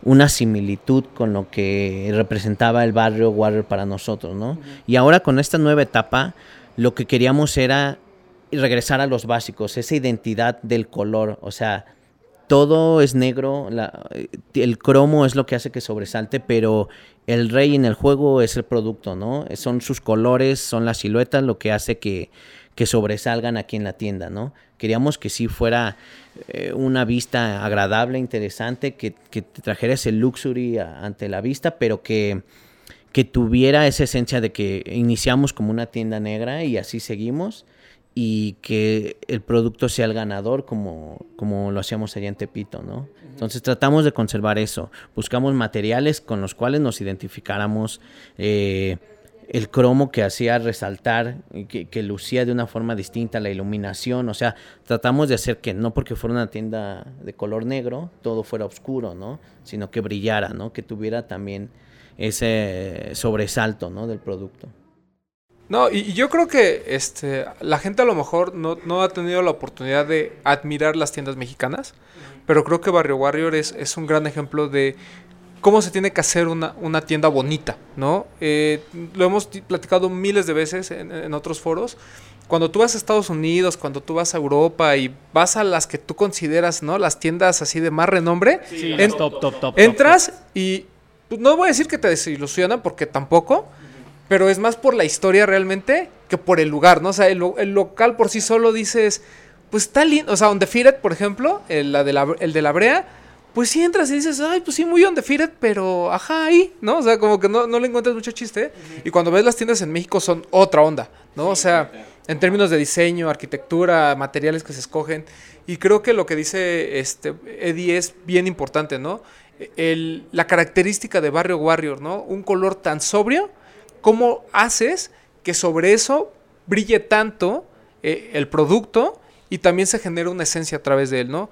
una similitud con lo que representaba el barrio Warrior para nosotros, ¿no? Y ahora con esta nueva etapa, lo que queríamos era regresar a los básicos, esa identidad del color, o sea, todo es negro, la- el cromo es lo que hace que sobresalte, pero el rey en el juego es el producto, ¿no? Son sus colores, son las siluetas lo que hace que, que sobresalgan aquí en la tienda, ¿no? Queríamos que sí fuera eh, una vista agradable, interesante, que, que trajera ese luxury ante la vista, pero que, que tuviera esa esencia de que iniciamos como una tienda negra y así seguimos y que el producto sea el ganador como, como lo hacíamos allá en Tepito, ¿no? Entonces tratamos de conservar eso, buscamos materiales con los cuales nos identificáramos, eh, el cromo que hacía resaltar, que, que lucía de una forma distinta, la iluminación, o sea, tratamos de hacer que no porque fuera una tienda de color negro, todo fuera oscuro, ¿no? Sino que brillara, ¿no? Que tuviera también ese sobresalto, ¿no? Del producto. No, y, y yo creo que este, la gente a lo mejor no, no ha tenido la oportunidad de admirar las tiendas mexicanas, pero creo que Barrio Warrior es, es un gran ejemplo de cómo se tiene que hacer una, una tienda bonita, ¿no? Eh, lo hemos ti- platicado miles de veces en, en otros foros. Cuando tú vas a Estados Unidos, cuando tú vas a Europa y vas a las que tú consideras, ¿no? Las tiendas así de más renombre, Sí, en- top, top, top, top, entras y pues, no voy a decir que te desilusionan porque tampoco, pero es más por la historia realmente que por el lugar, ¿no? O sea, el, lo- el local por sí solo dices, pues está lindo, o sea, Undefeated, por ejemplo, el, la de la, el de la Brea, pues sí entras y dices, ay, pues sí, muy Undefeated, pero ajá, ahí, ¿no? O sea, como que no, no le encuentras mucho chiste. Y cuando ves las tiendas en México son otra onda, ¿no? O sea, en términos de diseño, arquitectura, materiales que se escogen. Y creo que lo que dice este Eddie es bien importante, ¿no? El- la característica de Barrio Warrior, ¿no? Un color tan sobrio, ¿cómo haces que sobre eso brille tanto eh, el producto y también se genera una esencia a través de él, ¿no?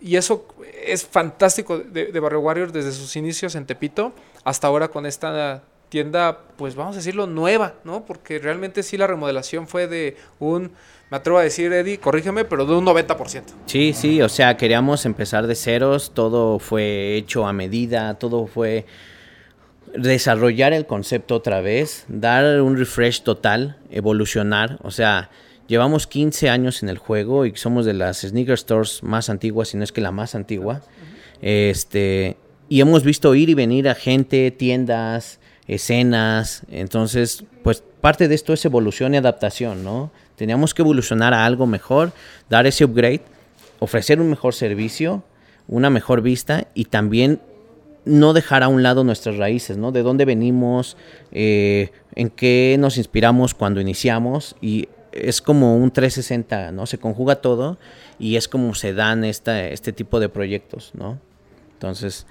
Y eso es fantástico de, de Barrio Warrior desde sus inicios en Tepito hasta ahora con esta tienda, pues vamos a decirlo, nueva, ¿no? Porque realmente sí la remodelación fue de un, me atrevo a decir, Eddie, corrígeme, pero de un 90%. Sí, sí, o sea, queríamos empezar de ceros, todo fue hecho a medida, todo fue desarrollar el concepto otra vez, dar un refresh total, evolucionar, o sea, llevamos 15 años en el juego y somos de las sneaker stores más antiguas, si no es que la más antigua. Este, y hemos visto ir y venir a gente, tiendas, escenas, entonces, pues parte de esto es evolución y adaptación, ¿no? Teníamos que evolucionar a algo mejor, dar ese upgrade, ofrecer un mejor servicio, una mejor vista y también no dejar a un lado nuestras raíces, ¿no? De dónde venimos, eh, en qué nos inspiramos cuando iniciamos y es como un 360, ¿no? Se conjuga todo y es como se dan esta, este tipo de proyectos, ¿no? Entonces,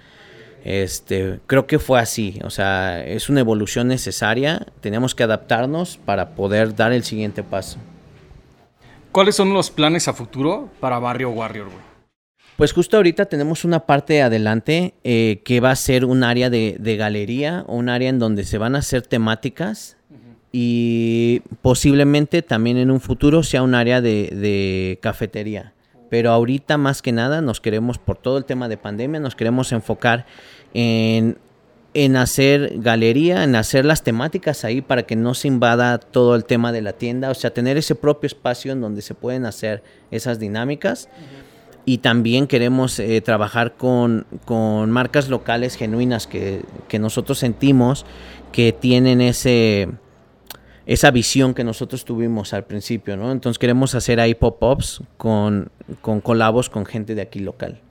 este, creo que fue así, o sea, es una evolución necesaria, teníamos que adaptarnos para poder dar el siguiente paso. ¿Cuáles son los planes a futuro para Barrio Warrior, güey? Pues justo ahorita tenemos una parte adelante eh, que va a ser un área de, de galería, un área en donde se van a hacer temáticas y posiblemente también en un futuro sea un área de, de cafetería. Pero ahorita más que nada nos queremos, por todo el tema de pandemia, nos queremos enfocar en, en hacer galería, en hacer las temáticas ahí para que no se invada todo el tema de la tienda, o sea, tener ese propio espacio en donde se pueden hacer esas dinámicas. Y también queremos eh, trabajar con, con marcas locales genuinas que, que nosotros sentimos que tienen ese, esa visión que nosotros tuvimos al principio, ¿no? Entonces queremos hacer ahí pop-ups con, con colabos con gente de aquí local.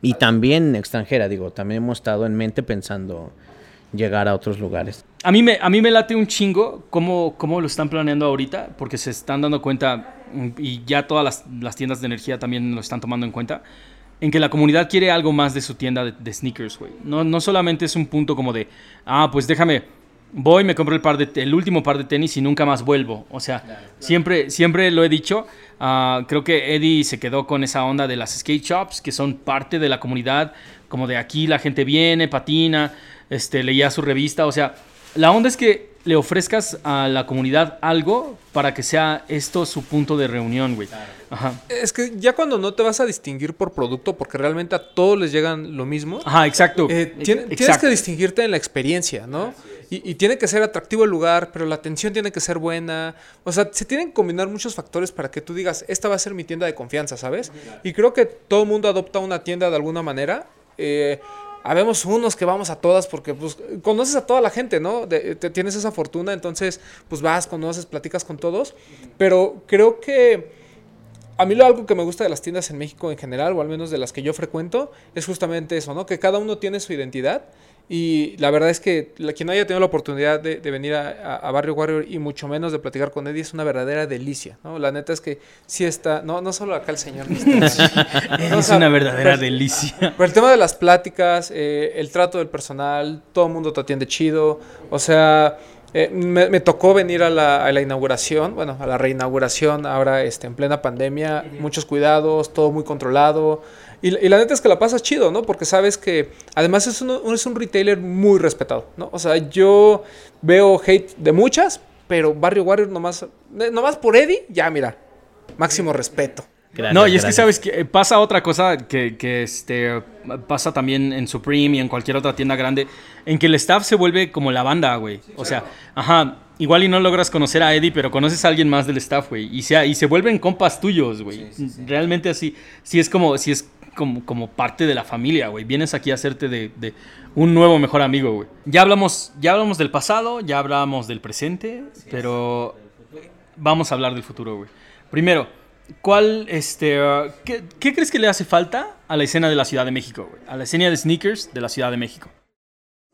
Y también extranjera, digo, también hemos estado en mente pensando llegar a otros lugares. A mí me, a mí me late un chingo cómo, cómo lo están planeando ahorita, porque se están dando cuenta, y ya todas las, las tiendas de energía también lo están tomando en cuenta, en que la comunidad quiere algo más de su tienda de, de sneakers, güey. No, no solamente es un punto como de, ah, pues déjame, voy, me compro el, par de, el último par de tenis y nunca más vuelvo. O sea, siempre, siempre lo he dicho. ah, creo que Eddie se quedó con esa onda de las skate shops, que son parte de la comunidad, como de aquí la gente viene, patina, este, leía su revista. O sea, la onda es que le ofrezcas a la comunidad algo para que sea esto su punto de reunión, güey. Ajá. Es que ya cuando no te vas a distinguir por producto, porque realmente a todos les llegan lo mismo, Ajá, exacto. eh, tienes que distinguirte en la experiencia, ¿no? Y, y tiene que ser atractivo el lugar, pero la atención tiene que ser buena. O sea, se tienen que combinar muchos factores para que tú digas, esta va a ser mi tienda de confianza, ¿sabes? Y creo que todo el mundo adopta una tienda de alguna manera. Eh, habemos unos que vamos a todas porque pues conoces a toda la gente, ¿no? Te- tienes esa fortuna, entonces pues vas, conoces, platicas con todos. Pero creo que a mí lo algo que me gusta de las tiendas en México en general, o al menos de las que yo frecuento, es justamente eso, ¿no? Que cada uno tiene su identidad. Y la verdad es que la, quien haya tenido la oportunidad de, de venir a, Barrio Warrior y mucho menos de platicar con Eddie es una verdadera delicia, ¿no? La neta es que sí está, no, no solo acá el señor. que está- No, o es sea, una verdadera delicia. pero el tema de las pláticas, eh, el trato del personal, todo el mundo te atiende chido. O sea, eh, me, me tocó venir a la, a la inauguración, bueno, a la reinauguración ahora este, en plena pandemia. Muchos cuidados, todo muy controlado. Y, la- y la neta es que la pasas chido, ¿no? Porque sabes que además es, uno- es un retailer muy respetado, ¿no? O sea, yo veo hate de muchas, pero Barrio Warrior nomás, eh, nomás por Eddie, ya mira, máximo respeto. Gracias, no, y es que sabes que eh, pasa otra cosa que, que, este, pasa también en Supreme y en cualquier otra tienda grande, en que el staff se vuelve como la banda, güey. O sea, ajá, igual y no logras conocer a Eddie, pero conoces a alguien más del staff, güey. Y, se- y se vuelven compas tuyos, güey. Realmente así, sí es como, sí es como, como parte de la familia, güey. Vienes aquí a hacerte de, de un nuevo mejor amigo, güey. Ya hablamos, ya hablamos del pasado, ya hablamos del presente, pero vamos a hablar del futuro, güey. Primero, ¿cuál, este, uh, qué, qué crees que le hace falta a la escena de la Ciudad de México, güey? A la escena de sneakers de la Ciudad de México.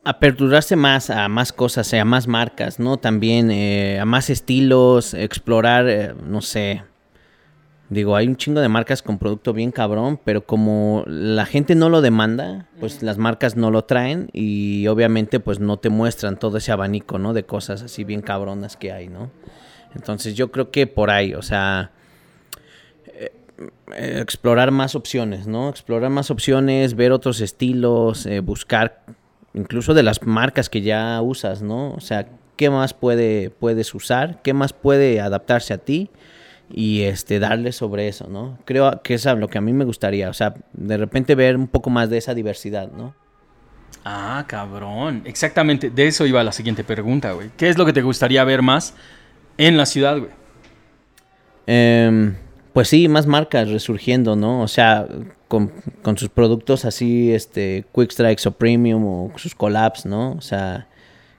aperturarse más a más cosas, a más marcas, ¿no? También eh, a más estilos, explorar, eh, no sé. Digo, hay un chingo de marcas con producto bien cabrón, pero como la gente no lo demanda, pues las marcas no lo traen y obviamente pues no te muestran todo ese abanico, ¿no? De cosas así bien cabronas que hay, ¿no? Entonces yo creo que por ahí, o sea, eh, explorar más opciones, ¿no? Explorar más opciones, ver otros estilos, eh, buscar incluso de las marcas que ya usas, ¿no? O sea, qué más puede, puedes usar, qué más puede adaptarse a ti y este darle sobre eso, ¿no? Creo que es lo que a mí me gustaría, o sea, de repente ver un poco más de esa diversidad, ¿no? Ah, cabrón. Exactamente, de eso iba la siguiente pregunta, güey. ¿Qué es lo que te gustaría ver más en la ciudad, güey? Em, pues sí, más marcas resurgiendo, ¿no? O sea, con, con, sus productos así, este, Quick Strikes o Premium o sus collabs, ¿no? O sea,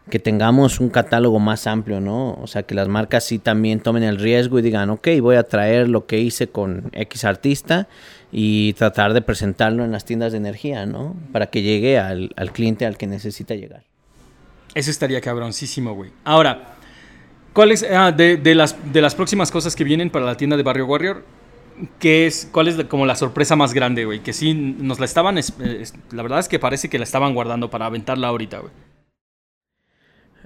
que tengamos un catálogo más amplio, ¿no? O sea, que las marcas sí también tomen el riesgo y digan, ok, voy a traer lo que hice con X artista y tratar de presentarlo en las tiendas de energía, ¿no? Para que llegue al, al cliente al que necesita llegar. Eso estaría cabroncísimo, güey. Ahora, ¿cuál es, ah, de, de, las, de las próximas cosas que vienen para la tienda de Barrio Warrior, ¿qué es, cuál es como la sorpresa más grande, güey? Que sí nos la estaban, la verdad es que parece que la estaban guardando para aventarla ahorita, güey.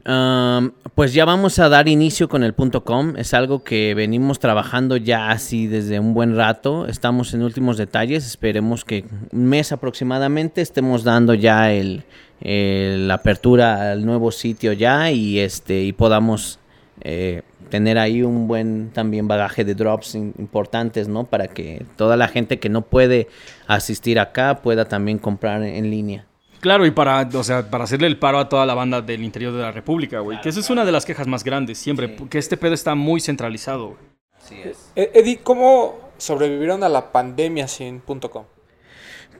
Pues ya vamos a dar inicio con el punto .com. Es algo que venimos trabajando ya así desde un buen rato. Estamos en últimos detalles. Esperemos que un mes aproximadamente estemos dando ya el, el la apertura al nuevo sitio ya y este y podamos eh, tener ahí un buen también bagaje de drops importantes, ¿no? Para que toda la gente que no puede asistir acá pueda también comprar en línea. Claro, y para, o sea, para hacerle el paro a toda la banda del interior de la República, güey. que esa es una de las quejas más grandes siempre, que este pedo está muy centralizado, güey. Sí es. Eh, Eddie, ¿cómo sobrevivieron a la pandemia sin .com?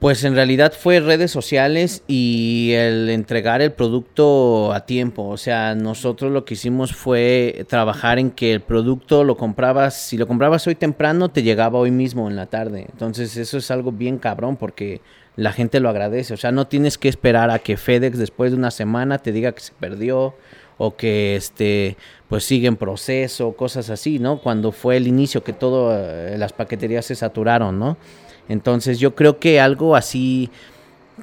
Pues en realidad fue redes sociales y el entregar el producto a tiempo. O sea, nosotros lo que hicimos fue trabajar en que el producto lo comprabas, si lo comprabas hoy temprano, te llegaba hoy mismo en la tarde. Entonces eso es algo bien cabrón porque la gente lo agradece. O sea, no tienes que esperar a que FedEx después de una semana te diga que se perdió o que este pues sigue en proceso, cosas así, ¿no? Cuando fue el inicio que todas las paqueterías se saturaron, ¿no? Entonces yo creo que algo así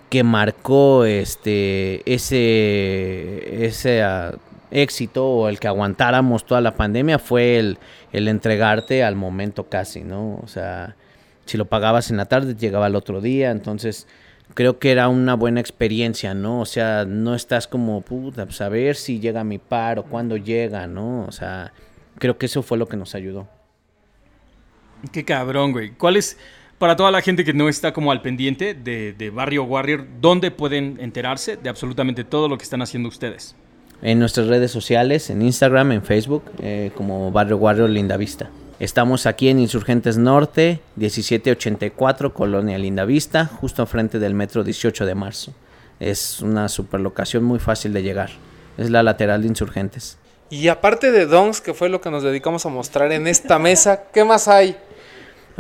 que marcó este ese ese uh, éxito o el que aguantáramos toda la pandemia fue el, el entregarte al momento casi, ¿no? O sea, si lo pagabas en la tarde, llegaba el otro día, entonces creo que era una buena experiencia, ¿no? O sea, no estás como, puta, pues a ver si llega mi par o cuándo llega, ¿no? O sea, creo que eso fue lo que nos ayudó. Qué cabrón, güey. ¿Cuál es, para toda la gente que no está como al pendiente de, de Barrio Warrior, dónde pueden enterarse de absolutamente todo lo que están haciendo ustedes? En nuestras redes sociales, en Instagram, en Facebook, eh, como Barrio Warrior Linda Vista. Estamos aquí en Insurgentes Norte, 1784, Colonia Lindavista, justo enfrente del metro 18 de marzo. Es una superlocación muy fácil de llegar. Es la lateral de Insurgentes. Y aparte de Donks, que fue lo que nos dedicamos a mostrar en esta mesa, ¿qué más hay?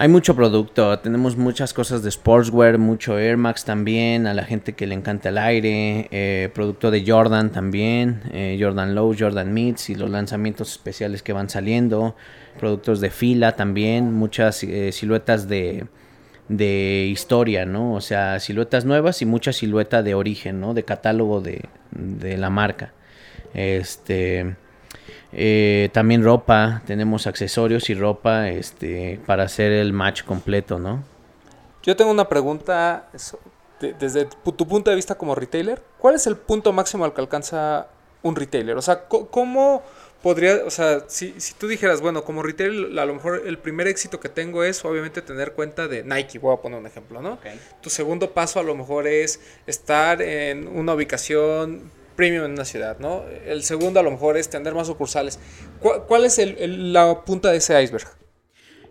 Hay mucho producto, tenemos muchas cosas de sportswear, mucho Air Max también, a la gente que le encanta el aire, eh, producto de Jordan también, eh, Jordan Low, Jordan Meets y los lanzamientos especiales que van saliendo, productos de fila también, muchas eh, siluetas de, de historia, ¿no? O sea, siluetas nuevas y mucha silueta de origen, ¿no? De catálogo de, de la marca. Este eh, también ropa, tenemos accesorios y ropa este, para hacer el match completo, ¿no? Yo tengo una pregunta desde tu punto de vista como retailer. ¿Cuál es el punto máximo al que alcanza un retailer? O sea, ¿cómo podría, o sea, si, si tú dijeras, bueno, como retailer, a lo mejor el primer éxito que tengo es obviamente tener cuenta de Nike, voy a poner un ejemplo, ¿no? Tu segundo paso a lo mejor es estar en una ubicación premium en una ciudad, ¿no? El segundo a lo mejor es tener más sucursales. ¿Cuál, es la punta de ese iceberg?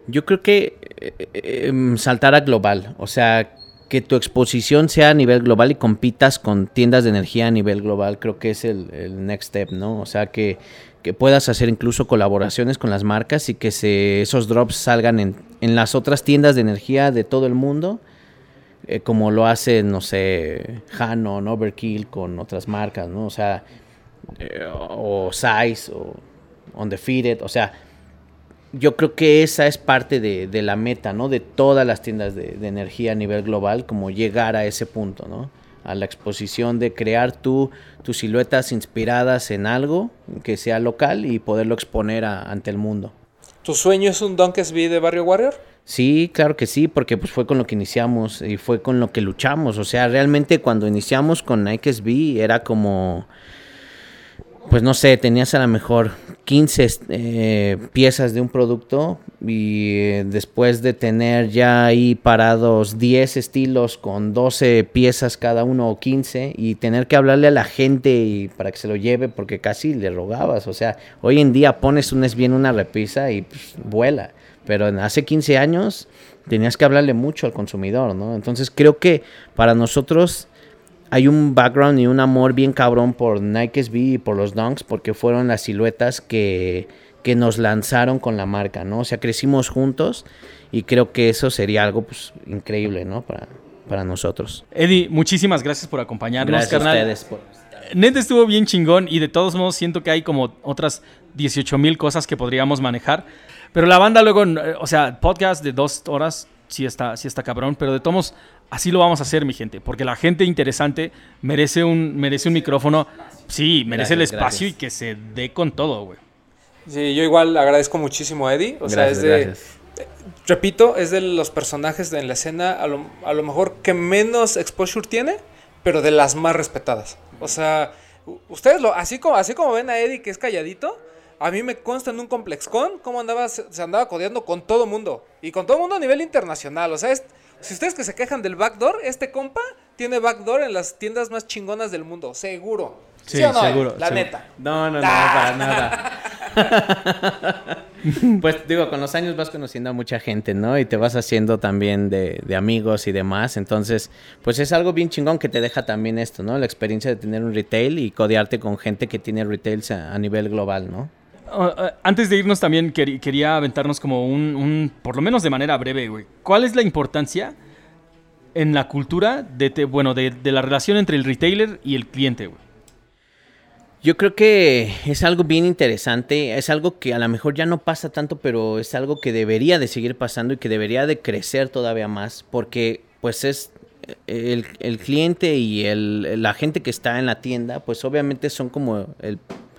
Yo creo que eh, em, saltar a global, o sea, que tu exposición sea a nivel global y compitas con tiendas de energía a nivel global, creo que es el, next step, ¿no? O sea, que, puedas hacer incluso colaboraciones con las marcas y que se, esos drops salgan en las otras tiendas de energía de todo el mundo eh, como lo hace, no sé, Hanon, Overkill con otras marcas, ¿no? O sea, eh, o Size, o Undefeated, o sea, yo creo que esa es parte de, la meta, ¿no? De todas las tiendas de, energía a nivel global, como llegar a ese punto, ¿no? A la exposición de crear tú tus siluetas inspiradas en algo que sea local y poderlo exponer ante el mundo. ¿Tu sueño es un Dunk SB de Barrio Warrior? Sí, claro que sí, porque pues fue con lo que iniciamos y fue con lo que luchamos. O sea, realmente cuando iniciamos con Nike SB era como pues no sé, tenías a lo mejor 15 eh, piezas de un producto y eh, después de tener ya ahí parados 10 estilos con 12 piezas cada uno o 15 y tener que hablarle a la gente y para que se lo lleve porque casi le rogabas, o sea, hoy en día pones un bien una repisa y pues, vuela, pero hace 15 años tenías que hablarle mucho al consumidor, ¿no? Entonces creo que para nosotros hay un background y un amor bien cabrón por Nike SB y por los Dunks porque fueron las siluetas que, que nos lanzaron con la marca, ¿no? O sea, crecimos juntos y creo que eso sería algo pues increíble, ¿no? Para, para nosotros. Eddie, muchísimas gracias por acompañarnos, Gracias carnal. a ustedes. por- Neta estuvo bien chingón y de todos modos siento que hay como otras 18 mil cosas que podríamos manejar. Pero la banda luego, o sea, podcast de dos horas sí está, sí está cabrón, pero de todos así lo vamos a hacer, mi gente, porque la gente interesante merece un, merece un micrófono, sí, merece el espacio gracias. y que se dé con todo, güey. Sí, yo igual agradezco muchísimo a Eddie. O sea, es de. gracias. Repito, es de los personajes de en la escena a lo, a lo mejor que menos exposure tiene, pero de las más respetadas. O sea, ustedes lo, así como, así como ven a Eddie que es calladito, a mí me consta en un ComplexCon cómo andaba, se, andaba codeando con todo mundo. Y con todo mundo a nivel internacional. O sea, es- si ustedes que se quejan del backdoor, este compa tiene backdoor en las tiendas más chingonas del mundo, seguro. ¿Sí, Sí, o no? seguro, La seguro. neta. No, no, no, para nada. pues digo, con los años vas conociendo a mucha gente, ¿no? Y te vas haciendo también de, de amigos y demás. Entonces, pues es algo bien chingón que te deja también esto, ¿no? La experiencia de tener un retail y codearte con gente que tiene retails a, a nivel global, ¿no? Uh, uh, antes de irnos también quería aventarnos como un, por lo menos de manera breve, güey. ¿Cuál es la importancia en la cultura de, te- bueno, de, la relación entre el retailer y el cliente, güey? Yo creo que es algo bien interesante, es algo que a lo mejor ya no pasa tanto, pero es algo que debería de seguir pasando y que debería de crecer todavía más, porque pues es eh, el, el cliente y el, la gente que está en la tienda, pues obviamente son como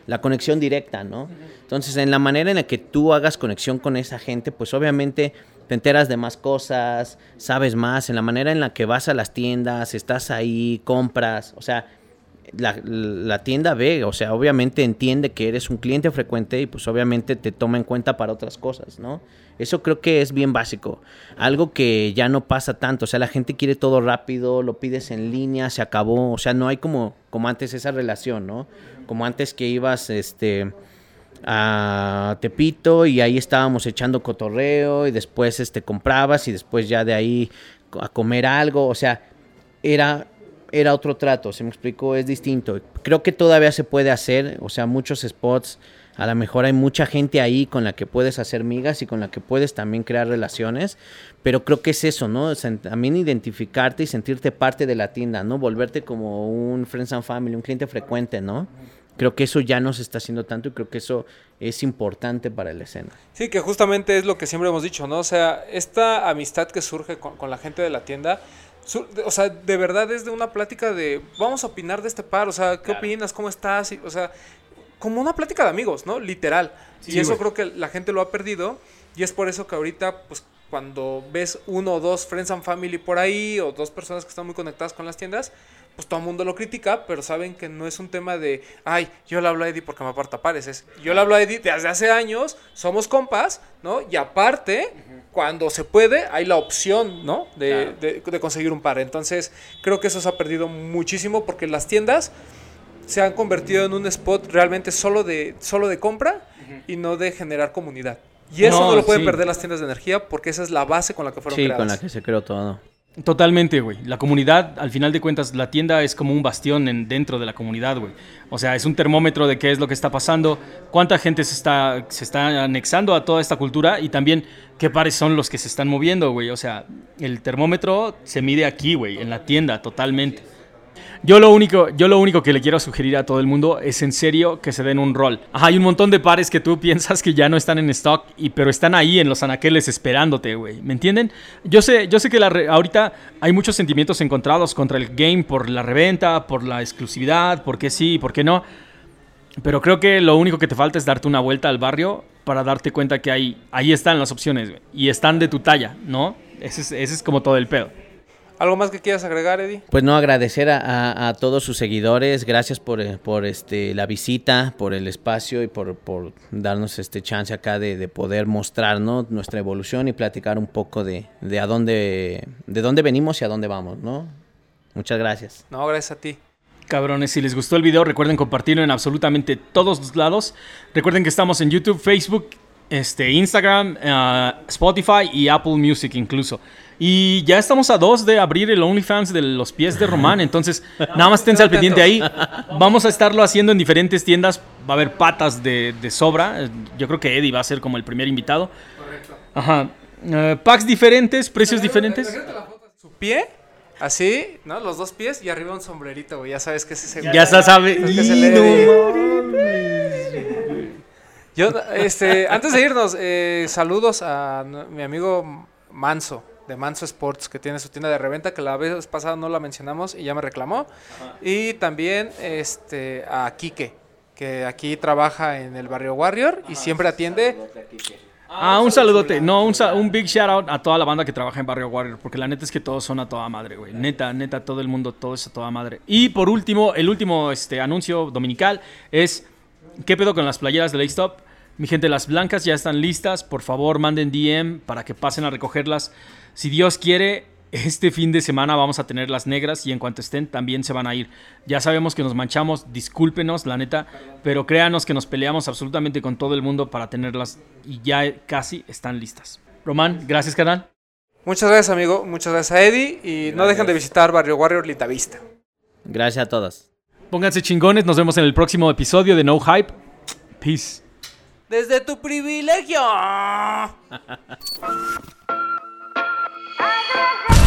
la conexión directa, ¿no? Entonces, en la manera en la que tú hagas conexión con esa gente, pues obviamente te enteras de más cosas, sabes más, en la manera en la que vas a las tiendas, estás ahí, compras, o sea, la, la tienda ve, o sea, obviamente entiende que eres un cliente frecuente y pues obviamente te toma en cuenta para otras cosas, ¿no? Eso creo que es bien básico. Algo que ya no pasa tanto, o sea, la gente quiere todo rápido, lo pides en línea, se acabó, o sea, no hay como, como antes esa relación, ¿no? Como antes que ibas, este a Tepito y ahí estábamos echando cotorreo y después este comprabas y después ya de ahí a comer algo, o sea, era era otro trato, se me explicó, es distinto. Creo que todavía se puede hacer, o sea, muchos spots, a lo mejor hay mucha gente ahí con la que puedes hacer migas y con la que puedes también crear relaciones, pero creo que es eso, ¿no? También identificarte y sentirte parte de la tienda, ¿no? Volverte como un Friends and Family, un cliente frecuente, ¿no? Creo que eso ya no se está haciendo tanto y creo que eso es importante para la escena. Sí, que justamente es lo que siempre hemos dicho, ¿no? O sea, esta amistad que surge con, con la gente de la tienda, su- de- o sea, de verdad es de una plática de, vamos a opinar de este par, o sea, ¿qué opinas? ¿Cómo estás? Y, o sea, como una plática de amigos, ¿no? Literal. Sí, y eso güey. creo que la gente lo ha perdido y es por eso que ahorita, pues, cuando ves uno o dos Friends and Family por ahí o dos personas que están muy conectadas con las tiendas, pues todo el mundo lo critica, pero saben que no es un tema de, ay, yo le hablo a Eddie porque me aparta pares. Es, yo le hablo a Eddie desde hace años, somos compas, ¿no? Y aparte, cuando se puede, hay la opción, ¿no? De, de- de conseguir un par. Entonces, creo que eso se ha perdido muchísimo porque las tiendas se han convertido en un spot realmente solo de, solo de compra y no de generar comunidad. Y eso no, No, lo pueden sí. perder las tiendas de energía porque esa es la base con la que fueron Sí, creadas. con la que se creó todo. Totalmente, güey. La comunidad, al final de cuentas, la tienda es como un bastión en- dentro de la comunidad, güey. O sea, es un termómetro de qué es lo que está pasando, cuánta gente se está, se está anexando a toda esta cultura y también qué pares son los que se están moviendo, güey. O sea, el termómetro se mide aquí, güey, en la tienda, totalmente. Yo lo único, yo lo único que le quiero sugerir a todo el mundo es en serio que se den un rol. Ajá, hay un montón de pares que tú piensas que ya no están en stock, y, pero están ahí en los anaqueles esperándote, güey. ¿Me entienden? Yo sé, yo sé que la re- ahorita hay muchos sentimientos encontrados contra el game por la reventa, por la exclusividad, por qué sí, por qué no. Pero creo que lo único que te falta es darte una vuelta al barrio para darte cuenta que hay, ahí están las opciones, güey, y están de tu talla, ¿no? Ese es, ese es como todo el pedo. ¿Algo más que quieras agregar, Eddie? Pues no, agradecer a, a- a todos sus seguidores, gracias por, eh, por este, la visita, por el espacio y por, por darnos este chance acá de, de poder mostrar ¿no? nuestra evolución y platicar un poco de, de a dónde, de dónde venimos y a dónde vamos, ¿no? Muchas gracias. No, gracias a ti. Cabrones, si les gustó el video, recuerden compartirlo en absolutamente todos los lados. Recuerden que estamos en YouTube, Facebook, este, Instagram, eh, Spotify y Apple Music incluso. Y ya estamos a dos de abrir el OnlyFans de los pies de Román. Entonces, nada más esténse al pendiente ahí. Vamos a estarlo haciendo en diferentes tiendas. Va a haber patas de, de sobra. Yo creo que Eddie va a ser como el primer invitado. Correcto. Ajá. Eh, packs diferentes, precios diferentes. Su pie, así, ¿no? Los dos pies y arriba un sombrerito, güey. Ya sabes que es ese. Ya se sabe. Yo, este, antes de irnos, eh, saludos a mi amigo Manso, de Manso Sports, que tiene su tienda de reventa, que la vez pasada no la mencionamos y ya me reclamó. Y también este, a Quique, que aquí trabaja en el barrio Warrior y siempre atiende. Ah, un saludote. No, un, sa- un big shout out a toda la banda que trabaja en Barrio Warrior. Porque la neta es que todos son a toda madre, güey. Neta, neta, todo el mundo, todo es a toda madre. Y por último, el último este, anuncio dominical es: ¿Qué pedo con las playeras de Lake Stop? Mi gente, las blancas ya están listas. Por favor, manden DM para que pasen a recogerlas. Si Dios quiere, este fin de semana vamos a tener las negras y en cuanto estén también se van a ir. Ya sabemos que nos manchamos, discúlpenos, la neta, pero créanos que nos peleamos absolutamente con todo el mundo para tenerlas y ya casi están listas. Román, gracias, canal. Muchas gracias, amigo. Muchas gracias a Eddie. Y no dejen de visitar Barrio Warrior Litavista. Gracias a todos. Pónganse chingones, nos vemos en el próximo episodio de No Hype. Peace. Desde tu privilegio. Yeah.